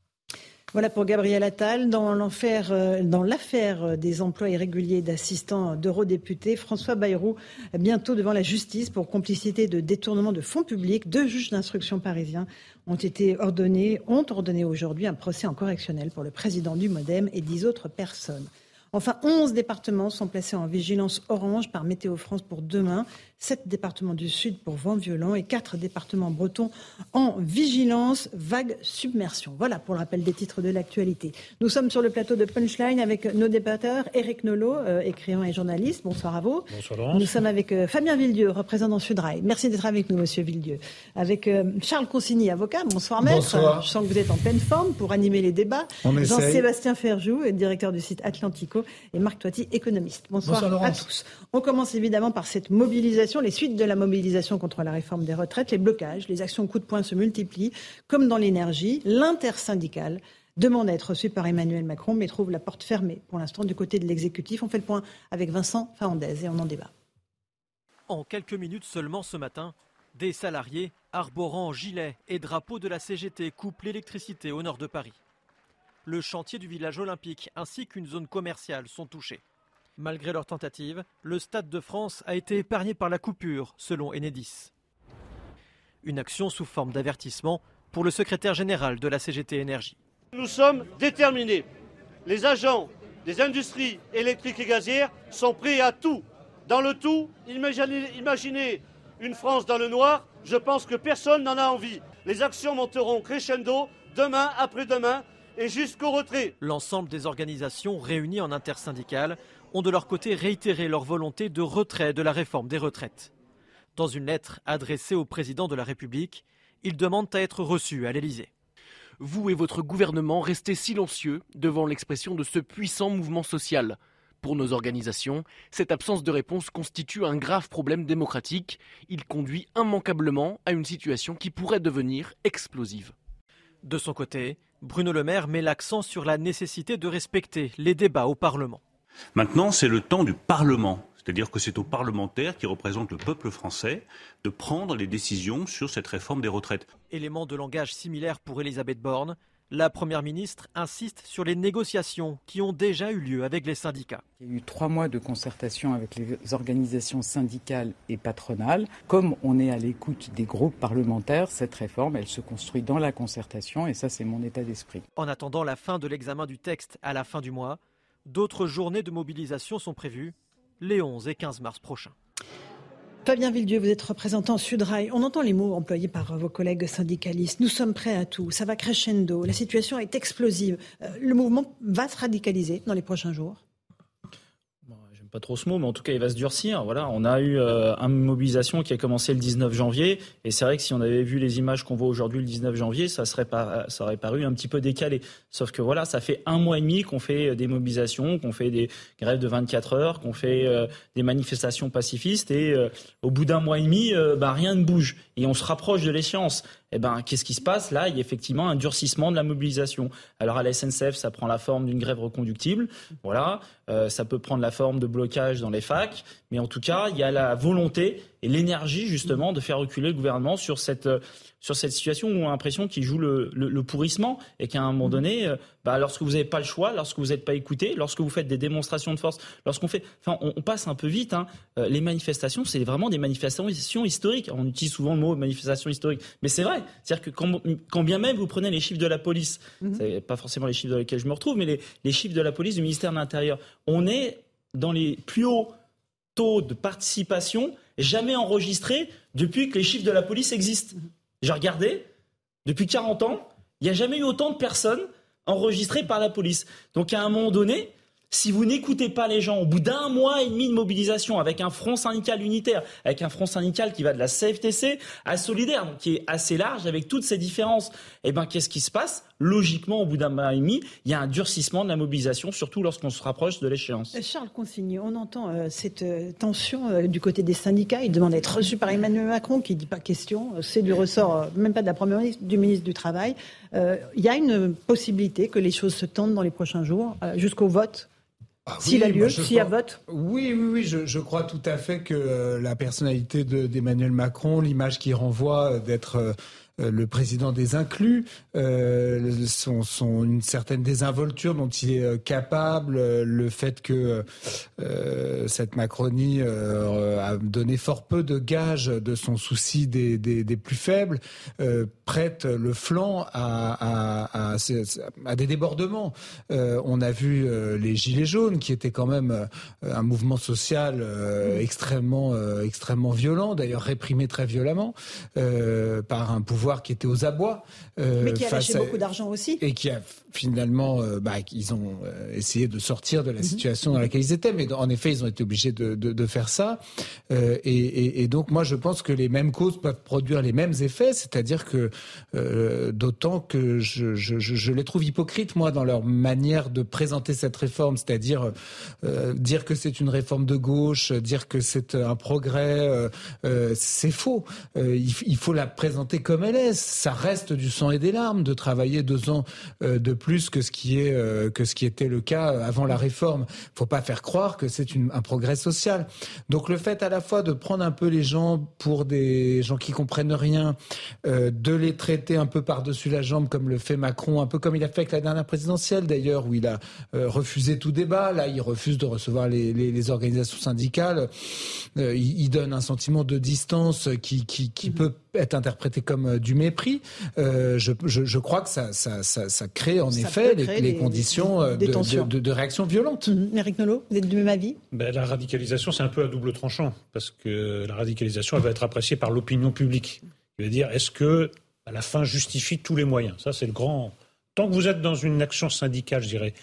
Voilà pour Gabriel Attal. Euh, dans l'affaire des emplois irréguliers d'assistants d'eurodéputés, François Bayrou, bientôt devant la justice pour complicité de détournement de fonds publics. Deux juges d'instruction parisiens ont été ordonnés, ont ordonné aujourd'hui un procès en correctionnel pour le président du Modem et dix autres personnes. Enfin, 11 départements sont placés en vigilance orange par Météo France pour demain. 7 départements du sud pour vent violent et 4 départements bretons en vigilance vague submersion. Voilà pour le rappel des titres de l'actualité. Nous sommes sur le plateau de Punchline avec nos débatteurs. Eric Nolot, euh, écrivain et journaliste. Bonsoir à vous. Bonsoir Laurence. Nous sommes avec euh, Fabien Villedieu, représentant Sudrail. Merci d'être avec nous, monsieur Villedieu. Avec euh, Charles Consigny, avocat. Bonsoir, maître. Bonsoir. Je sens que vous êtes en pleine forme pour animer les débats. Jean-Sébastien Ferjou, directeur du site Atlantico, et Marc Toiti, économiste. Bonsoir à tous. On commence évidemment par cette mobilisation, les suites de la mobilisation contre la réforme des retraites, les blocages, les actions coup de poing se multiplient, comme dans l'énergie. L'intersyndicale demande à être reçue par Emmanuel Macron, mais trouve la porte fermée pour l'instant du côté de l'exécutif. On fait le point avec Vincent Fahandez et on en débat. En quelques minutes seulement ce matin, des salariés arborant gilets et drapeaux de la CGT coupent l'électricité au nord de Paris. Le chantier du village olympique ainsi qu'une zone commerciale sont touchés. Malgré leur tentative, le Stade de France a été épargné par la coupure, selon Enedis. Une action sous forme d'avertissement pour le secrétaire général de la CGT Énergie. Nous sommes déterminés. Les agents des industries électriques et gazières sont prêts à tout. Dans le tout, imaginez, une France dans le noir, je pense que personne n'en a envie. Les actions monteront crescendo demain, après-demain et jusqu'au retrait. L'ensemble des organisations réunies en intersyndicale ont de leur côté réitéré leur volonté de retrait de la réforme des retraites. Dans une lettre adressée au président de la République, ils demandent à être reçus à l'Élysée. Vous et votre gouvernement restez silencieux devant l'expression de ce puissant mouvement social. Pour nos organisations, cette absence de réponse constitue un grave problème démocratique. Il conduit immanquablement à une situation qui pourrait devenir explosive. De son côté, Bruno Le Maire met l'accent sur la nécessité de respecter les débats au Parlement. Maintenant, c'est le temps du Parlement. C'est-à-dire que c'est aux parlementaires qui représentent le peuple français de prendre les décisions sur cette réforme des retraites. Élément de langage similaire pour Elisabeth Borne, la Première ministre insiste sur les négociations qui ont déjà eu lieu avec les syndicats. Il y a eu trois mois de concertation avec les organisations syndicales et patronales. Comme on est à l'écoute des groupes parlementaires, cette réforme, elle se construit dans la concertation et ça, c'est mon état d'esprit. En attendant la fin de l'examen du texte à la fin du mois, D'autres journées de mobilisation sont prévues les 11 et 15 mars prochains. Fabien Villedieu, vous êtes représentant Sudrail. On entend les mots employés par vos collègues syndicalistes. Nous sommes prêts à tout. Ça va crescendo. La situation est explosive. Euh, le mouvement va se radicaliser dans les prochains jours pas trop ce mot, mais en tout cas, il va se durcir. Voilà, on a eu euh, une mobilisation qui a commencé le 19 janvier, et c'est vrai que si on avait vu les images qu'on voit aujourd'hui le 19 janvier, ça serait pas, ça aurait paru un petit peu décalé. Sauf que voilà, ça fait un mois et demi qu'on fait des mobilisations, qu'on fait des grèves de 24 heures, qu'on fait euh, des manifestations pacifistes, et euh, au bout d'un mois et demi, bah, rien ne bouge, et on se rapproche de l'échéance eh ben, qu'est-ce qui se passe? Là, il y a effectivement un durcissement de la mobilisation. Alors à la SNCF, ça prend la forme d'une grève reconductible. Voilà, euh, ça peut prendre la forme de blocage dans les facs, mais en tout cas, il y a la volonté et l'énergie justement de faire reculer le gouvernement sur cette euh, sur cette situation où on a l'impression qu'il joue le, le, pourrissement et qu'à un moment donné, euh, bah, lorsque vous n'avez pas le choix, lorsque vous n'êtes pas écouté, lorsque vous faites des démonstrations de force, lorsqu'on fait, enfin, on, passe un peu vite. Hein, euh, les manifestations, c'est vraiment des manifestations historiques. On utilise souvent le mot manifestation historique, mais c'est vrai. C'est-à-dire que quand, quand, bien même vous prenez les chiffres de la police, mm c'est pas forcément les chiffres dans lesquels je me retrouve, mais les, les chiffres de la police du ministère de l'Intérieur, on est dans les plus hauts taux de participation jamais enregistrés depuis que les chiffres de la police existent. J'ai regardé, depuis 40 ans, il n'y a jamais eu autant de personnes enregistrées par la police. Donc à un moment donné, si vous n'écoutez pas les gens, au bout d'un mois et demi de mobilisation, avec un front syndical unitaire, avec un front syndical qui va de la CFTC à Solidaire, qui est assez large, avec toutes ces différences, eh ben, qu'est-ce qui se passe? Logiquement, au bout d'un mois et demi, il y a un durcissement de la mobilisation, surtout lorsqu'on se rapproche de l'échéance. Euh, Charles Consigny, on entend euh, cette euh, tension du côté des syndicats. Ils demandent d'être reçus par Emmanuel Macron, qui ne dit pas question. C'est du ressort, même pas de la première ministre, du ministre du Travail. Il y a une possibilité que les choses se tendent dans les prochains jours, jusqu'au vote ah s'il a lieu, s'il y a vote Oui, oui, oui, je, je, crois tout à fait que euh, la personnalité d'Emmanuel Macron, l'image qu'il renvoie euh, d'être le président des inclus, euh, son, une certaine désinvolture dont il est euh, capable, le fait que cette Macronie a donné fort peu de gages de son souci des, des, plus faibles, prête le flanc à, à des débordements. on a vu les Gilets jaunes, qui étaient quand même un mouvement social extrêmement, extrêmement violent, d'ailleurs réprimé très violemment par un pouvoir qui était aux abois. Euh, Mais qui a lâché beaucoup d'argent aussi. Et qui a finalement, euh, bah, ils ont euh, essayé de sortir de la mhm. situation dans laquelle ils étaient. Mais en effet, ils ont été obligés de, de, de faire ça. Euh, et, et, et, donc, moi, je pense que les mêmes causes peuvent produire les mêmes effets. C'est-à-dire que, euh, d'autant que je, je, je, les trouve hypocrites, moi, dans leur manière de présenter cette réforme. C'est-à-dire dire que c'est une réforme de gauche, dire que c'est un progrès. c'est faux. Il, il faut la présenter comme elle est. Ça reste du sang et des larmes de travailler deux ans de plus que ce qui est euh, que ce qui était le cas avant la réforme. Faut pas faire croire que c'est un progrès social. Donc le fait à la fois de prendre un peu les gens pour des gens qui comprennent rien, euh, de les traiter un peu par-dessus la jambe comme le fait Macron, un peu comme il a fait avec la dernière présidentielle d'ailleurs, où il a euh, refusé tout débat. Là, il refuse de recevoir les, les, les organisations syndicales. Il, il, donne un sentiment de distance qui, qui, qui mmh. peut être interprété comme euh, du mépris. Euh, je, je, je, crois que ça, ça, ça, ça crée en effet les, les, conditions euh, de, de, de, réaction violente. Mmh. Eric Nolot, vous êtes du même avis? Ben, La radicalisation, c'est un peu à double tranchant, parce que la radicalisation, elle va être appréciée par l'opinion publique. Il veut dire, est-ce que à la fin justifie tous les moyens? Ça, c'est le grand. Tant que vous êtes dans une action syndicale, je dirais,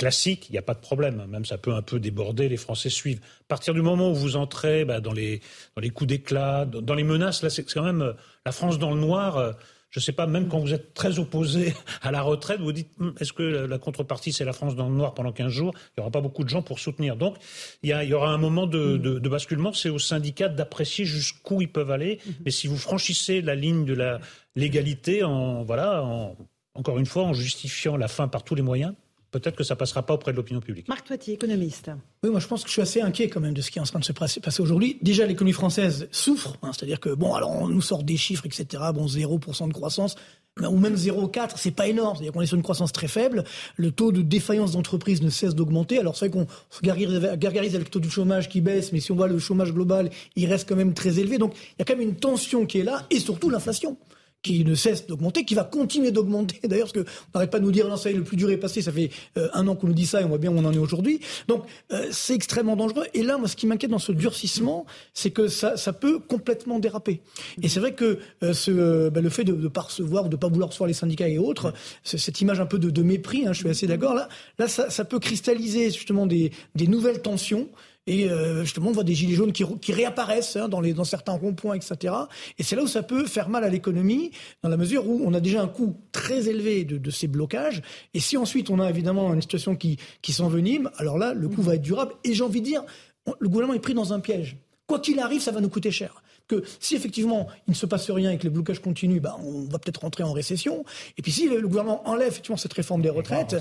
classique, il n'y a pas de problème. Même ça peut un peu déborder, les Français suivent. À partir du moment où vous entrez bah, dans, les, dans les coups d'éclat, dans, les menaces, là, c'est quand même euh, la France dans le noir. Euh, je ne sais pas, même quand vous êtes très opposé à la retraite, vous dites hum, est-ce que la, contrepartie, c'est la France dans le noir pendant 15 jours? Il n'y aura pas beaucoup de gens pour soutenir. Donc, il y, aura un moment de, de, de basculement. C'est aux syndicats d'apprécier jusqu'où ils peuvent aller. Mmh. Mais si vous franchissez la ligne de la légalité, en, voilà, en, encore une fois, en justifiant la fin par tous les moyens, peut-être que ça passera pas auprès de l'opinion publique. Marc Toitier, économiste. Oui, moi je pense que je suis assez inquiet quand même de ce qui est en train de se passer aujourd'hui. Déjà, l'économie française souffre, hein, c'est-à-dire que, bon, alors on nous sort des chiffres, etc., bon, 0% de croissance, ou même 0,4, c'est pas énorme. C'est-à-dire qu'on est sur une croissance très faible. Le taux de défaillance d'entreprise ne cesse d'augmenter. Alors c'est vrai qu'on se gargarise avec le taux du chômage qui baisse, mais si on voit le chômage global, il reste quand même très élevé. Donc il y a quand même une tension qui est là, et surtout l'inflation qui ne cesse d'augmenter, qui va continuer d'augmenter. D'ailleurs, parce n'arrête pas de nous dire, le plus dur est passé, ça fait euh, un an qu'on nous dit ça et on voit bien où on en est aujourd'hui. Donc, euh, c'est extrêmement dangereux. Et là, moi, ce qui m'inquiète dans ce durcissement, c'est que ça, ça peut complètement déraper. Et c'est vrai que euh, ce, bah, le fait de ne pas recevoir, de ne pas vouloir recevoir les syndicats et autres, cette image un peu de, mépris, hein, je suis assez d'accord, là, là ça, peut cristalliser justement des nouvelles tensions. Et euh, justement, on voit des gilets jaunes qui, qui réapparaissent hein, dans, les, dans certains ronds-points, etc. Et c'est là où ça peut faire mal à l'économie, dans la mesure où on a déjà un coût très élevé de, de ces blocages. Et si ensuite on a évidemment une situation qui, qui s'envenime, alors là, le coût va être durable. Et j'ai envie de dire, le gouvernement est pris dans un piège. Quoi qu'il arrive, ça va nous coûter cher que si effectivement il ne se passe rien et que les blocages continuent, bah, on va peut-être rentrer en récession. Et puis si le, gouvernement enlève effectivement cette réforme des retraites,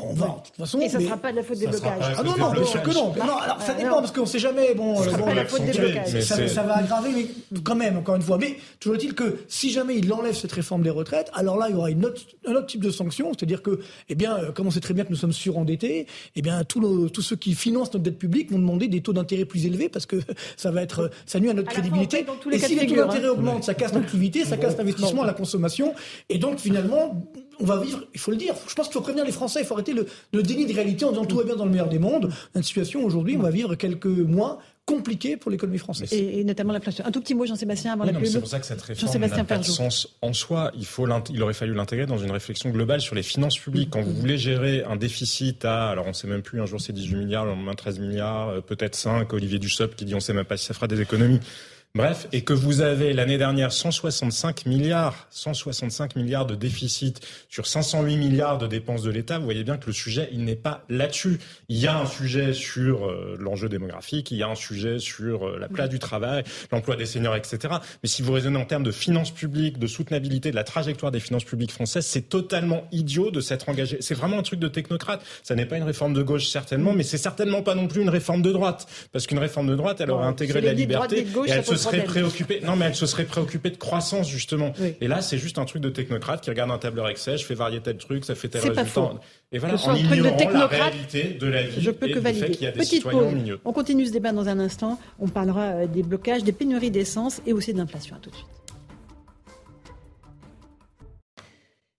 on va, de toute façon. Et ça ne sera pas de la faute des blocages. Ah non, non, bien sûr que non. non alors ça dépend parce qu'on ne sait jamais. Bon, ça, bon, la faute des blocages. Ça, ça, va aggraver, mais quand même, encore une fois. Mais toujours est-il que si jamais il enlève cette réforme des retraites, alors là il y aura une autre, un autre type de sanction, c'est-à-dire que, eh bien, euh, comme on sait très bien que nous sommes surendettés, eh bien, tous, nos, tous ceux qui financent notre dette publique vont demander des taux d'intérêt plus élevés parce que ça va être, ça nuit à notre crédibilité. Et si les l'intérêt augmente, ça casse l'activité, ça casse l'investissement, la consommation. Et donc, finalement, on va vivre, il faut le dire, je pense qu'il faut prévenir les Français, il faut arrêter le, le déni de réalité en disant tout va bien dans le meilleur des mondes. Une situation aujourd'hui, on va vivre quelques mois compliqué pour l'économie française. Et, notamment l'inflation. Un tout petit mot, Jean-Sébastien, avant oui, la pub. C'est pour ça que cette réforme n'a pas de sens en soi. Il, faut il aurait fallu l'intégrer dans une réflexion globale sur les finances publiques. Quand vous voulez gérer un déficit à, alors on ne sait même plus, un jour c'est 18 milliards, le lendemain 13 milliards, euh, peut-être 5, Olivier Dussopt qui dit on ne sait même pas si ça fera des économies. Bref, et que vous avez l'année dernière 165 milliards, 165 milliards de déficit sur 508 milliards de dépenses de l'État, vous voyez bien que le sujet, il n'est pas là-dessus. Il y a un sujet sur euh, l'enjeu démographique, il y a un sujet sur euh, la place du travail, l'emploi des seniors, etc. Mais si vous raisonnez en termes de finances publiques, de soutenabilité, de la trajectoire des finances publiques françaises, c'est totalement idiot de s'être engagé. C'est vraiment un truc de technocrate. Ça n'est pas une réforme de gauche, certainement, mais c'est certainement pas non plus une réforme de droite. Parce qu'une réforme de droite, elle aurait intégré la liberté et elle se serait préoccupée. Non, mais elle se serait préoccupée de croissance justement. Et là, c'est juste un truc de technocrate qui regarde un tableur Excel, je fais varier tel truc, ça fait tel résultat. Et voilà, en ignorant la réalité de la vie je peux et que du fait qu'il y a des Petite citoyens pause. au milieu. On continue ce débat dans un instant. On parlera euh, des blocages, des pénuries d'essence et aussi de l'inflation. À tout de suite.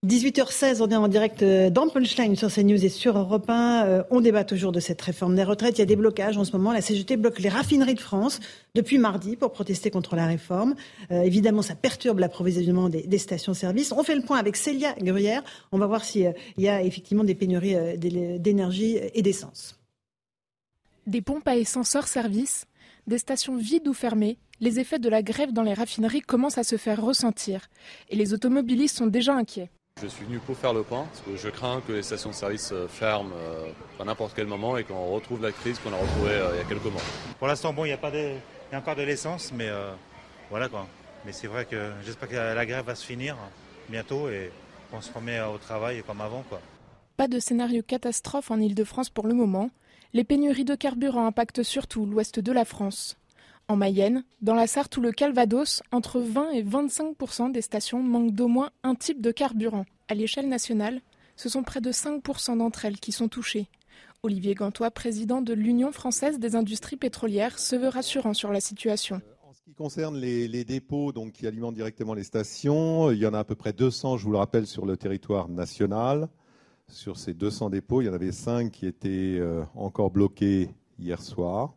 18h16, on est en direct euh, dans Punchline sur CNews et sur Europe 1. Euh, on débat toujours de cette réforme des retraites. Il y a des blocages en ce moment. La CGT bloque les raffineries de France depuis mardi pour protester contre la réforme. Euh, évidemment, ça perturbe l'approvisionnement des, stations-service. On fait le point avec Célia Gruyère. On va voir s'il y a effectivement des pénuries d'énergie et d'essence. Des pompes à essence hors service, des stations vides ou fermées, les effets de la grève dans les raffineries commencent à se faire ressentir. Et les automobilistes sont déjà inquiets. Je suis venu pour faire le point, parce que je crains que les stations de service ferment euh, à n'importe quel moment et qu'on retrouve la crise qu'on a retrouvée euh, il y a quelques mois. Pour l'instant, bon, il y a pas de, il y a encore de l'essence, mais euh, voilà quoi. Mais c'est vrai que j'espère que la grève va se finir bientôt et qu'on se remet au travail comme avant quoi. Pas de scénario catastrophe en Ile-de-France pour le moment. Les pénuries de carburant impactent surtout l'ouest de la France. En Mayenne, dans la Sarthe ou le Calvados, entre 20 et 25% des stations manquent d'au moins un type de carburant. À l'échelle nationale, ce sont près de 5 d'entre elles qui sont touchées. Olivier Gantois, président de l'Union française des industries pétrolières, se veut rassurant sur la situation. En ce qui concerne les, dépôts qui alimentent directement les stations, il y en a à peu près 200, je vous le rappelle, sur le territoire national. Sur ces 200 dépôts, il y en avait 5 qui étaient euh, encore bloqués hier soir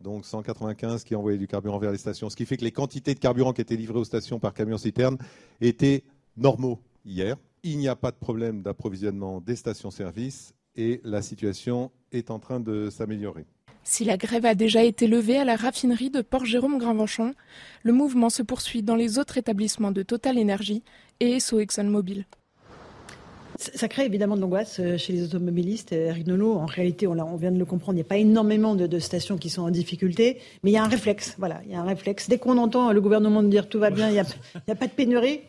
donc 195 qui envoyaient du carburant vers les stations, ce qui fait que les quantités de carburant qui étaient livrées aux stations par camion-citerne étaient normaux hier. Il n'y a pas de problème d'approvisionnement des stations-service et la situation est en train de s'améliorer. Si la grève a déjà été levée à la raffinerie de Port-Jérôme-Gravenchon, le mouvement se poursuit dans les autres établissements de Total Energy et ESSO ExxonMobil. Ça crée évidemment de l'angoisse euh, chez les automobilistes. Euh, Eric Nolot, en réalité, on, on, vient de le comprendre, il n'y a pas énormément de, de, stations qui sont en difficulté, mais il y a un réflexe. Voilà, il y a un réflexe. Dès qu'on entend le gouvernement dire tout va bien, il n'y a, a, pas de pénurie,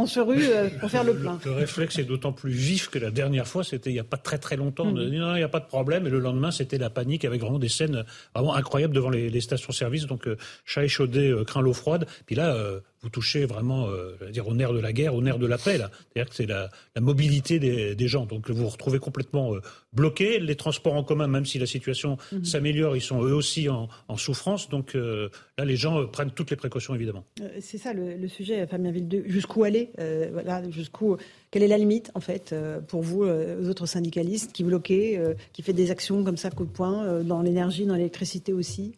on se rue euh, pour faire le plein. Le, le réflexe est d'autant plus vif que la dernière fois, c'était il n'y a pas très très longtemps. Mmh. non, il n'y a pas de problème. Et le lendemain, c'était la panique avec vraiment des scènes vraiment incroyables devant les, les stations-service. Donc, euh, chat échaudé, euh, craint l'eau froide. Puis là, vous touchez vraiment, euh, dire, au nerf de la guerre, au nerf de la paix. C'est-à-dire que c'est la, mobilité des, gens. Donc vous vous retrouvez complètement euh, bloqué. Les transports en commun, même si la situation mhm. s'améliore, ils sont eux aussi en, souffrance. Donc euh, là, les gens prennent toutes les précautions, évidemment. c'est ça le, sujet, Fabien Ville. Jusqu'où aller voilà, jusqu'où, Quelle est la limite, en fait, pour vous, aux autres syndicalistes qui bloquez, qui fait des actions comme ça, coup de poing, dans l'énergie, dans l'électricité aussi?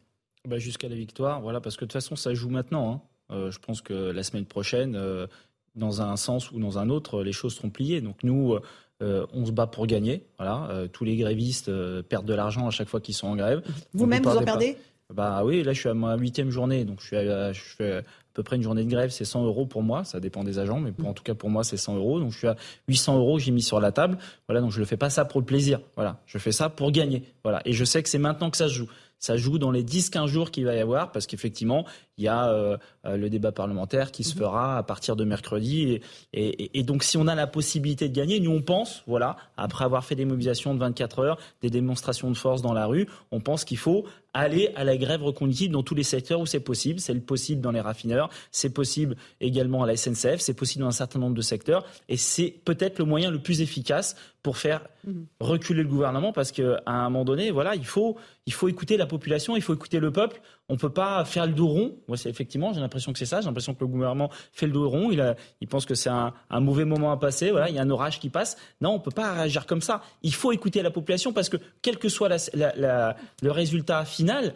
Bah Jusqu'à la victoire, voilà, parce que de toute façon, ça joue maintenant. Hein. Euh, je pense que la semaine prochaine, euh, dans un sens ou dans un autre, les choses seront pliées. Donc nous, euh, on se bat pour gagner. Voilà, tous les grévistes perdent de l'argent à chaque fois qu'ils sont en grève. Vous-même, vous en perdez? Bah oui, là je suis à ma huitième journée, donc je suis je fais à peu près une journée de grève, c'est 100 euros pour moi, ça dépend des agents, mais en tout cas pour moi c'est 100 euros, donc je suis à 800 euros que j'ai mis sur la table. Voilà, donc je ne fais pas ça pour le plaisir. Voilà, je fais ça pour gagner. Voilà, et je sais que c'est maintenant que ça se joue ça joue dans les 10-15 jours qu'il va y avoir, parce qu'effectivement, il y a euh, euh, le débat parlementaire qui se mhm. fera à partir de mercredi. Et, et, donc, si on a la possibilité de gagner, nous, on pense, voilà, après avoir fait des mobilisations de 24 heures, des démonstrations de force dans la rue, on pense qu'il faut aller à la grève reconductive dans tous les secteurs où c'est possible. C'est possible dans les raffineurs, c'est possible également à la SNCF, c'est possible dans un certain nombre de secteurs. Et c'est peut-être le moyen le plus efficace pour faire mhm. reculer le gouvernement parce qu'à un moment donné, voilà, il faut, il faut écouter la population, il faut écouter le peuple. On ne peut pas faire le dos rond. Moi, c'est effectivement, j'ai l'impression que c'est ça. J'ai l'impression que le gouvernement fait le dos rond. Il, a, il pense que c'est un, mauvais moment à passer. Voilà, il y a un orage qui passe. Non, on ne peut pas réagir comme ça. Il faut écouter la population parce que quel que soit le résultat final,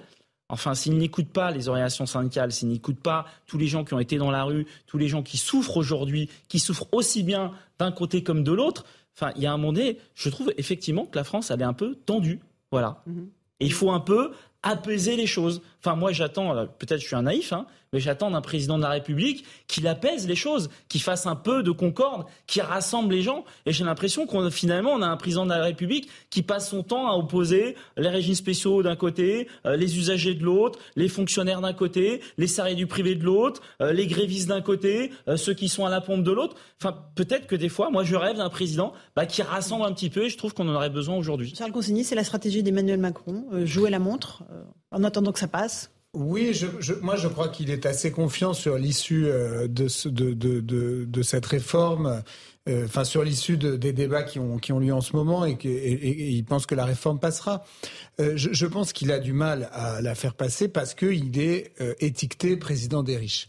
Enfin, s'il n'écoute pas les orientations syndicales, s'il n'écoute pas tous les gens qui ont été dans la rue, tous les gens qui souffrent aujourd'hui, qui souffrent aussi bien d'un côté comme de l'autre, enfin, il y a un moment donné, je trouve effectivement que la France, elle est un peu tendue. Voilà. Mhm. Et il faut un peu apaiser les choses. Enfin, moi, j'attends, peut-être je suis un naïf, hein, mais j'attends d'un président de la République qu'il apaise les choses, qu'il fasse un peu de concorde, qu'il rassemble les gens. Et j'ai l'impression qu'on finalement, on a un président de la République qui passe son temps à opposer les régimes spéciaux d'un côté, euh, les usagers de l'autre, les fonctionnaires d'un côté, les salariés du privé de l'autre, euh, les grévistes d'un côté, euh, ceux qui sont à la pompe de l'autre. Enfin, peut-être que des fois, moi, je rêve d'un président bah, qui rassemble un petit peu et je trouve qu'on en aurait besoin aujourd'hui. Charles Consigny, c'est la stratégie d'Emmanuel Macron, jouer la montre en attendant que ça passe oui, moi je crois qu'il est assez confiant sur l'issue euh, de, cette réforme, euh, enfin sur l'issue des débats qui ont, qui ont lieu en ce moment et, qu'il pense que la réforme passera. Euh, je, pense qu'il a du mal à la faire passer parce qu'il est étiqueté président des riches.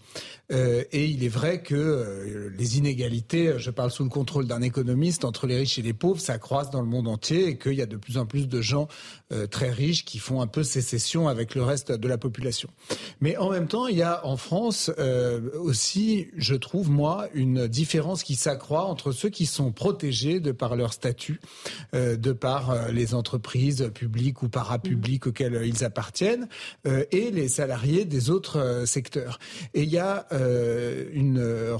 Euh, et il est vrai que euh, les inégalités, je parle sous le contrôle d'un économiste, entre les riches et les pauvres, ça croise dans le monde entier et qu'il y a de plus en plus de gens euh, très riches qui font un peu sécession avec le reste de la population. Mais en même temps, il y a en France aussi, je trouve, moi, une différence qui s'accroît entre ceux qui sont protégés de par leur statut, de par les entreprises publiques ou parapubliques mmh. auxquelles ils appartiennent, et les salariés des autres secteurs. Et il y a euh, une euh,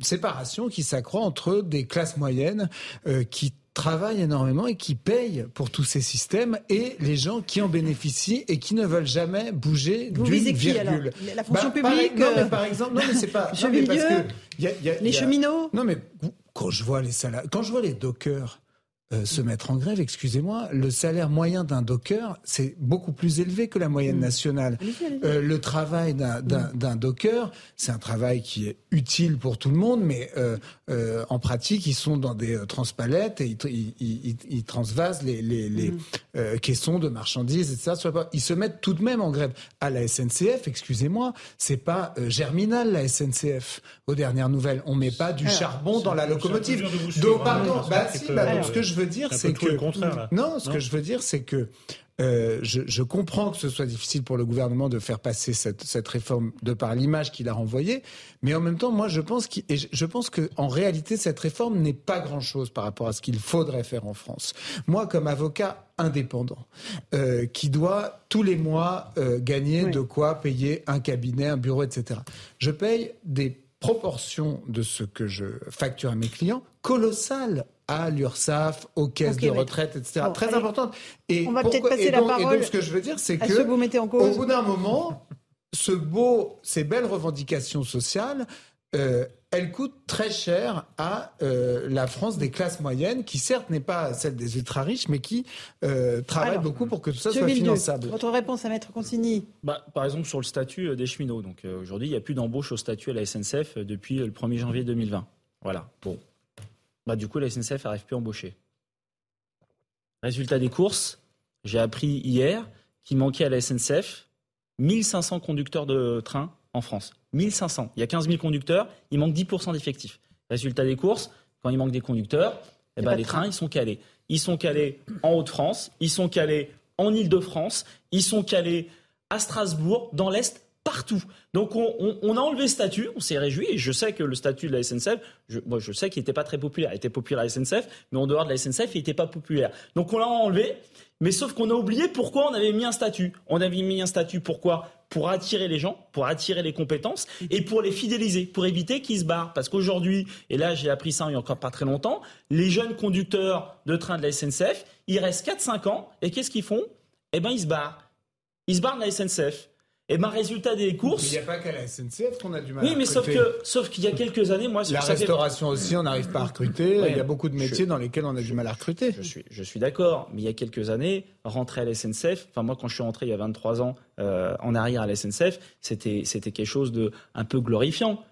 séparation qui s'accroît entre des classes moyennes euh, qui travaillent énormément et qui payent pour tous ces systèmes et les gens qui en bénéficient et qui ne veulent jamais bouger d'une virgule. La fonction bah, publique par, Non, mais par exemple, non mais c'est pas. non, mais parce que y a, y a, les cheminots. Non mais quand je vois les salariés, quand je vois les dockers euh, se mettre en grève, excusez-moi, le salaire moyen d'un docker, c'est beaucoup plus élevé que la moyenne mm. nationale. Euh, le travail d'un mm. docker, c'est un travail qui est utile pour tout le monde, mais euh, en pratique, ils sont dans des transpalettes et ils, transvasent les, les, mm. caissons de marchandises, etc. Ils se mettent tout de même en grève. À la SNCF, excusez-moi, c'est pas germinal la SNCF. Aux dernières nouvelles, on met pas du charbon dans la locomotive. Donc, pardon, bah, si, bah, ce que je veux dire, c'est que non, ce que je veux dire, c'est que euh, je, je, comprends que ce soit difficile pour le gouvernement de faire passer cette, cette réforme de par l'image qu'il a renvoyée, mais en même temps, moi, je pense, qu je, je pense que en réalité, cette réforme n'est pas grand-chose par rapport à ce qu'il faudrait faire en France. Moi, comme avocat indépendant, euh, qui doit tous les mois euh, gagner de quoi payer un cabinet, un bureau, etc., je paye des proportions de ce que je facture à mes clients colossales à l'URSSAF, aux caisses de retraite, etc. Très importante. Et on va peut-être passer la parole. Et donc, ce que je veux dire, c'est que, vous mettez en cause. au bout d'un moment, ce beau, ces belles revendications sociales, euh, elle coûte très cher à euh, la France des classes moyennes, qui certes n'est pas celle des ultra riches, mais qui euh, travaille beaucoup pour que tout ça soit finançable. Votre réponse à Maître Consigny bah, Par exemple, sur le statut des cheminots. Donc aujourd'hui, il n'y a plus d'embauche au statut à la SNCF depuis le 1er janvier 2020. Voilà. Bon. Bah, du coup, la SNCF n'arrive plus à embaucher. Résultat des courses, j'ai appris hier qu'il manquait à la SNCF 1500 conducteurs de train en France. 1500. Il y a 15 000 conducteurs, il manque 10% d'effectifs. Résultat des courses, quand il manque des conducteurs, eh ben, les trains, ils sont calés. Ils sont calés en Haute-France, ils sont calés en Ile-de-France, ils sont calés à Strasbourg, dans l'Est, partout. Donc on, a enlevé le statut, on s'est réjoui, et je sais que le statut de la SNCF, je, moi je sais qu'il n'était pas très populaire. Il était populaire à la SNCF, mais en dehors de la SNCF, il n'était pas populaire. Donc on l'a enlevé, mais sauf qu'on a oublié pourquoi on avait mis un statut. On avait mis un statut pourquoi? Pour attirer les gens, pour attirer les compétences et pour les fidéliser, pour éviter qu'ils se barrent. Parce qu'aujourd'hui, et là j'ai appris ça il n'y a encore pas très longtemps, les jeunes conducteurs de train de la SNCF, ils restent 4-5 ans et qu'est-ce qu'ils font? Eh bien ils se barrent. Ils se barrent de la SNCF. Et ma résultat des courses. Il n'y a pas qu'à la SNCF qu'on a du mal oui, à mais sauf que, sauf qu'il y a quelques années, moi, la restauration aussi, on n'arrive pas à recruter. il y a beaucoup de métiers dans lesquels on a du mal à recruter. Je suis, je suis d'accord, mais il y a quelques années, rentrer à la SNCF. Enfin, moi, quand je suis rentré il y a 23 ans euh, en arrière à la SNCF, c'était, c'était quelque chose de un peu glorifiant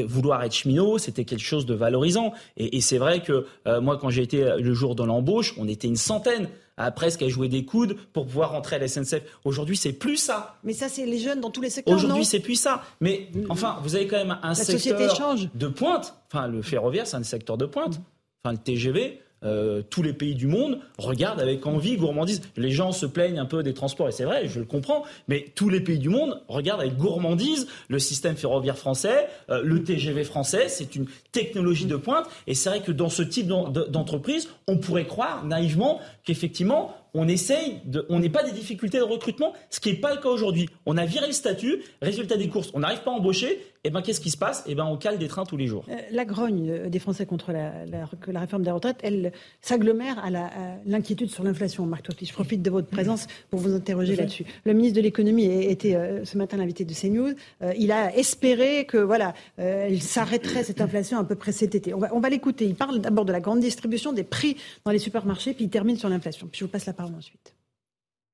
vouloir être cheminot, c'était quelque chose de valorisant. Et, c'est vrai que euh, moi, quand j'ai été le jour de l'embauche, on était une centaine à presque à jouer des coudes pour pouvoir rentrer à la SNCF. Aujourd'hui, c'est plus ça. Mais ça, c'est les jeunes dans tous les secteurs. Aujourd'hui, c'est plus ça. Mais enfin, vous avez quand même un secteur de pointe. Enfin, le ferroviaire, c'est un secteur de pointe. Enfin, le TGV, euh, tous les pays du monde regardent avec envie, gourmandise. Les gens se plaignent un peu des transports, et c'est vrai, je le comprends, mais tous les pays du monde regardent avec gourmandise le système ferroviaire français, euh, le TGV français, c'est une technologie de pointe, et c'est vrai que dans ce type d'entreprise, on pourrait croire naïvement qu'effectivement, on essaye de, on n'est pas des difficultés de recrutement, ce qui n'est pas le cas aujourd'hui. On a viré le statut, résultat des courses, on n'arrive pas à embaucher, eh ben qu'est-ce qui se passe? Et eh ben on cale des trains tous les jours. Euh, la grogne des Français contre la, que la réforme des retraites, elle s'agglomère à l'inquiétude sur l'inflation. Marc Toiti, je profite de votre présence pour vous interroger là-dessus. Le ministre de l'économie était euh, ce matin l'invité de CNews. Euh, il a espéré que voilà, il s'arrêterait cette inflation à peu près cet été. On va, on va l'écouter. Il parle d'abord de la grande distribution des prix dans les supermarchés, puis il termine sur l'inflation. Puis je vous passe la parole ensuite.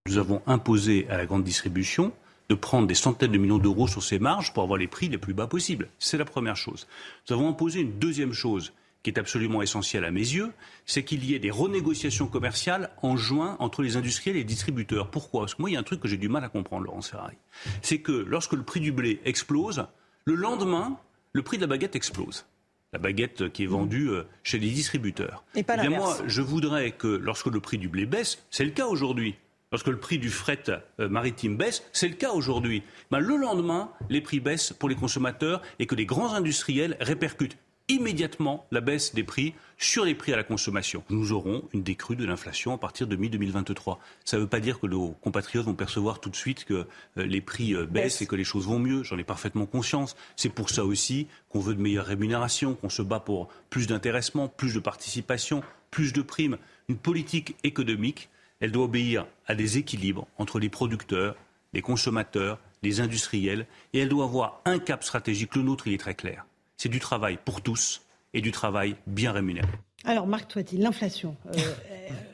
Nous avons imposé à la grande distribution de prendre des centaines de millions d'euros sur ses marges pour avoir les prix les plus bas possibles. C'est la première chose. Nous avons imposé une deuxième chose qui est absolument essentielle à mes yeux, c'est qu'il y ait des renégociations commerciales en juin entre les industriels et les distributeurs. Pourquoi? Parce que moi, il y a un truc que j'ai du mal à comprendre, Laurence Ferrari. C'est que lorsque le prix du blé explose, le lendemain, le prix de la baguette explose la baguette qui est vendue euh, chez les distributeurs. Et pas eh moi, je voudrais que lorsque le prix du blé baisse, c'est le cas aujourd'hui. Lorsque le prix du fret euh, maritime baisse, c'est le cas aujourd'hui. Ben, le lendemain, les prix baissent pour les consommateurs et que les grands industriels répercutent immédiatement la baisse des prix sur les prix à la consommation. Nous aurons une décrue de l'inflation à partir de mi-2023. Ça ne veut pas dire que nos compatriotes vont percevoir tout de suite que euh, les prix euh, baissent et que les choses vont mieux. J'en ai parfaitement conscience. C'est pour ça aussi qu'on veut de meilleures rémunérations, qu'on se bat pour plus d'intéressement, plus de participation, plus de primes. Une politique économique, elle doit obéir à des équilibres entre les producteurs, les consommateurs, les industriels, et elle doit avoir un cap stratégique. Le nôtre, il est très clair c'est du travail pour tous et du travail bien rémunéré. Alors, Marc Toiti, l'inflation, euh,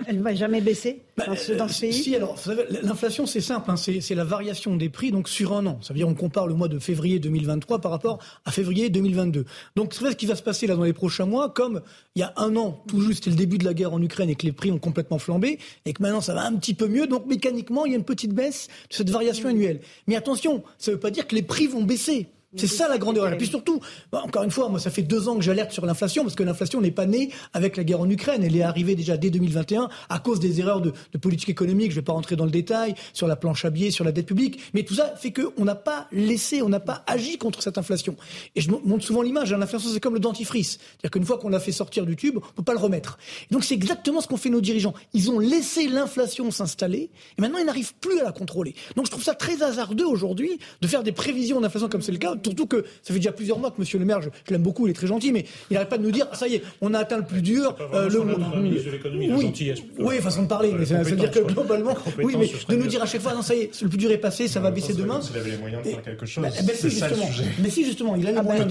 elle ne va jamais baisser dans, bah, ce, dans ce, pays Si, alors, l'inflation, c'est simple, hein, c'est la variation des prix donc sur un an. Ça veut dire on compare le mois de février 2023 par rapport à février 2022. Donc, c'est ce qui va se passer là dans les prochains mois, comme il y a un an, tout juste, c'était le début de la guerre en Ukraine et que les prix ont complètement flambé, et que maintenant ça va un petit peu mieux. Donc, mécaniquement, il y a une petite baisse de cette variation annuelle. Mais attention, ça ne veut pas dire que les prix vont baisser. C'est ça la grande erreur. Et puis surtout, bah, encore une fois, moi ça fait deux ans que j'alerte sur l'inflation parce que l'inflation n'est pas née avec la guerre en Ukraine. Elle est arrivée déjà dès 2021 à cause des erreurs de, politique économique. Je ne vais pas rentrer dans le détail sur la planche à billets, sur la dette publique, mais tout ça fait qu'on n'a pas laissé, on n'a pas agi contre cette inflation. Et je montre souvent l'image. Hein. L'inflation c'est comme le dentifrice, c'est-à-dire qu'une fois qu'on l'a fait sortir du tube, on peut pas le remettre. Et donc c'est exactement ce qu'ont fait nos dirigeants. Ils ont laissé l'inflation s'installer et maintenant ils n'arrivent plus à la contrôler. Donc je trouve ça très hasardeux aujourd'hui de faire des prévisions d'inflation comme c'est le cas Surtout que ça fait déjà plusieurs mois que Monsieur le Maire, je, l'aime beaucoup, il est très gentil, mais il n'arrête pas de nous dire ça y est, on a atteint le plus dur. Euh, le oui, oui, façon de parler, mais ça veut dire que globalement, oui, mais de nous dire à chaque fois non ça y est, le plus dur est passé, ça va baisser demain. Il avait les moyens de faire quelque chose. Mais si justement, il a les moyens.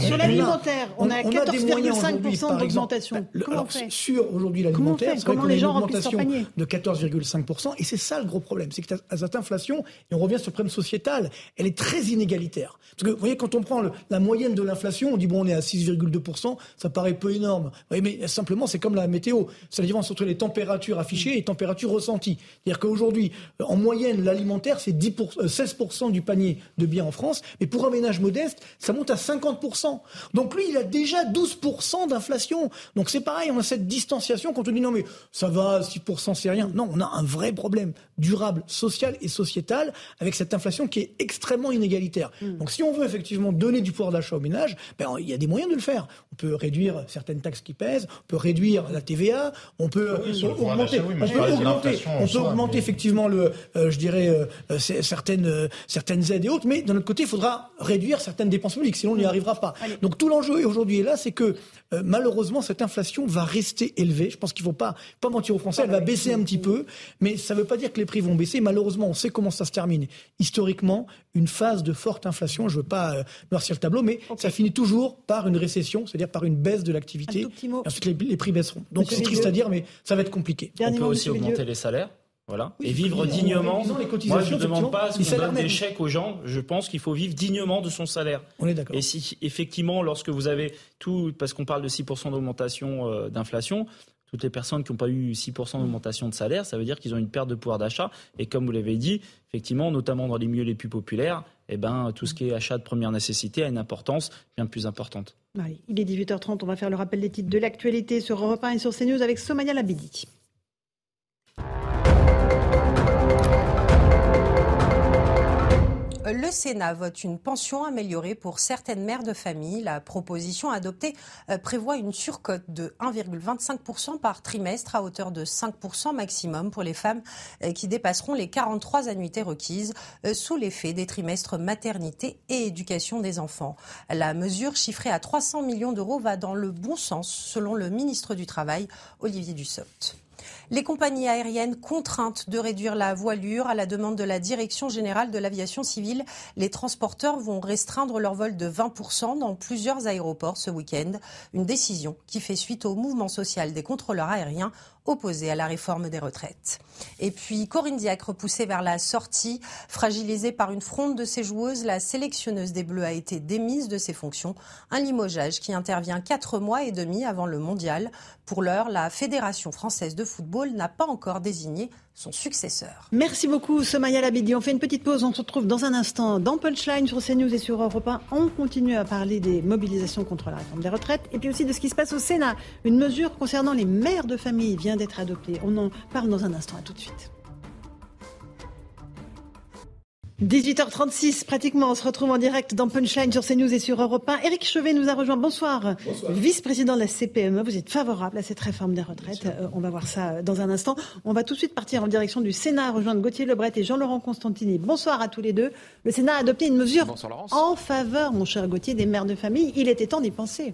Sur l'alimentaire, on a 14,5% d'augmentation. Comment on fait Sur aujourd'hui l'alimentaire, comment les gens remplissent leur panier de 14,5%. Et c'est ça le gros problème, c'est que cette inflation, et on revient sur le problème sociétal, elle est très inégalitaire. Parce que vous voyez, quand on prend la moyenne de l'inflation, on dit bon, on est à 6,2%, ça paraît peu énorme. Oui, mais simplement, c'est comme la météo. C'est la différence entre les températures affichées et les températures ressenties. C'est-à-dire qu'aujourd'hui, en moyenne, l'alimentaire, c'est 16% euh, du panier de biens en France, mais pour un ménage modeste, ça monte à 50%. Donc lui, il a déjà 12% d'inflation. Donc c'est pareil, on a cette distanciation quand on dit non mais ça va, 6% c'est rien. Non, on a un vrai problème durable, social et sociétal avec cette inflation qui est extrêmement inégalitaire. Hmm. Donc si on veut effectivement donner du pouvoir d'achat aux ménages, ben, il y a des moyens de le faire. On peut réduire certaines taxes qui pèsent, on peut réduire la TVA, on peut augmenter, on peut augmenter, on peut augmenter effectivement le, euh, je dirais euh, certaines euh, certaines aides et autres, mais d'un autre côté, il faudra réduire certaines dépenses publiques, sinon on n'y arrivera pas. Donc tout l'enjeu aujourd'hui est là, c'est que malheureusement cette inflation va rester élevée. Je pense qu'il ne faut pas pas mentir aux Français, elle va baisser un petit peu, mais ça ne veut pas dire que les prix vont baisser. Malheureusement, on sait comment ça se termine. Historiquement, une phase de forte inflation, je ne veux pas euh, noircir le tableau, mais ça finit toujours par une récession, c'est-à-dire par une baisse de l'activité. Ensuite, les, prix baisseront. Donc c'est triste à dire, mais ça va être compliqué. on peut aussi augmenter les salaires. Voilà. et vivre dignement. Moi, je ne demande pas à ce qu'on donne des chèques aux gens. Je pense qu'il faut vivre dignement de son salaire. On est d'accord. Et si, effectivement, lorsque vous avez tout, parce qu'on parle de 6% d'augmentation euh, d'inflation, toutes les personnes qui n'ont pas eu 6% d'augmentation de salaire, ça veut dire qu'ils ont une perte de pouvoir d'achat. Et comme vous l'avez dit, effectivement, notamment dans les milieux les plus populaires, eh ben, tout ce qui est achat de première nécessité a une importance bien plus importante. il est 18h30, on va faire le rappel des titres de l'actualité sur Europe 1 et sur CNews avec Somaya Labidi. Le Sénat vote une pension améliorée pour certaines mères de famille. La proposition adoptée euh, prévoit une surcote de 1,25% par trimestre à hauteur de 5% maximum pour les femmes euh, qui dépasseront les 43 annuités requises euh, sous l'effet des trimestres maternité et éducation des enfants. La mesure chiffrée à 300 millions d'euros va dans le bon sens selon le ministre du Travail, Olivier Dussopt. Les compagnies aériennes contraintes de réduire la voilure à la demande de la Direction générale de l'aviation civile, les transporteurs vont restreindre leur vol de 20% dans plusieurs aéroports ce week-end. Une décision qui fait suite au mouvement social des contrôleurs aériens opposés à la réforme des retraites. Et puis Corinne Diacre repoussée vers la sortie, fragilisée par une fronde de ses joueuses, la sélectionneuse des Bleus a été démise de ses fonctions. Un limogeage qui intervient quatre mois et demi avant le mondial. Pour l'heure, la Fédération française de football n'a pas encore désigné son successeur. Merci beaucoup, Somaya Labidi. On fait une petite pause. On se retrouve dans un instant dans Punchline sur CNews et sur Europe 1. On continue à parler des mobilisations contre la réforme des retraites et puis aussi de ce qui se passe au Sénat. Une mesure concernant les mères de famille vient d'être adoptée. On en parle dans un instant. À tout de suite. 18h36, pratiquement, on se retrouve en direct dans Punchline sur CNews et sur Europe 1. Éric Chevet nous a rejoint. Bonsoir. Vice-président de la CPME. Vous êtes favorable à cette réforme des retraites. Euh, on va voir ça euh, dans un instant. On va tout de suite partir en direction du Sénat, rejoindre Gauthier Lebret et Jean-Laurent Constantini. Bonsoir à tous les deux. Le Sénat a adopté une mesure en faveur, mon cher Gauthier, des mères de famille. Il était temps d'y penser.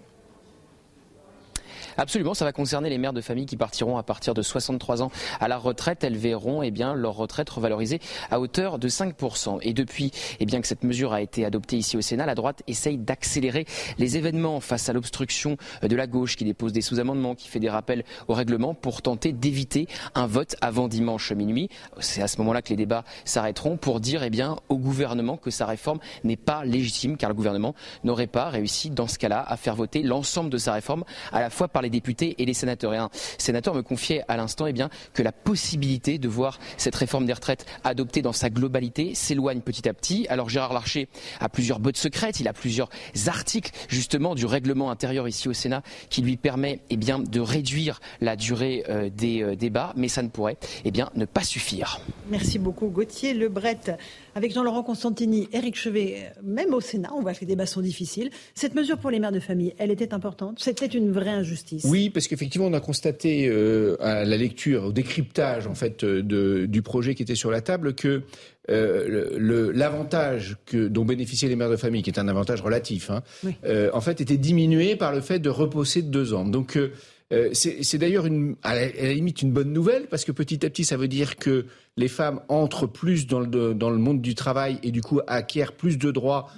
Absolument, ça va concerner les mères de famille qui partiront à partir de 63 ans à la retraite. Elles verront eh bien, leur retraite revalorisée à hauteur de 5%. Et depuis eh bien, que cette mesure a été adoptée ici au Sénat, la droite essaye d'accélérer les événements face à l'obstruction de la gauche qui dépose des sous-amendements, qui fait des rappels au règlement pour tenter d'éviter un vote avant dimanche minuit. C'est à ce moment-là que les débats s'arrêteront pour dire eh bien, au gouvernement que sa réforme n'est pas légitime car le gouvernement n'aurait pas réussi dans ce cas-là à faire voter l'ensemble de sa réforme à la fois par les députés et les sénateurs. Et un sénateur me confiait à l'instant eh que la possibilité de voir cette réforme des retraites adoptée dans sa globalité s'éloigne petit à petit. Alors Gérard Larcher a plusieurs bottes secrètes, il a plusieurs articles justement du règlement intérieur ici au Sénat qui lui permet eh de réduire la durée euh, des euh, débats, mais ça ne pourrait eh ne pas suffire. Merci beaucoup Gauthier Lebret. Avec Jean-Laurent Constantini, Éric Chevet, même au Sénat, on voit que les débats sont difficiles. Cette mesure pour les mères de famille, elle était importante? C'était une vraie injustice? Justice. Oui, parce qu'effectivement, on a constaté euh, à la lecture, au décryptage en fait de, du projet qui était sur la table que euh, l'avantage dont bénéficiaient les mères de famille, qui est un avantage relatif, hein, euh, en fait, était diminué par le fait de reposer de deux ans. Donc euh, c'est d'ailleurs à, la, limite une bonne nouvelle parce que petit à petit ça veut dire que les femmes entrent plus dans le, dans le monde du travail et du coup acquièrent plus de droits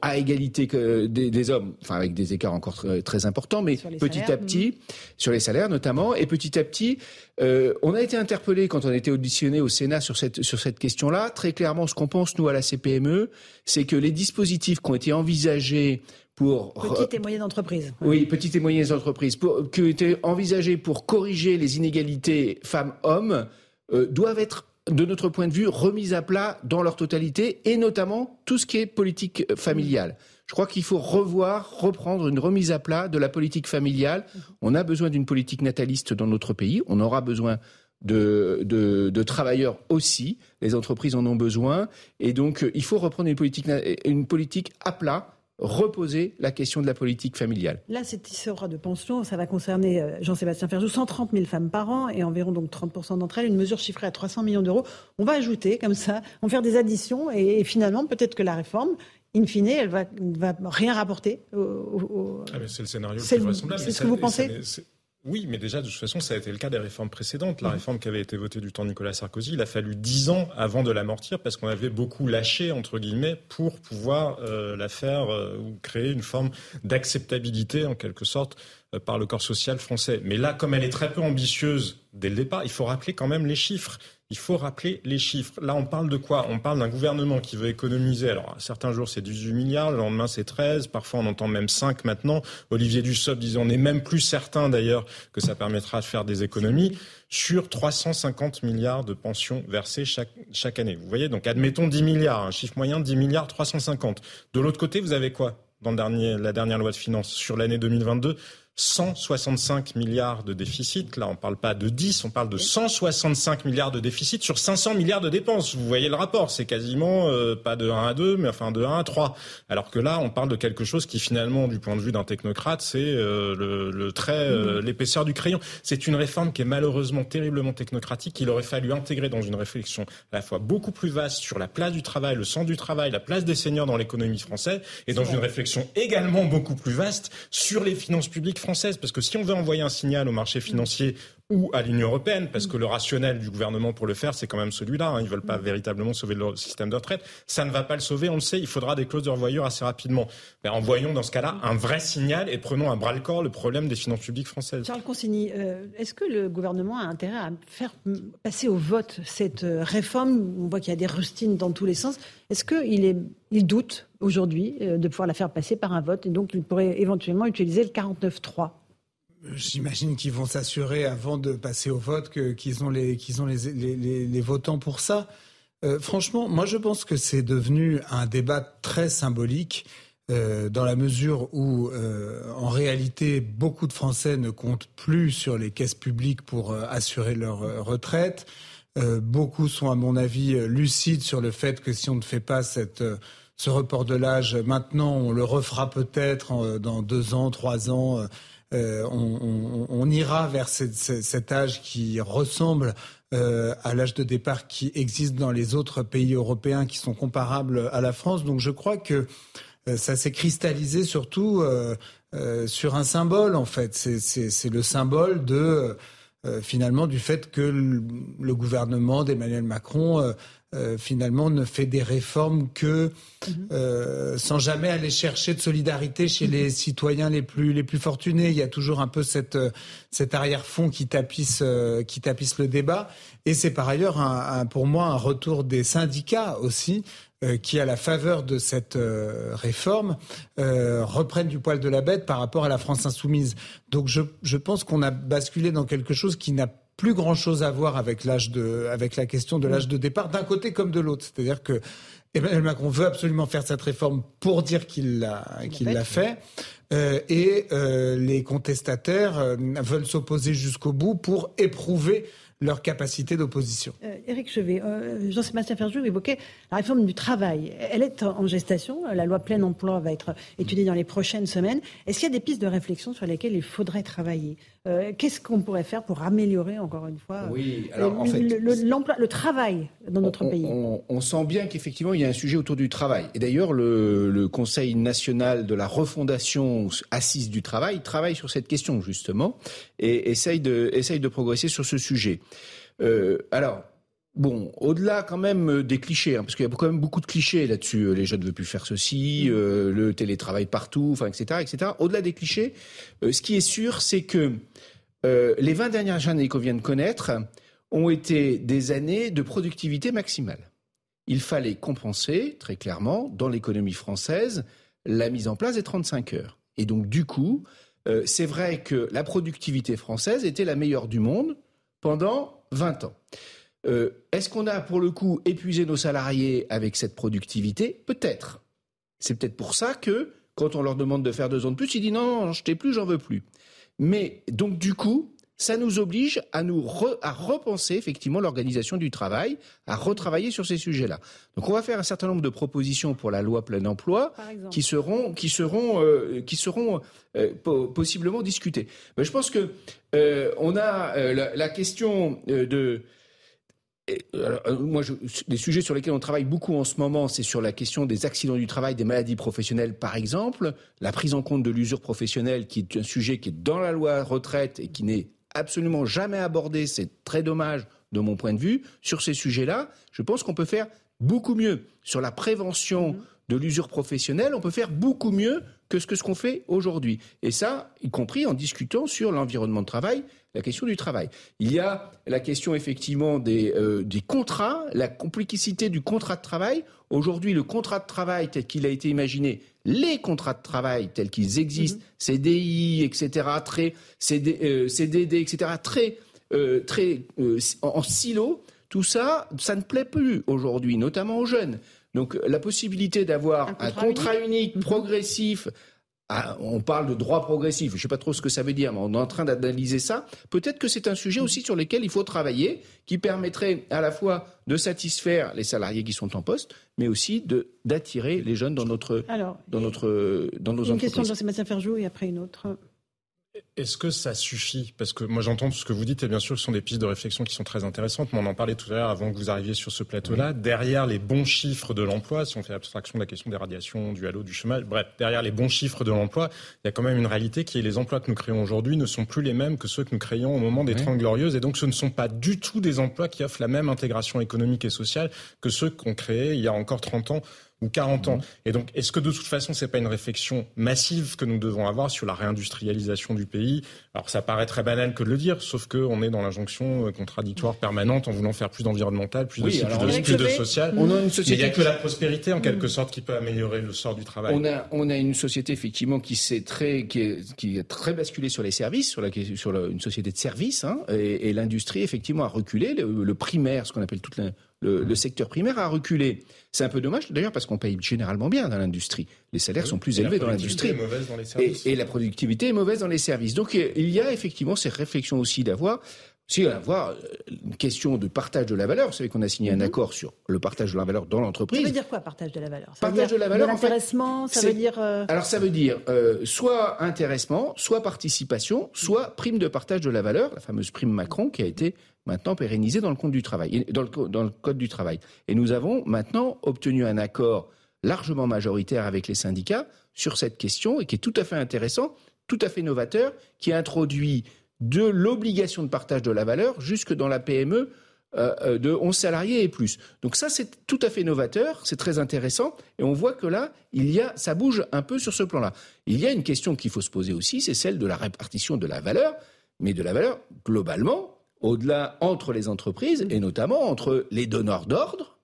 à égalité que des, hommes, enfin avec des écarts encore très, importants, mais petit à petit, mhm. sur les salaires notamment, et petit à petit, euh, on a été interpellé quand on a été auditionné au Sénat sur cette, sur cette question-là. Très clairement, ce qu'on pense, nous, à la CPME, c'est que les dispositifs qui ont été envisagés pour... Petites et moyennes entreprises. Oui, petites et moyennes entreprises, pour, qui ont été envisagés pour corriger les inégalités femmes-hommes, euh, doivent être de notre point de vue, remise à plat dans leur totalité, et notamment tout ce qui est politique familiale. Je crois qu'il faut revoir, reprendre une remise à plat de la politique familiale. On a besoin d'une politique nataliste dans notre pays. On aura besoin de, de, travailleurs aussi. Les entreprises en ont besoin. Et donc, il faut reprendre une politique, une politique à plat reposer la question de la politique familiale. Là, cette histoire de pension, ça va concerner euh, Jean-Sébastien Ferjou, 130 000 femmes par an et environ donc 30% d'entre elles, une mesure chiffrée à 300 millions d'euros. On va ajouter comme ça, on va faire des additions et, finalement, peut-être que la réforme, in fine, elle va, va rien rapporter. Ah, c'est le scénario le plus vraisemblable. C'est ce que vous pensez oui, mais déjà, de toute façon, ça a été le cas des réformes précédentes. La mhm. réforme qui avait été votée du temps de Nicolas Sarkozy, il a fallu dix ans avant de l'amortir parce qu'on avait beaucoup lâché, entre guillemets, pour pouvoir euh, la faire euh, ou créer une forme d'acceptabilité, en quelque sorte, euh, par le corps social français. Mais là, comme elle est très peu ambitieuse dès le départ, il faut rappeler quand même les chiffres il faut rappeler les chiffres. Là, on parle de quoi? On parle d'un gouvernement qui veut économiser. Alors, certains jours, c'est 18 milliards, le lendemain, c'est 13. Parfois, on entend même 5 maintenant. Olivier Dussopt disait, on n'est même plus certain d'ailleurs que ça permettra de faire des économies sur 350 milliards de pensions versées chaque, année. Vous voyez, donc admettons 10 milliards, un chiffre moyen 10 milliards 350. De l'autre côté, vous avez quoi dans la dernière loi de finances sur l'année 2022 165 milliards de déficit. Là, on ne parle pas de 10, on parle de 165 milliards de déficit sur 500 milliards de dépenses. Vous voyez le rapport, c'est quasiment euh, pas de 1 à 2, mais enfin de 1 à 3. Alors que là, on parle de quelque chose qui finalement, du point de vue d'un technocrate, c'est euh, le, trait, euh, mmh. l'épaisseur du crayon. C'est une réforme qui est malheureusement terriblement technocratique, qu'il aurait fallu intégrer dans une réflexion à la fois beaucoup plus vaste sur la place du travail, le sens du travail, la place des seniors dans l'économie française, et dans une réflexion également beaucoup plus vaste sur les finances publiques française, parce que si on veut envoyer un signal au marché financier ou à l'Union européenne, parce que le rationnel du gouvernement pour le faire, c'est quand même celui-là. Hein. Ils ne veulent pas véritablement sauver le système de retraite. Ça ne va pas le sauver, on le sait. Il faudra des clauses de revoyure assez rapidement. Mais envoyons dans ce cas-là un vrai signal et prenons à bras le corps le problème des finances publiques françaises. Charles Consigny, euh, est-ce que le gouvernement a intérêt à faire passer au vote cette euh, réforme? On voit qu'il y a des rustines dans tous les sens. Est-ce qu'il il doute aujourd'hui euh, de pouvoir la faire passer par un vote et donc il pourrait éventuellement utiliser le 49-3 J'imagine qu'ils vont s'assurer avant de passer au vote qu'ils ont, les, qu'ils ont les, les, les, votants pour ça. Euh, franchement, moi je pense que c'est devenu un débat très symbolique euh, dans la mesure où, euh, en réalité, beaucoup de Français ne comptent plus sur les caisses publiques pour euh, assurer leur euh, retraite. beaucoup sont, à mon avis, lucides sur le fait que si on ne fait pas cette ce report de l'âge maintenant, on le refera peut-être dans deux ans, trois ans euh, on, ira vers cet âge qui ressemble euh, à l'âge de départ qui existe dans les autres pays européens qui sont comparables à la France. Donc je crois que euh, ça s'est cristallisé surtout sur un symbole en fait. C'est le symbole de finalement du fait que le gouvernement d'Emmanuel Macron euh, finalement ne fait des réformes que mhm. euh, sans jamais aller chercher de solidarité chez les citoyens les plus les plus fortunés. Il y a toujours un peu cette euh, cet arrière-fond qui tapisse qui tapisse le débat. Et c'est par ailleurs un, pour moi un retour des syndicats aussi qui, à la faveur de cette réforme, reprennent du poil de la bête par rapport à la France insoumise. Donc je, je pense qu'on a basculé dans quelque chose qui n'a plus grand chose à voir avec l'âge de, avec la question de l'âge de départ, d'un côté comme de l'autre. C'est-à-dire que Emmanuel Macron veut absolument faire cette réforme pour dire qu'il l'a, qu'il l'a fait. Euh, et euh, les contestataires euh, veulent s'opposer jusqu'au bout pour éprouver leur capacité d'opposition. Éric Chevet, Jean-Sébastien Ferjou évoquait la réforme du travail. Elle est en gestation. La loi plein emploi va être étudiée dans les prochaines semaines. Est-ce qu'il y a des pistes de réflexion sur lesquelles il faudrait travailler? Euh, Qu'est-ce qu'on pourrait faire pour améliorer, encore une fois, oui, alors, en fait, le, le, travail dans notre pays? on, sent bien qu'effectivement, il y a un sujet autour du travail. Et d'ailleurs, le, le Conseil national de la refondation assise du travail travaille sur cette question, justement, et essaye de, essaye de progresser sur ce sujet. Euh, alors, Bon, au-delà quand même des clichés, hein, parce qu'il y a quand même beaucoup de clichés là-dessus. Euh, les jeunes ne veulent plus faire ceci, mm. euh, le télétravail partout, enfin, etc., etc. Au-delà des clichés, ce qui est sûr, c'est que les 20 dernières années qu'on vient de connaître ont été des années de productivité maximale. Il fallait compenser, très clairement, dans l'économie française, la mise en place des 35 heures. Et donc, du coup, c'est vrai que la productivité française était la meilleure du monde pendant 20 ans. Euh, est-ce qu'on a pour le coup épuisé nos salariés avec cette productivité? Peut-être. C'est peut-être pour ça que quand on leur demande de faire deux ans de plus, ils disent non, non je t'ai plus, j'en veux plus. Mais donc du coup, ça nous oblige à nous à repenser effectivement l'organisation du travail, à retravailler sur ces sujets-là. Donc on va faire un certain nombre de propositions pour la loi plein emploi qui seront qui seront euh, qui seront euh, possiblement discutées. Mais je pense que euh, on a la, la, question de moi, je, les sujets sur lesquels on travaille beaucoup en ce moment, c'est sur la question des accidents du travail, des maladies professionnelles, par exemple, la prise en compte de l'usure professionnelle, qui est un sujet qui est dans la loi retraite et qui n'est absolument jamais abordé, c'est très dommage de mon point de vue, sur ces sujets-là, je pense qu'on peut faire beaucoup mieux. Sur la prévention de l'usure professionnelle, on peut faire beaucoup mieux que ce que ce qu'on fait aujourd'hui. Et ça, y compris en discutant sur l'environnement de travail, la question du travail. Il y a la question effectivement des, euh, des contrats, la complexité du contrat de travail. Aujourd'hui, le contrat de travail tel qu'il a été imaginé, les contrats de travail tels qu'ils existent, mhm. CDI, etc., très, CD, CDD, etc., très, euh, très euh, en, silo, tout ça, ça ne plaît plus aujourd'hui, notamment aux jeunes. Donc la possibilité d'avoir un, contrat unique, mhm. progressif, on parle de droit progressif, je ne sais pas trop ce que ça veut dire, mais on est en train d'analyser ça. Peut-être que c'est un sujet aussi sur lequel il faut travailler, qui permettrait à la fois de satisfaire les salariés qui sont en poste, mais aussi d'attirer les jeunes dans notre dans notre dans nos une entreprises. Une question de Jean-Sébastien Ferjou et après une autre. Est-ce que ça suffit? Parce que moi j'entends tout ce que vous dites et bien sûr ce sont des pistes de réflexion qui sont très intéressantes, mais on en parlait tout à l'heure avant que vous arriviez sur ce plateau-là. Derrière les bons chiffres de l'emploi, si on fait abstraction de la question des radiations, du halo, du chômage, bref, derrière les bons chiffres de l'emploi, il y a quand même une réalité qui est les emplois que nous créons aujourd'hui ne sont plus les mêmes que ceux que nous créions au moment des Trente Glorieuses et donc ce ne sont pas du tout des emplois qui offrent la même intégration économique et sociale que ceux qu'on créait il y a encore 30 ans ou 40 ans. Mhm. Et donc, est-ce que de toute façon, c'est pas une réflexion massive que nous devons avoir sur la réindustrialisation du pays? Alors, ça paraît très banal que de le dire, sauf qu'on est dans l'injonction euh, contradictoire permanente en voulant faire plus d'environnemental, plus de plus, de, social. On a une société. Mais il n'y a que la prospérité, en quelque sorte, qui peut améliorer le sort du travail. On a, on a une société, effectivement, qui s'est très, qui est, qui est très basculée sur les services, sur la, sur une société de services, hein, et, l'industrie, effectivement, a reculé. Le, le primaire, ce qu'on appelle toute la, le, secteur primaire a reculé. C'est un peu dommage d'ailleurs parce qu'on paye généralement bien dans l'industrie. Les salaires sont plus élevés dans l'industrie. Et, et, la productivité est mauvaise dans les services. Donc il y a effectivement ces réflexions aussi d'avoir si avoir euh, une question de partage de la valeur, vous savez qu'on a signé un mhm. accord sur le partage de la valeur dans l'entreprise. Ça veut dire quoi partage de la valeur? Partage de la valeur, intéressement, ça veut dire. Euh, Alors ça veut dire euh, soit intéressement, soit participation, soit prime de partage de la valeur, la fameuse prime Macron qui a été maintenant pérennisée dans le compte du travail, dans le, dans le code du travail. Et nous avons maintenant obtenu un accord largement majoritaire avec les syndicats sur cette question et qui est tout à fait intéressant, tout à fait novateur, qui introduit de l'obligation de partage de la valeur jusque dans la PME euh, euh, de 11 salariés et plus. Donc ça, c'est tout à fait novateur, c'est très intéressant, et on voit que là, il y a, ça bouge un peu sur ce plan-là. Il y a une question qu'il faut se poser aussi, c'est celle de la répartition de la valeur, mais de la valeur globalement, au-delà entre les entreprises, et notamment entre les donneurs d'ordre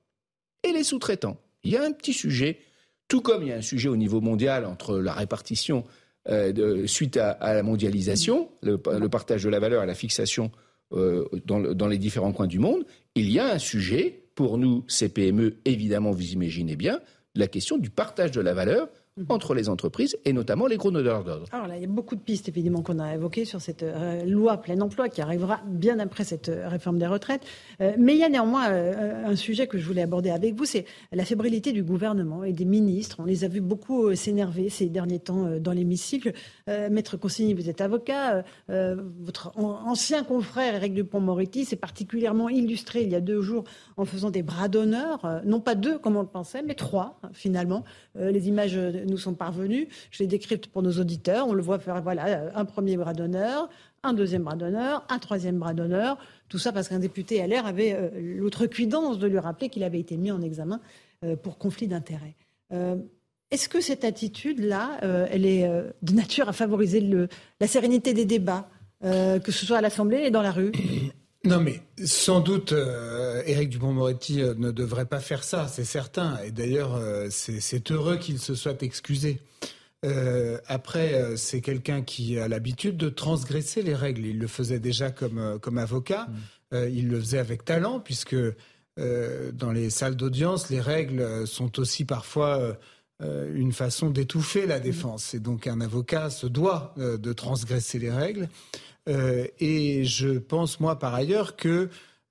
et les sous-traitants. Il y a un petit sujet, tout comme il y a un sujet au niveau mondial entre la répartition euh, suite à, la mondialisation, le, partage de la valeur et la fixation euh, dans, les différents coins du monde, il y a un sujet, pour nous, ces PME, évidemment, vous imaginez bien, la question du partage de la valeur entre les entreprises et notamment les gros donneurs d'ordre. Alors là, il y a beaucoup de pistes évidemment qu'on a évoquées sur cette euh, loi plein emploi qui arrivera bien après cette euh, réforme des retraites. Euh, mais il y a néanmoins un sujet que je voulais aborder avec vous, c'est la fébrilité du gouvernement et des ministres. On les a vus beaucoup s'énerver ces derniers temps dans l'hémicycle. Maître Consigny, vous êtes avocat. votre ancien confrère Éric Dupont-Moretti s'est particulièrement illustré il y a deux jours en faisant des bras d'honneur, non pas deux comme on le pensait, mais trois finalement. les images nous sont parvenus. Je les décrypte pour nos auditeurs. On le voit faire voilà, un premier bras d'honneur, un deuxième bras d'honneur, un troisième bras d'honneur. Tout ça parce qu'un député LR avait euh, l'outrecuidance de lui rappeler qu'il avait été mis en examen euh, pour conflit d'intérêts. Euh, est-ce que cette attitude-là, elle est de nature à favoriser le, la sérénité des débats, que ce soit à l'Assemblée et dans la rue? Non, mais sans doute, euh, Éric Dupont-Moretti euh, ne devrait pas faire ça, c'est certain. Et d'ailleurs, euh, c'est heureux qu'il se soit excusé. après, c'est quelqu'un qui a l'habitude de transgresser les règles. Il le faisait déjà comme, comme avocat. Mm. il le faisait avec talent, puisque dans les salles d'audience, les règles sont aussi parfois une façon d'étouffer la défense. Et donc, un avocat se doit de transgresser les règles. Euh, et je pense, moi, par ailleurs, que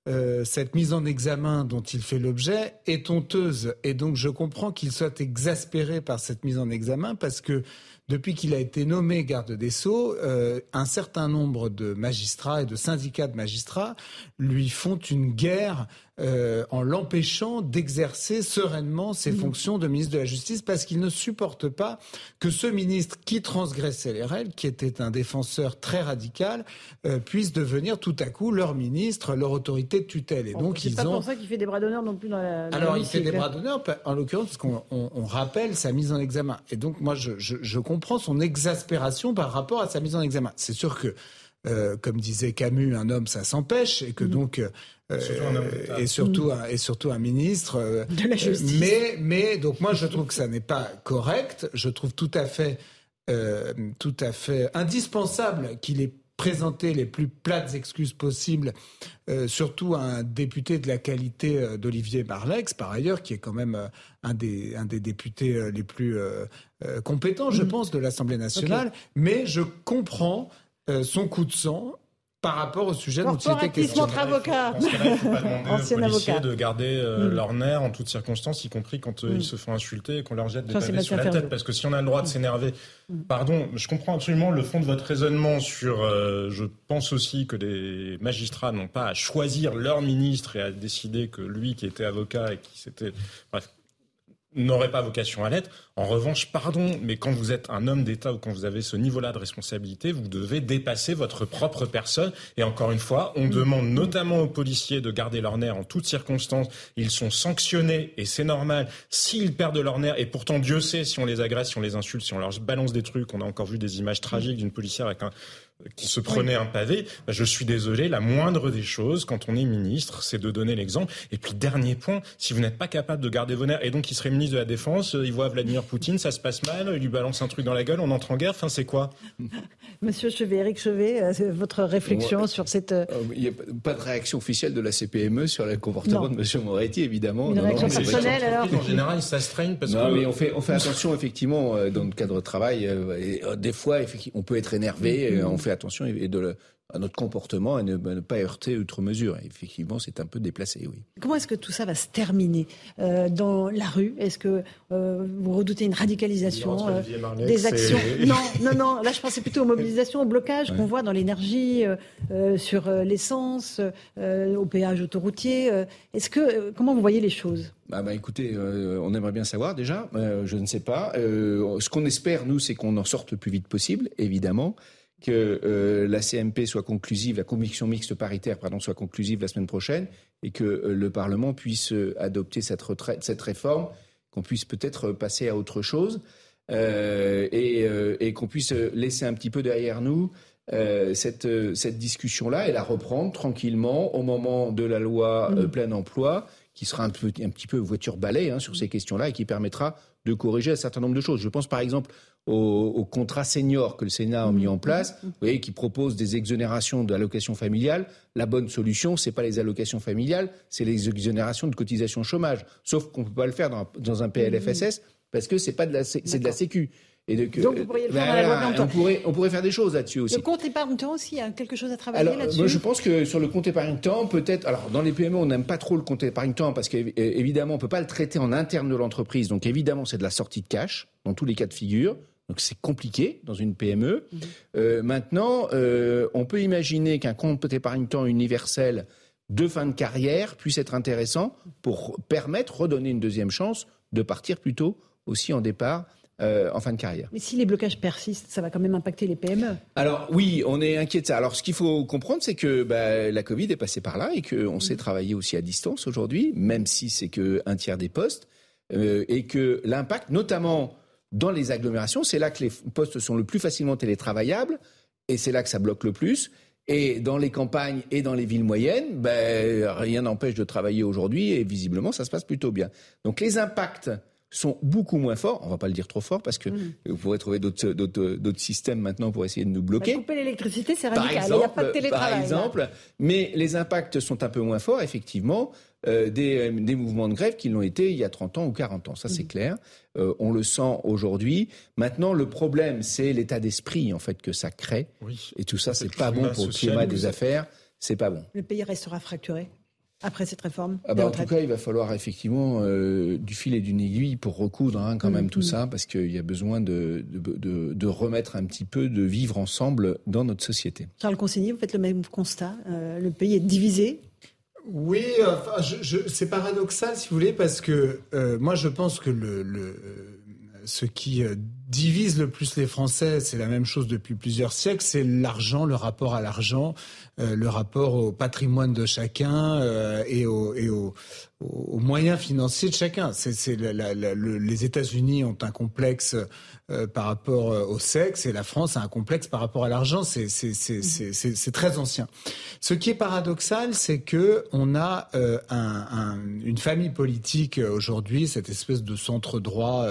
euh, cette mise en examen dont il fait l'objet est honteuse. Et donc, je comprends qu'il soit exaspéré par cette mise en examen parce que depuis qu'il a été nommé garde des Sceaux, euh, un certain nombre de magistrats et de syndicats de magistrats lui font une guerre euh, en l'empêchant d'exercer sereinement ses mmh. fonctions de ministre de la Justice parce qu'il ne supporte pas que ce ministre qui transgressait les règles, qui était un défenseur très radical, euh, puisse devenir tout à coup leur ministre, leur autorité de tutelle. Et donc ils pas pour ça qu'il fait des bras d'honneur non plus dans la. Alors il fait des bras d'honneur, en l'occurrence parce qu'on on, rappelle sa mise en examen. Et donc moi je, je, je comprends son exaspération par rapport à sa mise en examen. C'est sûr que euh, comme disait Camus, un homme, ça s'empêche, et que mmh. Euh, et surtout un, et surtout un ministre euh, de la justice. Mais mais donc moi je trouve que ça n'est pas correct. Je trouve tout à fait euh, tout à fait indispensable qu'il ait présenté les plus plates excuses possibles, euh, surtout à un député de la qualité euh, d'Olivier Marlex, par ailleurs, qui est quand même un des, un des députés les plus compétents, je mm. pense, de l'Assemblée nationale. Mais je comprends son coup de sang par rapport au sujet dont il était question. Notre avocat. il faut pas demander aux policiers de garder euh, mm. leur nerf en toutes circonstances, y compris quand euh, ils mm. se font insulter et qu'on leur jette des pavés sur la tête. Parce que si on a le droit de mm. s'énerver, pardon, je comprends absolument le fond de votre raisonnement sur. Euh, je pense aussi que les magistrats n'ont pas à choisir leur ministre et à décider que lui qui était avocat et qui s'était, bref, n'aurait pas vocation à l'être. En revanche, pardon, mais quand vous êtes un homme d'État ou quand vous avez ce niveau-là de responsabilité, vous devez dépasser votre propre personne. Et encore une fois, on demande notamment aux policiers de garder leur nerf en toutes circonstances. Ils sont sanctionnés et c'est normal s'ils perdent leur nerf. Et pourtant, Dieu sait si on les agresse, si on les insulte, si on leur balance des trucs. On a encore vu des images tragiques d'une policière avec un qui se prenait un pavé, bah, je suis désolé, la moindre des choses quand on est ministre, c'est de donner l'exemple. Et puis dernier point, si vous n'êtes pas capable de garder vos nerfs, et donc il serait ministre de la Défense, il voit Vladimir Poutine, ça se passe mal, il lui balance un truc dans la gueule, on entre en guerre, enfin c'est quoi? Monsieur Chevet, Eric Chevet, euh, votre réflexion sur cette... Euh, euh, il n'y a pas de réaction officielle de la CPME sur le comportement de Monsieur Moretti, évidemment. Une réaction personnelle alors En général, ça se traîne parce non, mais on fait, on fait attention effectivement dans le cadre de travail. des fois, on peut être énervé, on fait attention et de, à notre comportement et ne, pas heurter outre mesure. effectivement, c'est un peu déplacé, oui. Comment est-ce que tout ça va se terminer euh, dans la rue? Est-ce que euh, vous redoutez une radicalisation euh, des actions? Non, non, non. Là, je pensais plutôt aux mobilisations, au blocage qu'on voit dans l'énergie, sur l'essence, au péage autoroutier. Est-ce que comment vous voyez les choses? Bah, bah, écoutez, on aimerait bien savoir déjà. je ne sais pas. ce qu'on espère, nous, c'est qu'on en sorte le plus vite possible, évidemment que euh, la CMP soit conclusive, la commission mixte paritaire, pardon, soit conclusive la semaine prochaine et que euh, le Parlement puisse euh, adopter cette, retraite, cette réforme, qu'on puisse peut-être passer à autre chose et, qu'on puisse laisser un petit peu derrière nous cette, cette discussion-là et la reprendre tranquillement au moment de la loi mmh. plein emploi qui sera un, peu, un petit peu voiture balai hein, sur ces questions-là et qui permettra de corriger un certain nombre de choses. Je pense par exemple au, contrat senior que le Sénat a mis en place, vous voyez, qui propose des exonérations d'allocations familiales. La bonne solution, c'est pas les allocations familiales, c'est les exonérations de cotisations chômage. Sauf qu'on peut pas le faire dans, un PLFSS parce que c'est pas de la, c'est de la sécu. Et Donc vous pourriez le faire la loi on pourrait, on pourrait faire des choses là-dessus aussi. Le compte épargne-temps aussi, il y a quelque chose à travailler là-dessus Moi je pense que sur le compte épargne-temps, peut-être. Alors dans les PME, on n'aime pas trop le compte épargne-temps parce qu'évidemment, on ne peut pas le traiter en interne de l'entreprise. Donc évidemment, c'est de la sortie de cash dans tous les cas de figure. Donc c'est compliqué dans une PME. Mhm. Euh, maintenant, euh, on peut imaginer qu'un compte épargne-temps universel de fin de carrière puisse être intéressant pour permettre, redonner une deuxième chance de partir plutôt aussi en départ euh, en fin de carrière. Mais si les blocages persistent, ça va quand même impacter les PME. Alors oui, on est inquiet de ça. Alors ce qu'il faut comprendre, c'est que bah, la Covid est passée par là et qu'on sait mhm. travailler aussi à distance aujourd'hui, même si c'est qu'un tiers des postes, euh, et que l'impact, notamment dans les agglomérations, c'est là que les postes sont le plus facilement télétravaillables, et c'est là que ça bloque le plus. Et dans les campagnes et dans les villes moyennes, ben, rien n'empêche de travailler aujourd'hui et visiblement ça se passe plutôt bien. Donc les impacts sont beaucoup moins forts. On va pas le dire trop fort parce que mm. vous pourrez trouver d'autres systèmes maintenant pour essayer de nous bloquer. Bah, couper l'électricité, c'est radical. Il n'y a pas de télétravail. Par exemple, mais les impacts sont un peu moins forts, effectivement, euh, des, des, mouvements de grève qui l'ont été il y a 30 ans ou 40 ans. Ça, c'est mm. clair. Euh, on le sent aujourd'hui. Maintenant, le problème, c'est l'état d'esprit, en fait, que ça crée. Et tout ça, c'est pas bon pour le climat des affaires. C'est pas bon. Le pays restera fracturé après cette réforme ah bah, En tout cas, il va falloir effectivement euh, du fil et d'une aiguille pour recoudre hein, quand mm, même tout mm. ça, parce qu'il y a besoin de, de, remettre un petit peu de vivre ensemble dans notre société. Charles Consigny, vous faites le même constat. Euh, le pays est divisé. Oui, enfin, c'est paradoxal si vous voulez, parce que euh, moi je pense que le, le ce qui divise le plus les Français, c'est la même chose depuis plusieurs siècles, c'est l'argent, le rapport à l'argent, euh, le rapport au patrimoine de chacun euh, et, au, et au, aux moyens financiers de chacun. C'est, les États-Unis ont un complexe euh, par rapport au sexe et la France a un complexe par rapport à l'argent. C'est, c'est, très ancien. Ce qui est paradoxal, c'est que on a euh, un, une famille politique aujourd'hui, cette espèce de centre droit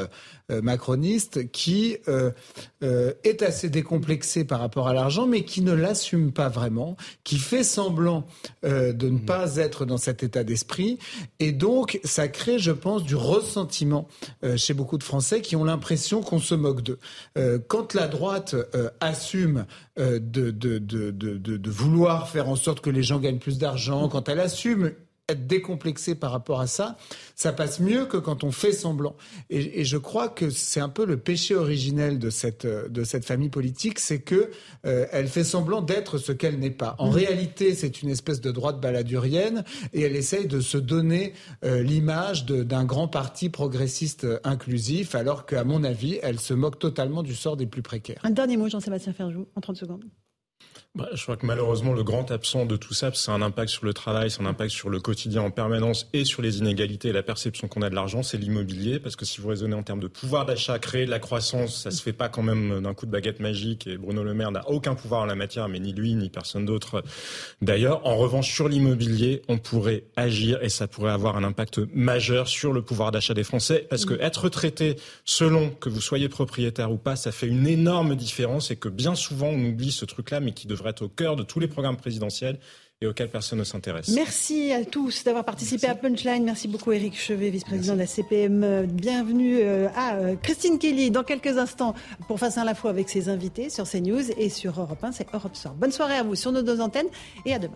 macroniste, qui est assez décomplexé par rapport à l'argent, mais qui ne l'assume pas vraiment, qui fait semblant de ne pas être dans cet état d'esprit et donc, ça crée, je pense, du ressentiment euh, chez beaucoup de Français qui ont l'impression qu'on se moque d'eux. Euh, quand la droite euh, assume de, de, de, de, vouloir faire en sorte que les gens gagnent plus d'argent, quand elle assume être décomplexé par rapport à ça, ça passe mieux que quand on fait semblant. Et, je crois que c'est un peu le péché originel de cette de cette famille politique, c'est que euh, elle fait semblant d'être ce qu'elle n'est pas. En mmh. réalité, c'est une espèce de droite baladurienne et elle essaye de se donner euh, l'image d'un grand parti progressiste inclusif, alors qu'à mon avis, elle se moque totalement du sort des plus précaires. Un dernier mot, Jean-Sébastien Ferjou, en 30 secondes. Bah, je crois que malheureusement, le grand absent de tout ça, c'est un impact sur le travail, c'est un impact sur le quotidien en permanence et sur les inégalités et la perception qu'on a de l'argent, c'est l'immobilier. Parce que si vous raisonnez en termes de pouvoir d'achat, créer de la croissance, ça se fait pas quand même d'un coup de baguette magique. Et Bruno Le Maire n'a aucun pouvoir en la matière, mais ni lui, ni personne d'autre d'ailleurs. En revanche, sur l'immobilier, on pourrait agir et ça pourrait avoir un impact majeur sur le pouvoir d'achat des Français. Parce que être traité selon que vous soyez propriétaire ou pas, ça fait une énorme différence et que bien souvent, on oublie ce truc-là, mais qui devrait être au cœur de tous les programmes présidentiels et auxquels personne ne s'intéresse. Merci à tous d'avoir participé à Punchline. Merci beaucoup Eric Chevet, vice-président de la CPM. Bienvenue euh, à euh, Christine Kelly dans quelques instants pour Face à la fois avec ses invités sur CNews et sur Europe 1, c'est Europe Soir. Bonne soirée à vous sur nos deux antennes et à demain.